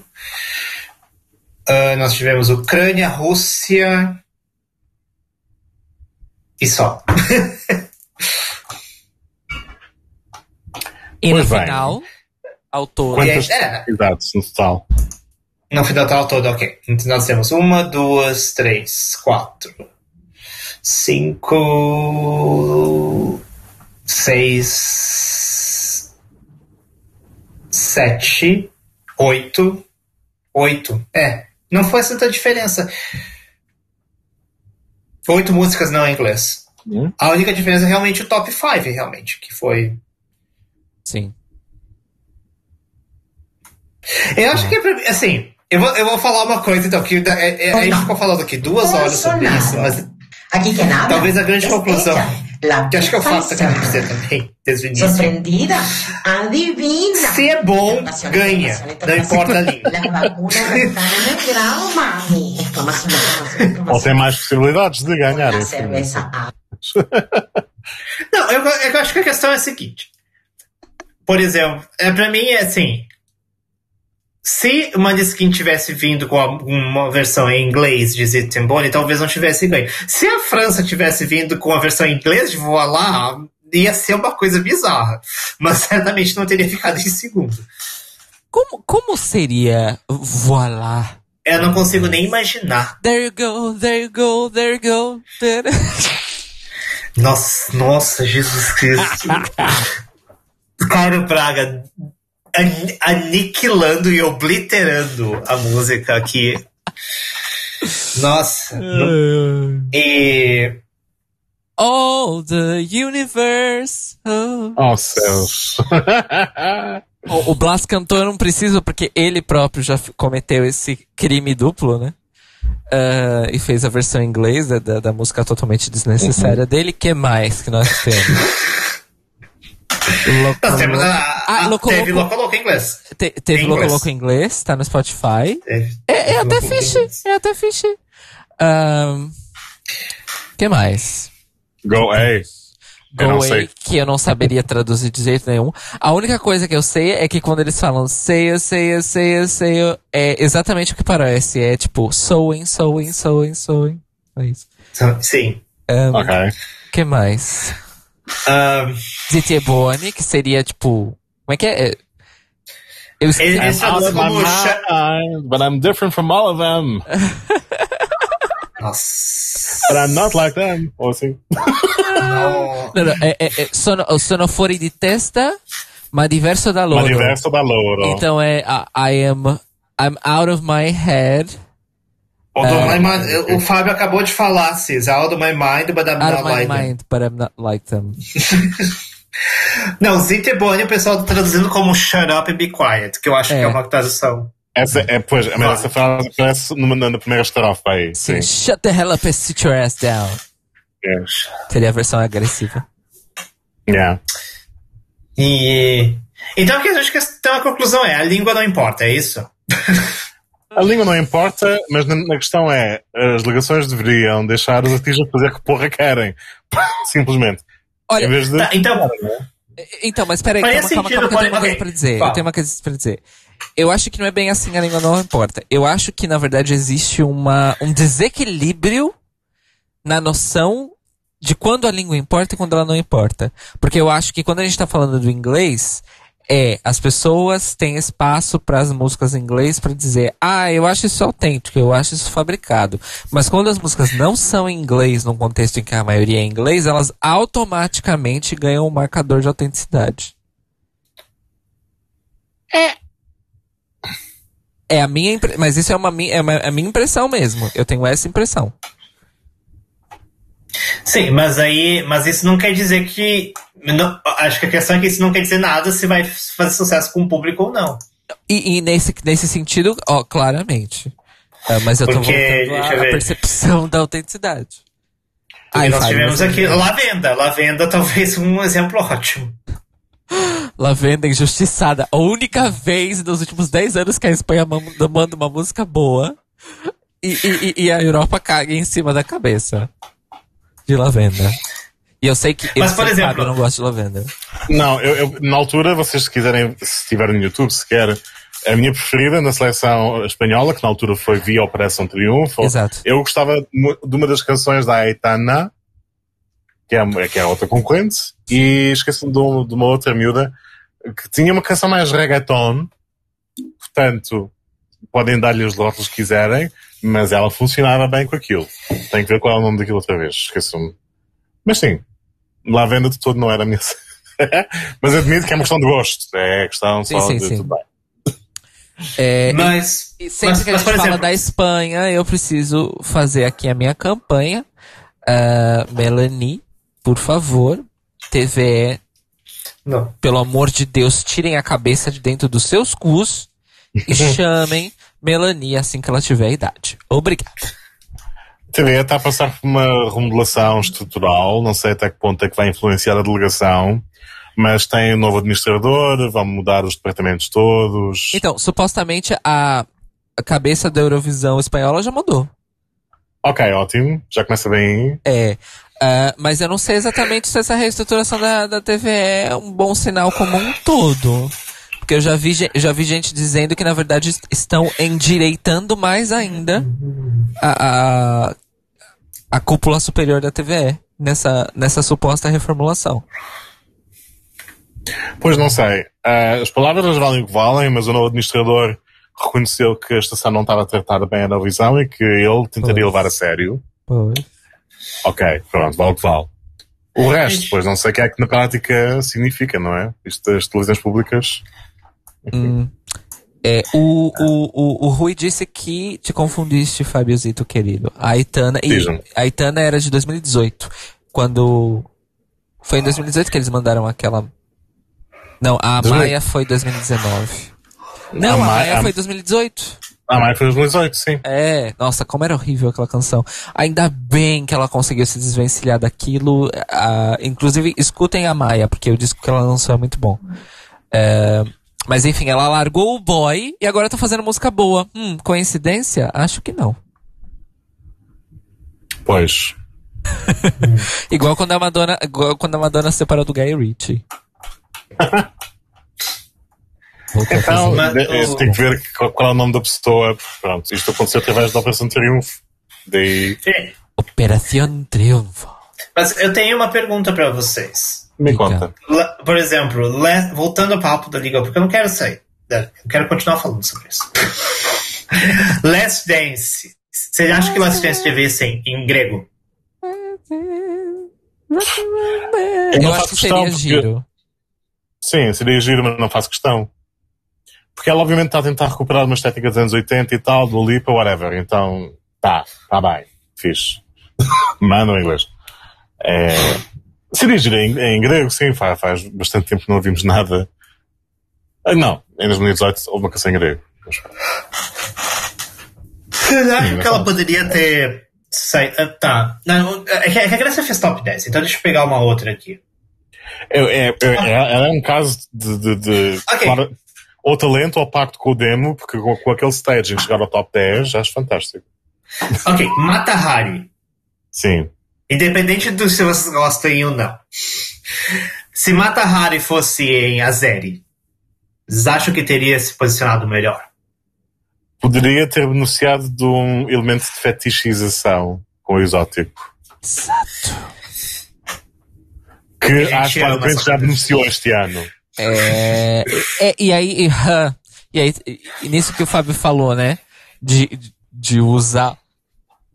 uh, nós tivemos Ucrânia, Rússia e só. e no final, ao todo. Quantas é, no total? No final total todo, ok. Então nós temos uma, duas, três, quatro, cinco, seis, sete, oito, oito. É, não foi tanta diferença. Oito músicas não em inglês. Hum. A única diferença é realmente o top 5, realmente, que foi. Sim Eu acho que, assim, eu vou, eu vou falar uma coisa, então, que é, é, a gente ficou falando aqui duas horas sobre isso, mas. Aqui que nada. Talvez a grande conclusão. que acho que é o fato que eu quero dizer também, desde o início. Surpreendida, adivina. Se é bom, ganha. Não importa a língua. Ou tem mais possibilidades de ganhar. Não, eu, eu acho que a questão é a seguinte. Por exemplo, é, pra mim é assim. Se Maneskin tivesse vindo com uma versão em inglês de Zitembone, talvez não tivesse ganho. Se a França tivesse vindo com a versão em inglês de Voilá, ia ser uma coisa bizarra. Mas certamente não teria ficado em segundo. Como, como seria Voilá? Eu não consigo nem imaginar. There you go, there you go, there you go. nossa, nossa, Jesus Cristo. Cairo Braga aniquilando e obliterando a música aqui. Nossa. e. All the universe. Oh, oh céus. o, o Blas cantor não precisa, porque ele próprio já cometeu esse crime duplo, né? Uh, e fez a versão em inglês da, da, da música totalmente desnecessária uhum. dele. que mais que nós temos? Loco, temos a, ah, Loco, teve Loco Loco em inglês. Te, teve em Loco inglês. Loco em inglês, tá no Spotify. Teve, é, é até fixe, é até fixe. Um, que mais? Go A. Go Away, que eu não saberia traduzir de jeito nenhum. A única coisa que eu sei é que quando eles falam say, say, say, say, é exatamente o que parece. É tipo sewing, sewing, sewing, sewing. É isso. Sim. Um, ok. que mais? Um, Zitebone, que seria tipo. Como é que é? Eu esqueci. Esse é como mind, but I'm different from all of them. Nossa. But I'm not like them. Ou assim. Não, não, é, é, é, sono, sono fuori di testa, ma diverso da loro. Ma diverso da loro. Então é uh, I am I'm out of my head. Uh, mind, o Fábio acabou de falar, Cis. Out of my mind, but I'm not like mind, them. but I'm not like them. Não, Zitebone o pessoal tá traduzindo como shut up and be quiet, que eu acho é. que é uma tradução. Essa, é, pois, mas essa frase aparece na, na primeira estrofe aí. Sim. sim. Shut the hell up and sit your ass down. Yes. Seria a versão agressiva. Yeah. E. Então, acho que então a conclusão é: a língua não importa, é isso? A língua não importa, mas na, questão é, as delegações deveriam deixar os artistas fazer que porra querem. Simplesmente. Olha, de... tá, então... Então, mas peraí, calma, calma, calma, calma, eu tenho uma coisa pra dizer. Eu tenho uma coisa pra dizer. Eu acho que não é bem assim, a língua não importa. Eu acho que, na verdade, existe uma, um desequilíbrio na noção de quando a língua importa e quando ela não importa. Porque eu acho que quando a gente tá falando do inglês, é as pessoas têm espaço para as músicas em inglês para dizer, ah, eu acho isso autêntico, eu acho isso fabricado. Mas quando as músicas não são em inglês, num contexto em que a maioria é em inglês, elas automaticamente ganham um marcador de autenticidade. É. É a minha, mas isso é uma é, uma, é a minha impressão mesmo. Eu tenho essa impressão. Sim, mas aí, mas isso não quer dizer que não, acho que a questão é que isso não quer dizer nada se vai fazer sucesso com o público ou não. E, e nesse, nesse sentido, ó, claramente. É, mas eu Porque, tô voltando à percepção da autenticidade. Ai, nós tivemos aqui Lavenda. Lavenda talvez um exemplo ótimo. Lavenda injustiçada. A única vez nos últimos 10 anos que a Espanha manda uma música boa e, e, e a Europa caga em cima da cabeça de Lavenda. E eu sei que Mas, por exemplo, eu não gosto de lavenda. Não, eu, eu, na altura, vocês se quiserem, se estiverem no YouTube, se quer, a minha preferida na seleção espanhola, que na altura foi Via Operação Triunfo. Exato. Eu gostava de uma das canções da Aitana, que é, que é outra concorrente, e esqueci-me de, de, uma outra miúda, que tinha uma canção mais reggaeton, portanto, podem dar-lhe os rótulos que quiserem, mas ela funcionava bem com aquilo. Tem que ver qual é o nome daquilo outra vez, esqueço-me. Mas sim, lavenda de todo não era a minha. mas admito que é uma questão de gosto. É questão sim, só sim, de sim. tudo bem. É, mas, e, sempre mas, que a gente fala exemplo... da Espanha, eu preciso fazer aqui a minha campanha. Uh, Melanie, por favor, TVE, não. pelo amor de Deus, tirem a cabeça de dentro dos seus cus e chamem Melanie assim que ela tiver idade. Obrigado. A TV está a passar por uma remodelação estrutural, não sei até que ponto é que vai influenciar a delegação, mas tem um novo administrador, vão mudar os departamentos todos. Então, supostamente a, a cabeça da Eurovisão espanhola já mudou. Ok, ótimo, já começa bem. É, Uh, mas eu não sei exatamente se essa reestruturação da, da TV é um bom sinal como um todo. Porque eu já vi, já vi gente dizendo que, na verdade, estão endireitando mais ainda a, a, a cúpula superior da TVE nessa, nessa suposta reformulação. Pois não sei. Uh, as palavras valem o que valem, mas o novo administrador reconheceu que a estação não estava tratada bem a na visão e que ele tentaria pois. levar a sério. Pois. Ok, pronto, vale o que vale. O resto, depois não sei o que é que na prática significa, não é? Isto das televisões públicas. Hum, é, o, o, o, o Rui disse que te confundiste, Fabiozito querido. A Itana, e, a Itana era de 2018. Quando. Foi em 2018 que eles mandaram aquela. Não, a Maia foi 2019. Não, a, a Maia a... foi 2018. Ah, mas foi 2018, sim. É, nossa, como era horrível aquela canção. Ainda bem que ela conseguiu se desvencilhar daquilo. Uh, inclusive, escutem a Maia, porque o disco que ela lançou é muito bom. É, mas enfim, ela largou o boy e agora tá fazendo música boa. Hum, coincidência? Acho que não. Pois. igual quando a Madonna, igual quando a Madonna se separou do Guy Ritchie. Então, mas, tem que ver qual é o nome da pessoa. Pronto, isto aconteceu através da Operação Triunfo. Daí... Operação Triunfo. Mas eu tenho uma pergunta para vocês. Me conta. Por exemplo, voltando ao papo da Liga, porque eu não quero sair. Eu quero continuar falando sobre isso. Last Dance. Você acha que Last Dance devia ser em grego? Eu, eu acho que seria giro. Sim, seria giro, mas não faço questão. Porque ela obviamente está a tentar recuperar uma estética dos anos 80 e tal, do Lipa, whatever. Então, tá, tá bem, fixe. Mano em inglês. É, se dirigir em, em, grego, sim, faz, faz bastante tempo que não ouvimos nada. Ah, não, em 2018 houve uma canção em grego. Acho que ela poderia ter. Sei, uh, tá. Não, é que a Grécia fez top 10, então deixa eu pegar uma outra aqui. É, é, é, é um caso de. de, de okay. claro, ou talento ou pacto com o demo, porque com, com aquele staging chegar ao top 10 já acho fantástico. Ok, Mata Hari. Sim. Independente do se vocês gostam ou não. Se Mata Hari fosse em Azeri, vocês acham que teria se posicionado melhor? Poderia ter beneficiado de um elemento de fetichização com o exótico. Exato. Que acho que já beneficiou este ano. É, é, e aí, e aí, e nisso que o Fábio falou, né? De, de usar,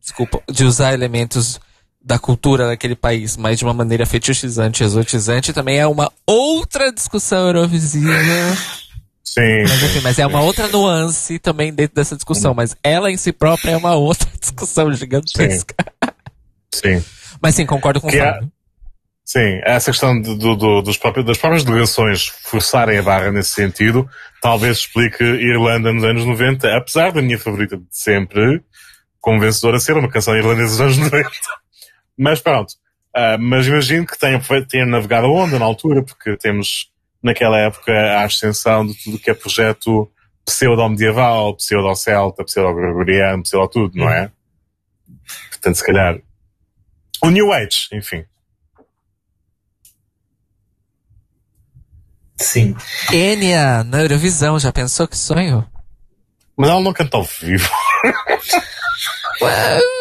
desculpa, de usar elementos da cultura daquele país, mas de uma maneira fetichizante, exotizante, também é uma outra discussão eurovisiva. Sim. Mas, enfim, mas é uma outra nuance também dentro dessa discussão, mas ela em si própria é uma outra discussão gigantesca. Sim. sim. Mas sim, concordo com o é Fábio. Sim, essa questão do, do, dos próprios, das próprias delegações forçarem a barra nesse sentido, talvez explique Irlanda nos anos 90, apesar da minha favorita de sempre, como vencedora ser uma canção irlandesa dos anos 90. Mas pronto. Uh, mas imagino que tenha, tenha navegado a onda na altura, porque temos naquela época a ascensão de tudo que é projeto pseudo-medieval, pseudo-celta, pseudo-gregoriano, pseudo-tudo, não é? Portanto, se calhar. O New Age, enfim. Sim. Enya, na Eurovisão, já pensou que sonho? Mas ela não canta ao vivo.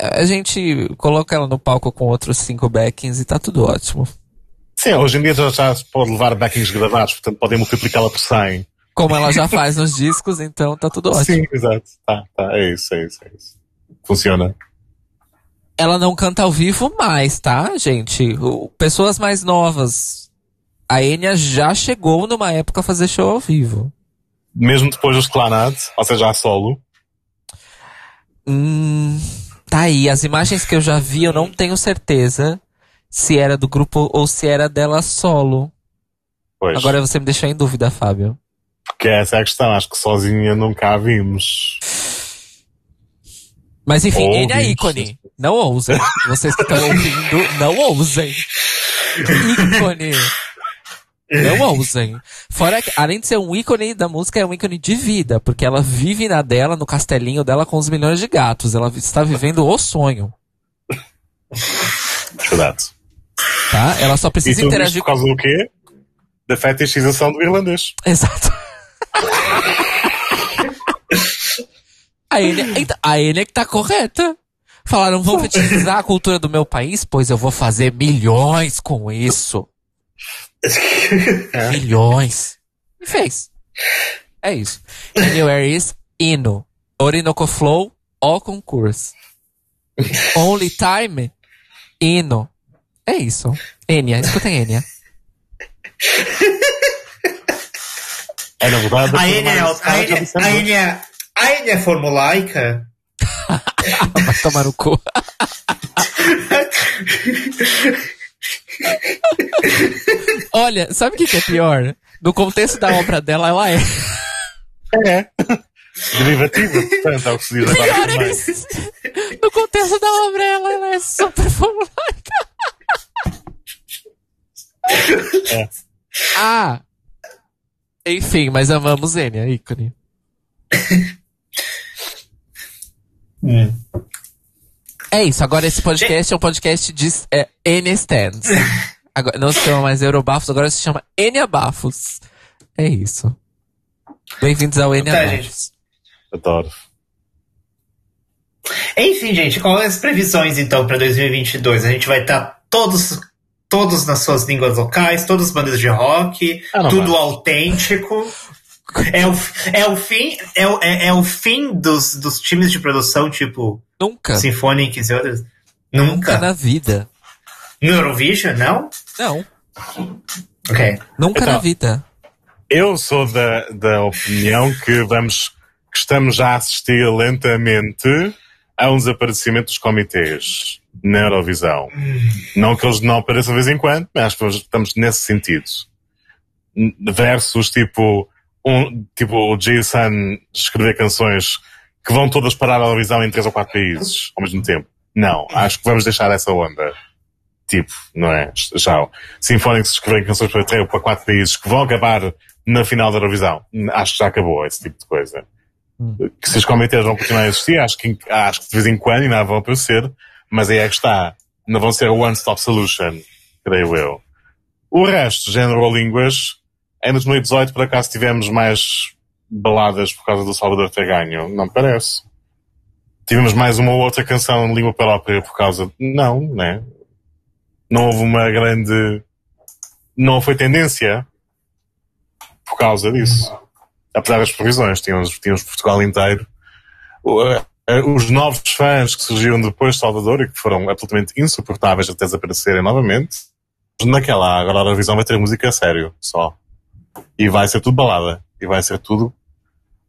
a gente coloca ela no palco com outros cinco backings e tá tudo ótimo. Sim, hoje em dia já, já se pode levar backings gravados, portanto podem multiplicá-la por 100. Como ela já faz nos discos, então tá tudo ótimo. Sim, exato. Tá, tá, é isso, é isso, é isso. Funciona. Ela não canta ao vivo mais, tá, gente? Pessoas mais novas a Enya já chegou numa época a fazer show ao vivo. Mesmo depois dos Clanad, ou seja, a solo? Hum, tá aí. As imagens que eu já vi, eu não tenho certeza se era do grupo ou se era dela solo. Pois. Agora você me deixou em dúvida, Fábio. Porque essa é a questão, acho que sozinha nunca a vimos. Mas enfim, ele é ícone. Não ousem. Vocês que estão ouvindo, não ousem. ícone. Não ousem. Fora que, além de ser um ícone da música, é um ícone de vida, porque ela vive na dela, no castelinho dela com os milhões de gatos. Ela está vivendo o sonho. Verdade. Tá? Ela só precisa interagir. Por causa do quê? Da fetichização do irlandês. Exato. a Enya, a Enya que tá correta. Falaram, vão fetichizar a cultura do meu país? Pois eu vou fazer milhões com isso. É. Milhões. E fez. É isso. Anywhere is Ino. Orinoco Flow, o concurso. Only Time, Ino. É isso. Enya, escutem Enya. É, na verdade, a Enya, é a Enya, a Enya, a Enya é formulaica? Vai tomar no cu. Olha, sabe o que, que, é pior? No contexto da obra dela, ela é. É. Derivativa, portanto, é o que se diz agora. Pior é isso. No contexto da obra, ela, ela é super formulaica. É. Ah! Enfim, mas amamos Enya, ícone. hum. É isso, agora esse podcast é um podcast de é, N stands. Agora, não se chama mais Eurobafos, agora se chama N Abafos. É isso. Bem-vindos ao N tá, Abafos. Adoro. Enfim, gente, quais as previsões então para 2022? A gente vai estar tá todos todos nas suas línguas locais, todas as bandas de rock, ah, tudo autêntico. É o, é o fim, é, o, é, é, o fim dos, dos times de produção, tipo. Nunca. Symphonics e outras. Nunca. Nunca na vida. No Eurovision, não? Não. Ok. Nunca então, na vida. Eu sou da, da opinião que vamos, que estamos já a assistir lentamente a um desaparecimento dos comitês na Eurovisão. Hum. Não que eles não apareçam de vez em quando, mas acho que estamos nesse sentido. Versus tipo, um, tipo o Jason escrever canções que vão todas parar a Eurovisão em três ou quatro países ao mesmo tempo. Não, acho que vamos deixar essa onda. Tipo, não é? Já. Sinfónicos escreverem canções para três ou para quatro países que vão acabar na final da Eurovisão. Acho que já acabou esse tipo de coisa. Hum. Que se os comitês vão continuar a existir, acho que, acho que de vez em quando ainda vão aparecer, mas aí é que está. Não vão ser o one-stop solution, creio eu. O resto, género línguas, em 2018 por acaso tivemos mais baladas por causa do Salvador ter ganho? Não parece. Tivemos mais uma ou outra canção em língua própria por causa. Não, né? Não houve uma grande. Não foi tendência por causa disso. Apesar das previsões, tínhamos, tínhamos Portugal inteiro. Eh, os novos fãs que surgiram depois de Salvador e que foram absolutamente insuportáveis até desaparecerem novamente. Naquela, agora a visão vai ter música a sério, só. E vai ser tudo balada. E vai ser tudo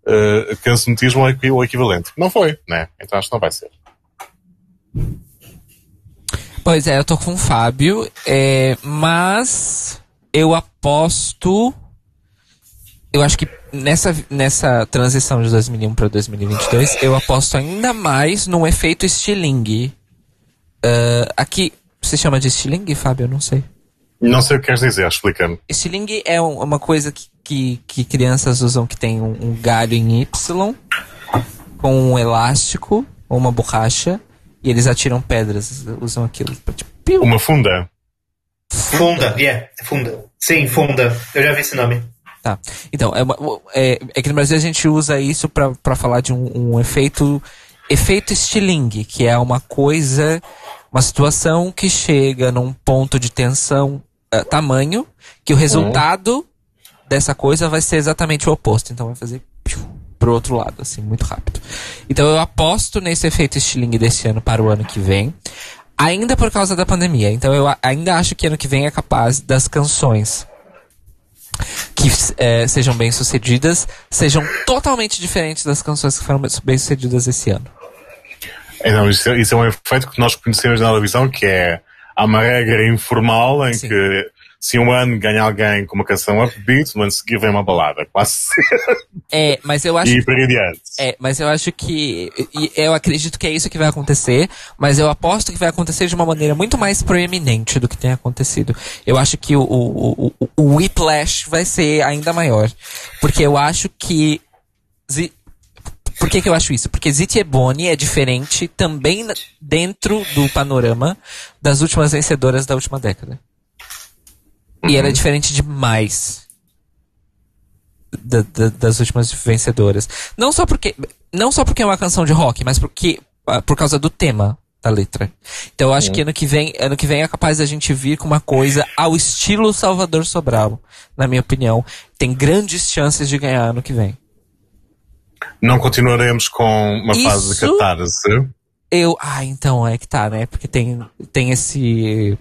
uh, cancionismo ou equivalente. Não foi, né? Então acho que não vai ser. Pois é, eu tô com o Fábio, é, mas eu aposto. Eu acho que nessa, nessa transição de 2001 para 2022, eu aposto ainda mais no efeito estilingue. Uh, aqui, você chama de estilingue, Fábio? Eu não sei. Não sei o que queres dizer, explica-me. Estilingue é um, uma coisa que, que, que, crianças usam que tem um, um galho em Y, com um elástico ou uma borracha, e eles atiram pedras, usam aquilo. Tipo, uma funda? Funda, yeah, funda. Sim, funda. Eu já vi esse nome. Tá. Então, é, uma, é, é, que no Brasil a gente usa isso para falar de um, um, efeito efeito estilingue, que é uma coisa, uma situação que chega num ponto de tensão uh, tamanho, que o uhum. resultado uhum. dessa coisa vai ser exatamente o oposto. Então vai fazer piu, pro outro lado, assim, muito rápido. Então eu aposto nesse efeito estilingue desse ano para o ano que vem. Ainda por causa da pandemia. Então eu ainda acho que ano que vem é capaz das canções que é, sejam bem sucedidas sejam totalmente diferentes das canções que foram bem sucedidas esse ano. Então, isso, é, isso é um efeito que nós conhecemos na televisão, que é há uma regra informal em Sim. que se um ano ganha alguém com uma canção upbeat, no ano seguinte vem uma balada, quase É, mas eu acho. E por adiante. É, mas eu acho que. Eu acredito que é isso que vai acontecer, mas eu aposto que vai acontecer de uma maneira muito mais proeminente do que tem acontecido. Eu acho que o, o, o, o whiplash vai ser ainda maior. Porque eu acho que. Por que, que eu acho isso? Porque Ziti Ebony é diferente também dentro do panorama das últimas vencedoras da última década. Uhum. E ela é uhum. diferente demais da, da, das últimas vencedoras. Não só porque não só porque é uma canção de rock, mas porque ah, por causa do tema da letra. Então eu acho uhum. que ano que vem, ano que vem é capaz da gente vir com uma coisa ao estilo Salvador Sobral, na minha opinião. Tem grandes chances de ganhar ano que vem. Não continuaremos com uma Isso... fase de catarse? Eu, ah, então é que tá, né? Porque tem tem esse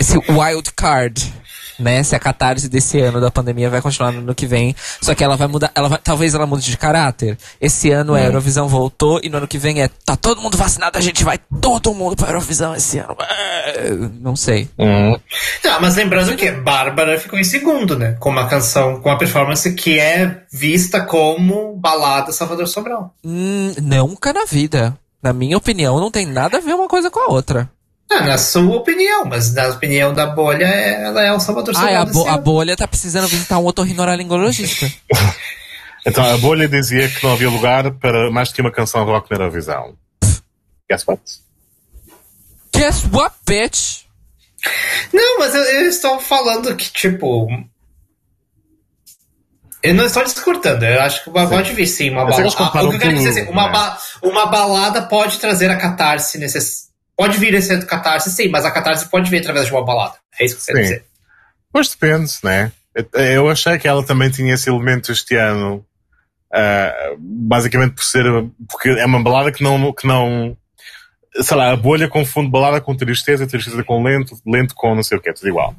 esse wild card, né? Se a catarse desse ano da pandemia vai continuar no ano que vem, só que ela vai mudar, ela vai, talvez ela mude de caráter. Esse ano hum. a Eurovisão voltou e no ano que vem é tá todo mundo vacinado, a gente vai todo mundo pra Eurovisão esse ano. É, não sei. Hum. Não, mas lembrando que Bárbara ficou em segundo, né? Com uma canção, com uma performance que é vista como balada Salvador Sobral. Hum, nunca na vida. Na minha opinião, não tem nada a ver uma coisa com a outra. Ah, na sua opinião, mas na opinião da bolha, ela é o Salvador Ah, a, bo a, bolha tá precisando visitar um otorrinolaringologista. então, a bolha dizia que não havia lugar para mais do que uma canção rock na Eurovisão. Guess what? Guess what, bitch? Não, mas eu, eu estou falando que, tipo, eu não estou discordando, eu acho que pode vir sim uma balada. Ah, dizer assim, uma, ba uma balada pode trazer a catarse necessária Pode vir esse catarse, sim, mas a catarse pode vir através de uma balada. É isso que você quer dizer. Pois depende, né? Eu achei que ela também tinha esse elemento este ano. Uh, basicamente por ser. Porque é uma balada que não. Que não sei lá, a bolha confunde balada com tristeza, tristeza com lento, lento com não sei o que, é tudo igual.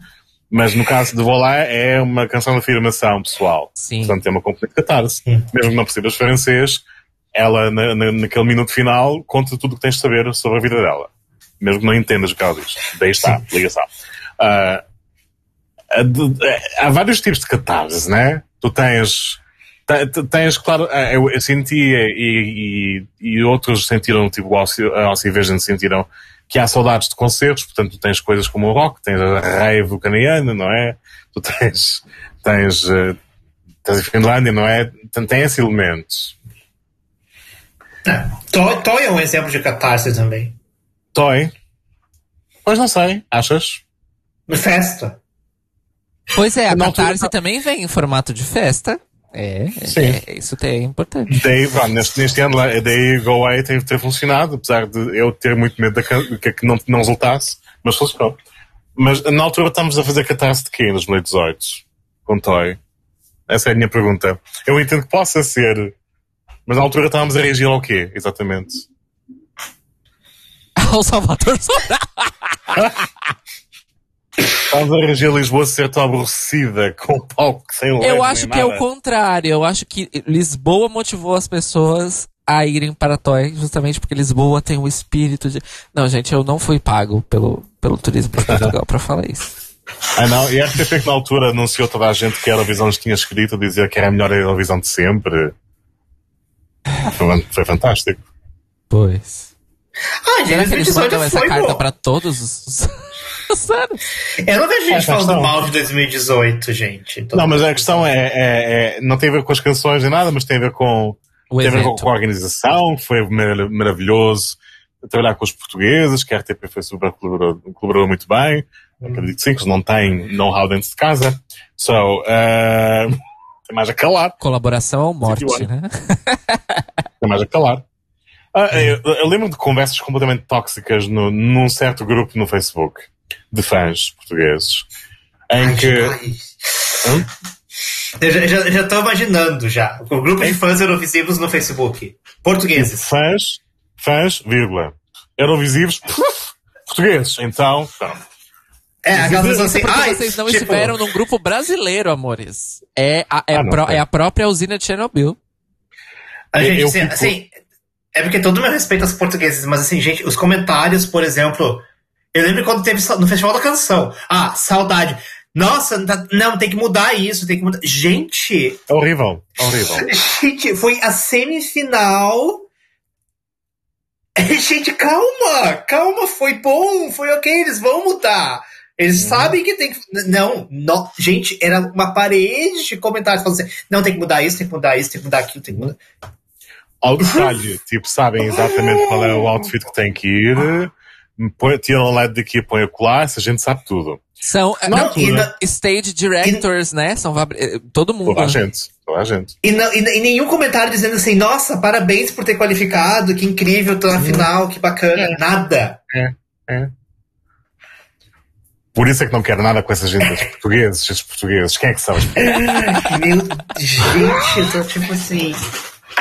Mas no caso de Volá é uma canção de afirmação pessoal. Sim. Portanto, tem uma completa catarse. Mesmo que não percebas francês, ela, na, na, naquele minuto final, conta tudo o que tens de saber sobre a vida dela mesmo que não entendas o que ela diz. Daí está, ligação. Uh, há vários tipos de catarse, né? Tu tens, tens, claro, ah, eu, eu senti e, e, e, outros sentiram, tipo, o Alci Vision sentiram que há saudades de concertos, portanto tu tens coisas como o rock, tens a rave ucraniana, não é? Tu tens, tens, ah, tens a Finlândia, não é? Portanto, tem esses elementos. É. Toy é um exemplo de catarse também. Toy? Pois não sei, achas? Festa. Pois é, a Catarse também vem em formato de festa. É, Sim. É, isso é importante. Daí, neste, neste ano, daí Go Away tem ter funcionado, apesar de eu ter muito medo de que, que não, não resultasse, mas funcionou. Mas na altura estamos a fazer catarse de quê em 2018? Com Toy? Essa é a minha pergunta. Eu entendo que possa ser, mas na altura estávamos a reagir ao quê, exatamente? Ao Salvador Sobral. Estás a reger Lisboa ser tão aborrecida com o palco sem leve Eu acho que nada. é o contrário. Eu acho que Lisboa motivou as pessoas a irem para Toy, justamente porque Lisboa tem o espírito de. Não, gente, eu não fui pago pelo, pelo turismo de Portugal para falar isso. Ah, não, e a RTP que na altura anunciou toda a gente que a Eurovisão tinha escrito, dizer que era a melhor Eurovisão de sempre. Foi, foi fantástico. Pois. Ah, Será que eles mandam essa foi, carta para todos os... Eu não vejo gente é, falando questão... mal de 2018, gente. Não, mas a questão é, é, é, Não tem a ver com as canções nem nada, mas tem a ver com. O tem a ver com, com, a organização, que foi maravilhoso trabalhar com os portugueses, que a RTP foi super colaborou, colaborou muito bem. Hum. Acredito que sim, que eles não têm know-how dentro de casa. So, uh, tem mais a calar. Colaboração ou morte, né? tem mais a calar. Ah, eu, eu, lembro de conversas completamente tóxicas no, num certo grupo no Facebook de fãs portugueses em Ai, que. Hum? Eu já estou imaginando já. O grupo de fãs eurovisivos no Facebook. Portugueses. Fãs, fãs, vírgula. Eurovisivos, portugueses. Então, tá. É, aquelas assim, porque vocês não tipo... estiveram num grupo brasileiro, amores. É a, é, ah, pro, é a própria usina de Chernobyl. A gente, eu, assim, fico... assim, é porque todo meu respeito aos portugueses, mas assim, gente, os comentários, por exemplo, Eu lembro quando teve no Festival da Canção. Ah, saudade. Nossa, não, tem que mudar isso, tem que mudar. Gente. É horrível, é horrível. Gente, foi a semifinal. Gente, calma, calma, foi bom, foi ok, eles vão mudar. Eles uhum. sabem que tem que. Não, não, gente, era uma parede de comentários falando assim: não, tem que mudar isso, tem que mudar isso, tem que mudar aquilo, tem que mudar. Ao detalhe, tipo, sabem exatamente qual é o outfit que tem que ir, tiram um lado daqui e põe a colar, a gente sabe tudo. São não, não, stage directors, e, né? São eh, todo mundo. Toda a gente. Toda a gente. E, não, e, e, nenhum comentário dizendo assim, nossa, parabéns por ter qualificado, que incrível, tô na final, que bacana. É. Nada. É, é. Por isso é que não quero nada com essa gente dos portugueses, esses portugueses. Quem é que são os Meu, gente, eu tô tipo assim.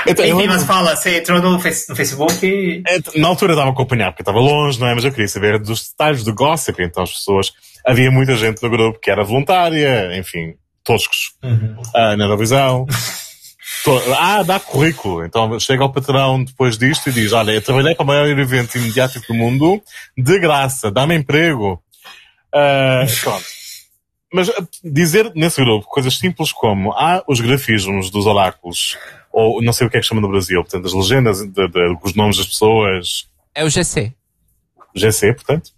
Então, Enfim, mas fala, você entrou no, Facebook? É, na altura estava a acompanhar, porque estava longe, não é? Mas eu queria saber dos detalhes do gossip, então as pessoas. Havia muita gente no grupo que era voluntária, enfim, toscos, uhum. uh, na Eurovisão. ah, dá currículo. Então chega ao patrão depois disto e diz: Olha, eu trabalhei para o maior evento imediato do mundo, de graça, dá-me emprego. Uh, pronto. Mas ah, dizer nesse grupo coisas simples como há os grafismos dos oráculos, ou não sei o que é que chama no Brasil, portanto, as legendas, de, de, os nomes das pessoas. É o GC. GC, portanto.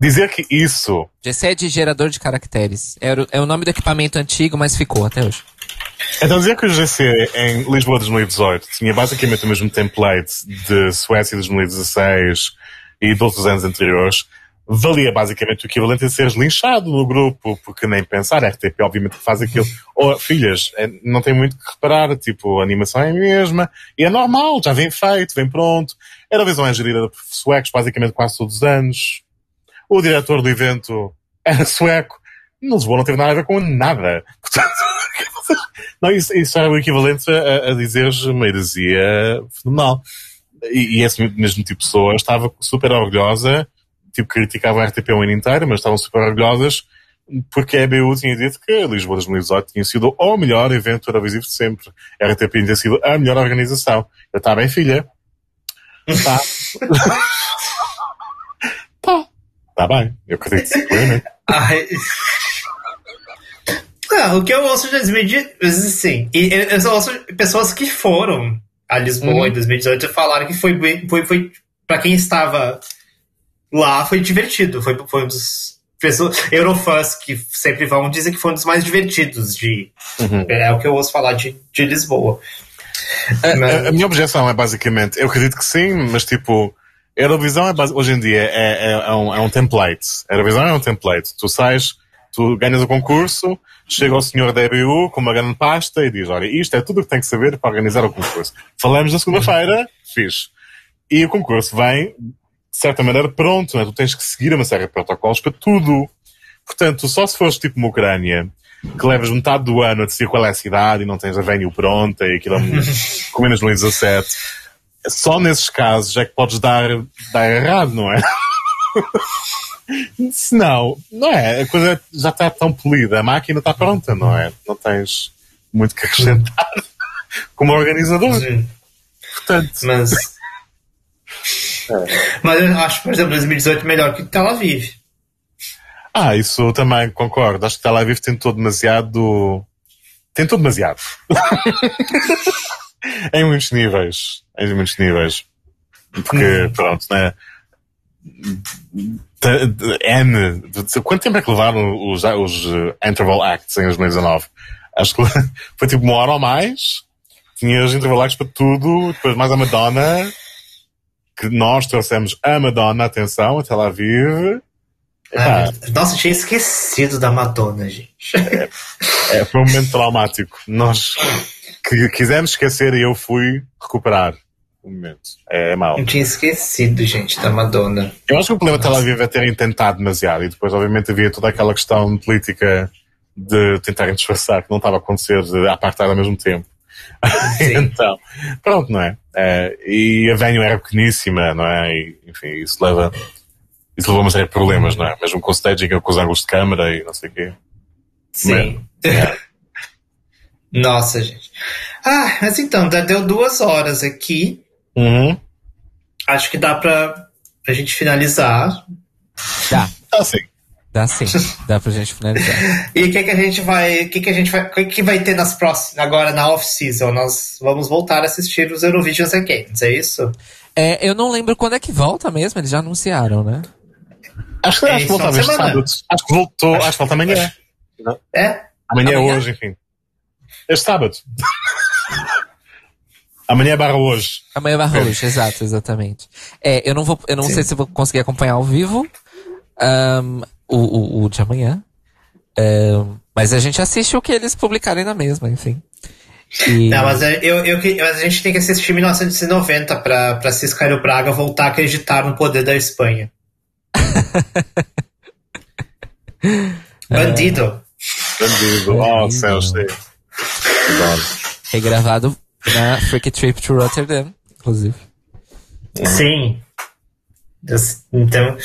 Dizer que isso. GC é de gerador de caracteres. É o, é o nome do equipamento antigo, mas ficou até hoje. Então dizer que o GC em Lisboa 2018 tinha basicamente o mesmo template de Suécia 2016 e de outros anos anteriores valia basicamente o equivalente a seres linchado no grupo, porque nem pensar, RTP obviamente faz aquilo. Ou, filhas, é, não tem muito que reparar, tipo, a animação é a mesma, e é normal, já vem feito, vem pronto. Era a visão é gerida por suecos basicamente quase todos os anos. O diretor do evento era sueco. No Lisboa não teve nada a ver com nada. Portanto, não, isso, isso era o equivalente a, a dizeres uma heresia fenomenal. E, e esse mesmo tipo de pessoa estava super orgulhosa tipo, criticavam a RTP o ano inteiro, mas estavam super orgulhosas porque a EBU tinha dito que Lisboa 2018 tinha sido o melhor evento televisivo de sempre. A RTP tinha sido a melhor organização. Eu estava bem, filha. Tá. tá. Tá bem. Eu acredito que foi, né? Ai. Não, o que eu ouço de 2018, assim, eu só ouço pessoas que foram a Lisboa hum. em 2018 falaram que foi, foi, foi para quem estava lá foi divertido. Foi, foi um dos pessoas, Eurofãs que sempre vão dizer que foi um dos mais divertidos de. Uhum. É o que eu ouço falar de, de Lisboa. A, mas... a, a, minha objeção é basicamente, eu acredito que sim, mas tipo, Eurovisão é hoje em dia é, é, é, um, é um template. Eurovisão é um template. Tu sais, tu ganhas o concurso, chega o senhor da EBU com uma grande pasta e diz: Olha, isto é tudo o que tem que saber para organizar o concurso. Falamos na segunda-feira, fiz. E o concurso vem de certa maneira, pronto, né? tu tens que seguir uma série de protocolos para tudo. Portanto, só se fores tipo uma Ucrânia, que levas metade do ano a decidir qual é a cidade e não tens a venue pronta e aquilo é com menos 2017, só nesses casos é que podes dar, dar errado, não é? Se não, não é, a coisa já está tão polida, a máquina está pronta, não é? Não tens muito que acrescentar como organizador. Sim. Portanto, mas é. Mas eu acho, por exemplo, 2018 melhor que Tel Aviv. Ah, isso também concordo. Acho que Tel Aviv tentou demasiado. Tentou demasiado. em muitos níveis. Em muitos níveis. Porque, hum. pronto, né? N. Quanto tempo é que levaram os, os Interval Acts em 2019? Acho que foi tipo uma hora ou mais. Tinha os Interval Acts para tudo, depois mais a Madonna que nós trouxemos a Madonna, atenção, a Tel Aviv. Ah, nossa, tinha esquecido da Madonna, gente. É, é, foi um momento traumático. Nós que quisemos esquecer e eu fui recuperar o momento. É, é mau. Eu tinha esquecido, gente, da Madonna. Eu acho que o problema da Tel Aviv é terem tentado demasiado e depois, obviamente, havia toda aquela questão política de tentarem disfarçar que não estava a acontecer de apartar ao mesmo tempo. então, pronto, não é? é? E a venue era pequeníssima, não é? E, enfim, isso leva, isso levou uma série de problemas, não é? Mesmo com o staging, com os ângulos de câmera e não sei o quê. Sim. Mas, é. Nossa, gente. Ah, mas então, deu duas horas aqui. Uhum. Acho que dá pra, pra gente finalizar. Dá. Dá sim. Dá sim. Dá pra gente finalizar. e o que, que a gente vai. O que, que a gente vai. O que, que vai ter nas próximas. Agora na off-season? Nós vamos voltar a assistir os Eurovision Games, é isso? É, eu não lembro quando é que volta mesmo, eles já anunciaram, né? Acho que, é, acho que sábado. Acho que voltou, acho que volta amanhã. É? Amanhã, é hoje, enfim. Este sábado. Amanhã é barra hoje. Amanhã é barra é. hoje, exato, exatamente. É, eu não vou, eu não Sim. sei se vou conseguir acompanhar ao vivo um, o, o, o, de amanhã. Um, mas a gente assiste o que eles publicarem na mesma, enfim. E... Não, mas é, eu, eu, a gente tem que assistir 1990 pra, pra Cisca e o Braga voltar a acreditar no poder da Espanha. Bandido. Bandido. Oh, céu, sei. Regravado na Freak Trip to Rotterdam, inclusive. Sim. Então.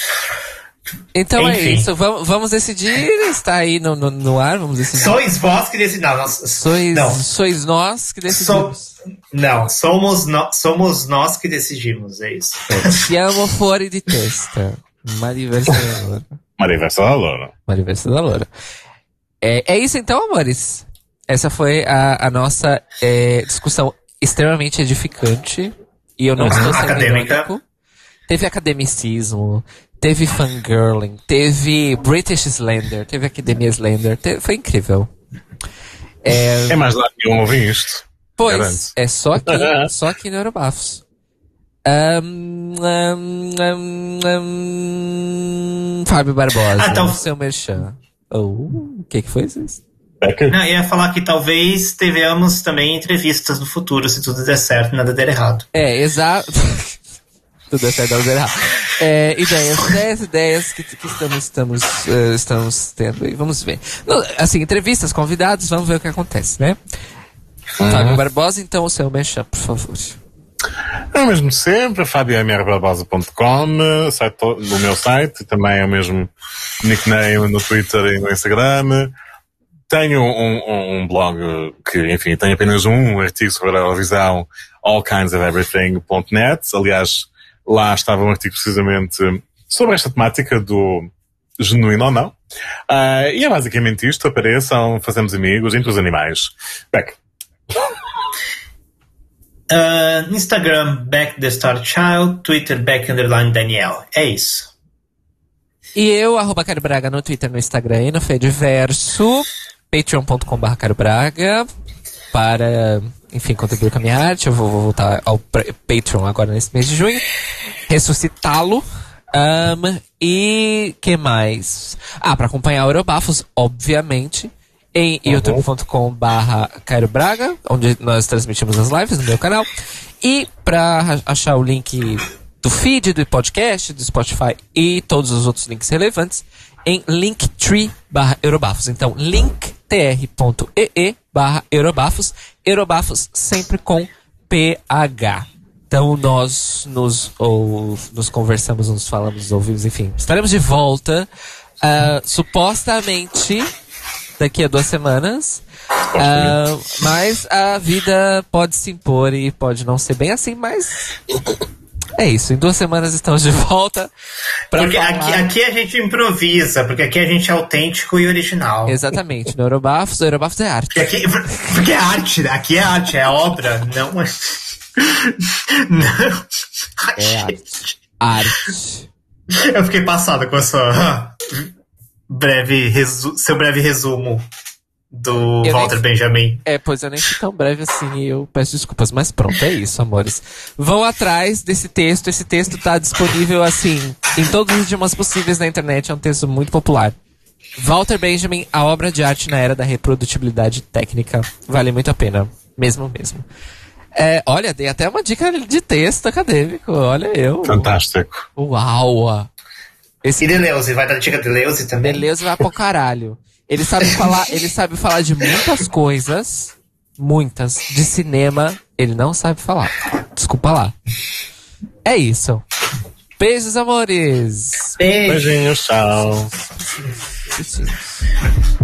Então é Enfim. é isso. Vamos, vamos decidir. Está aí no, no, no, ar. Vamos decidir. Sois vós que decidimos. Sois, não. sois nós que decidimos. So... Não, somos, no... somos nós que decidimos. É isso. É. Siamo fuori di testa. Mariverso da Loura. Mariverso da Loura. Mariverso da Loura. É, é isso então, amores. Essa foi a, a nossa é, discussão extremamente edificante. E eu não uhum. estou sendo Acadêmica. Irônico. Teve academicismo, teve fangirling, teve British Slender, teve Academia Slender, teve, foi incrível. É, é mais lá que eu ouvi isto. Pois, Garanto. é só aqui, só aqui no Eurobafos. Um, um, um, Fábio Barbosa, ah, então... seu merchan. Oh, o que que foi isso? Becker? Não, ia falar que talvez tenhamos também entrevistas no futuro, se tudo der certo e nada der errado. É, exato. tudo der certo, der errado. É, ideias, ideias, ideias que, que estamos, estamos, uh, estamos tendo aí. Vamos ver. assim, entrevistas, convidados, vamos ver o que acontece, né? Uhum. Fábio Barbosa, então, o seu merchan, por favor. É o mesmo sempre, fabiomrbarbosa.com, site do meu site, também é o mesmo nickname no Twitter e no Instagram. Tenho um, um, um, blog que, enfim, tem apenas um artigo sobre a Eurovisão, allkindsofeverything.net. Aliás, lá estava um artigo precisamente sobre esta temática do genuíno ou não. Uh, e é basicamente isto, apareçam, fazemos amigos entre os animais. Beck. Uh, Instagram, Back the Star Child, Twitter, Back Underline Daniel. É isso. E eu, arroba Caro Braga no Twitter, no Instagram e no Fediverso patreon.com.br carobraga para, enfim, contribuir com a minha arte. Eu vou, vou voltar ao Patreon agora nesse mês de junho. Ressuscitá-lo. Um, e que mais? Ah, para acompanhar o Eurobafos, obviamente, em uhum. youtube.com barra Cairo Braga, onde nós transmitimos as lives no meu canal. E para achar o link do feed do podcast, do Spotify e todos os outros links relevantes, em linktree barra Eurobafos. Então, linktr.ee barra Eurobafos. Eurobafos sempre com PH. Então nós nos, ou, nos conversamos, nos falamos, nos ouvimos, enfim. Estaremos de volta, uh, supostamente daqui a duas semanas. Uh, mas a vida pode se impor e pode não ser bem assim, mas é isso, em duas semanas estamos de volta. Porque falar... aqui, aqui, a gente improvisa, porque aqui a gente é autêntico e original. Exatamente, no Eurobafos, o Eurobafos é arte. Porque, aqui, porque é arte, aqui é arte, é obra, não é. Não. É arte. Arte. Eu fiquei passada com a sua breve resu... seu breve resumo do eu Walter nem... Benjamin. É, pois eu nem fui tão breve assim e eu peço desculpas, mas pronto, é isso, amores. Vão atrás desse texto, esse texto tá disponível assim, em todos os idiomas possíveis na internet, é um texto muito popular. Walter Benjamin, a obra de arte na era da reprodutibilidade técnica, vale muito a pena, mesmo mesmo. É, olha, dei até uma dica de texto acadêmico, olha eu. Fantástico. Uau! Esse... E Deleuze, vai dar dica de Deleuze também? Deleuze vai pro caralho. Ele sabe falar, ele sabe falar de muitas coisas, muitas. De cinema, ele não sabe falar. Desculpa lá. É isso. Beijos, amores. Beijinhos, tchau. Beijinhos.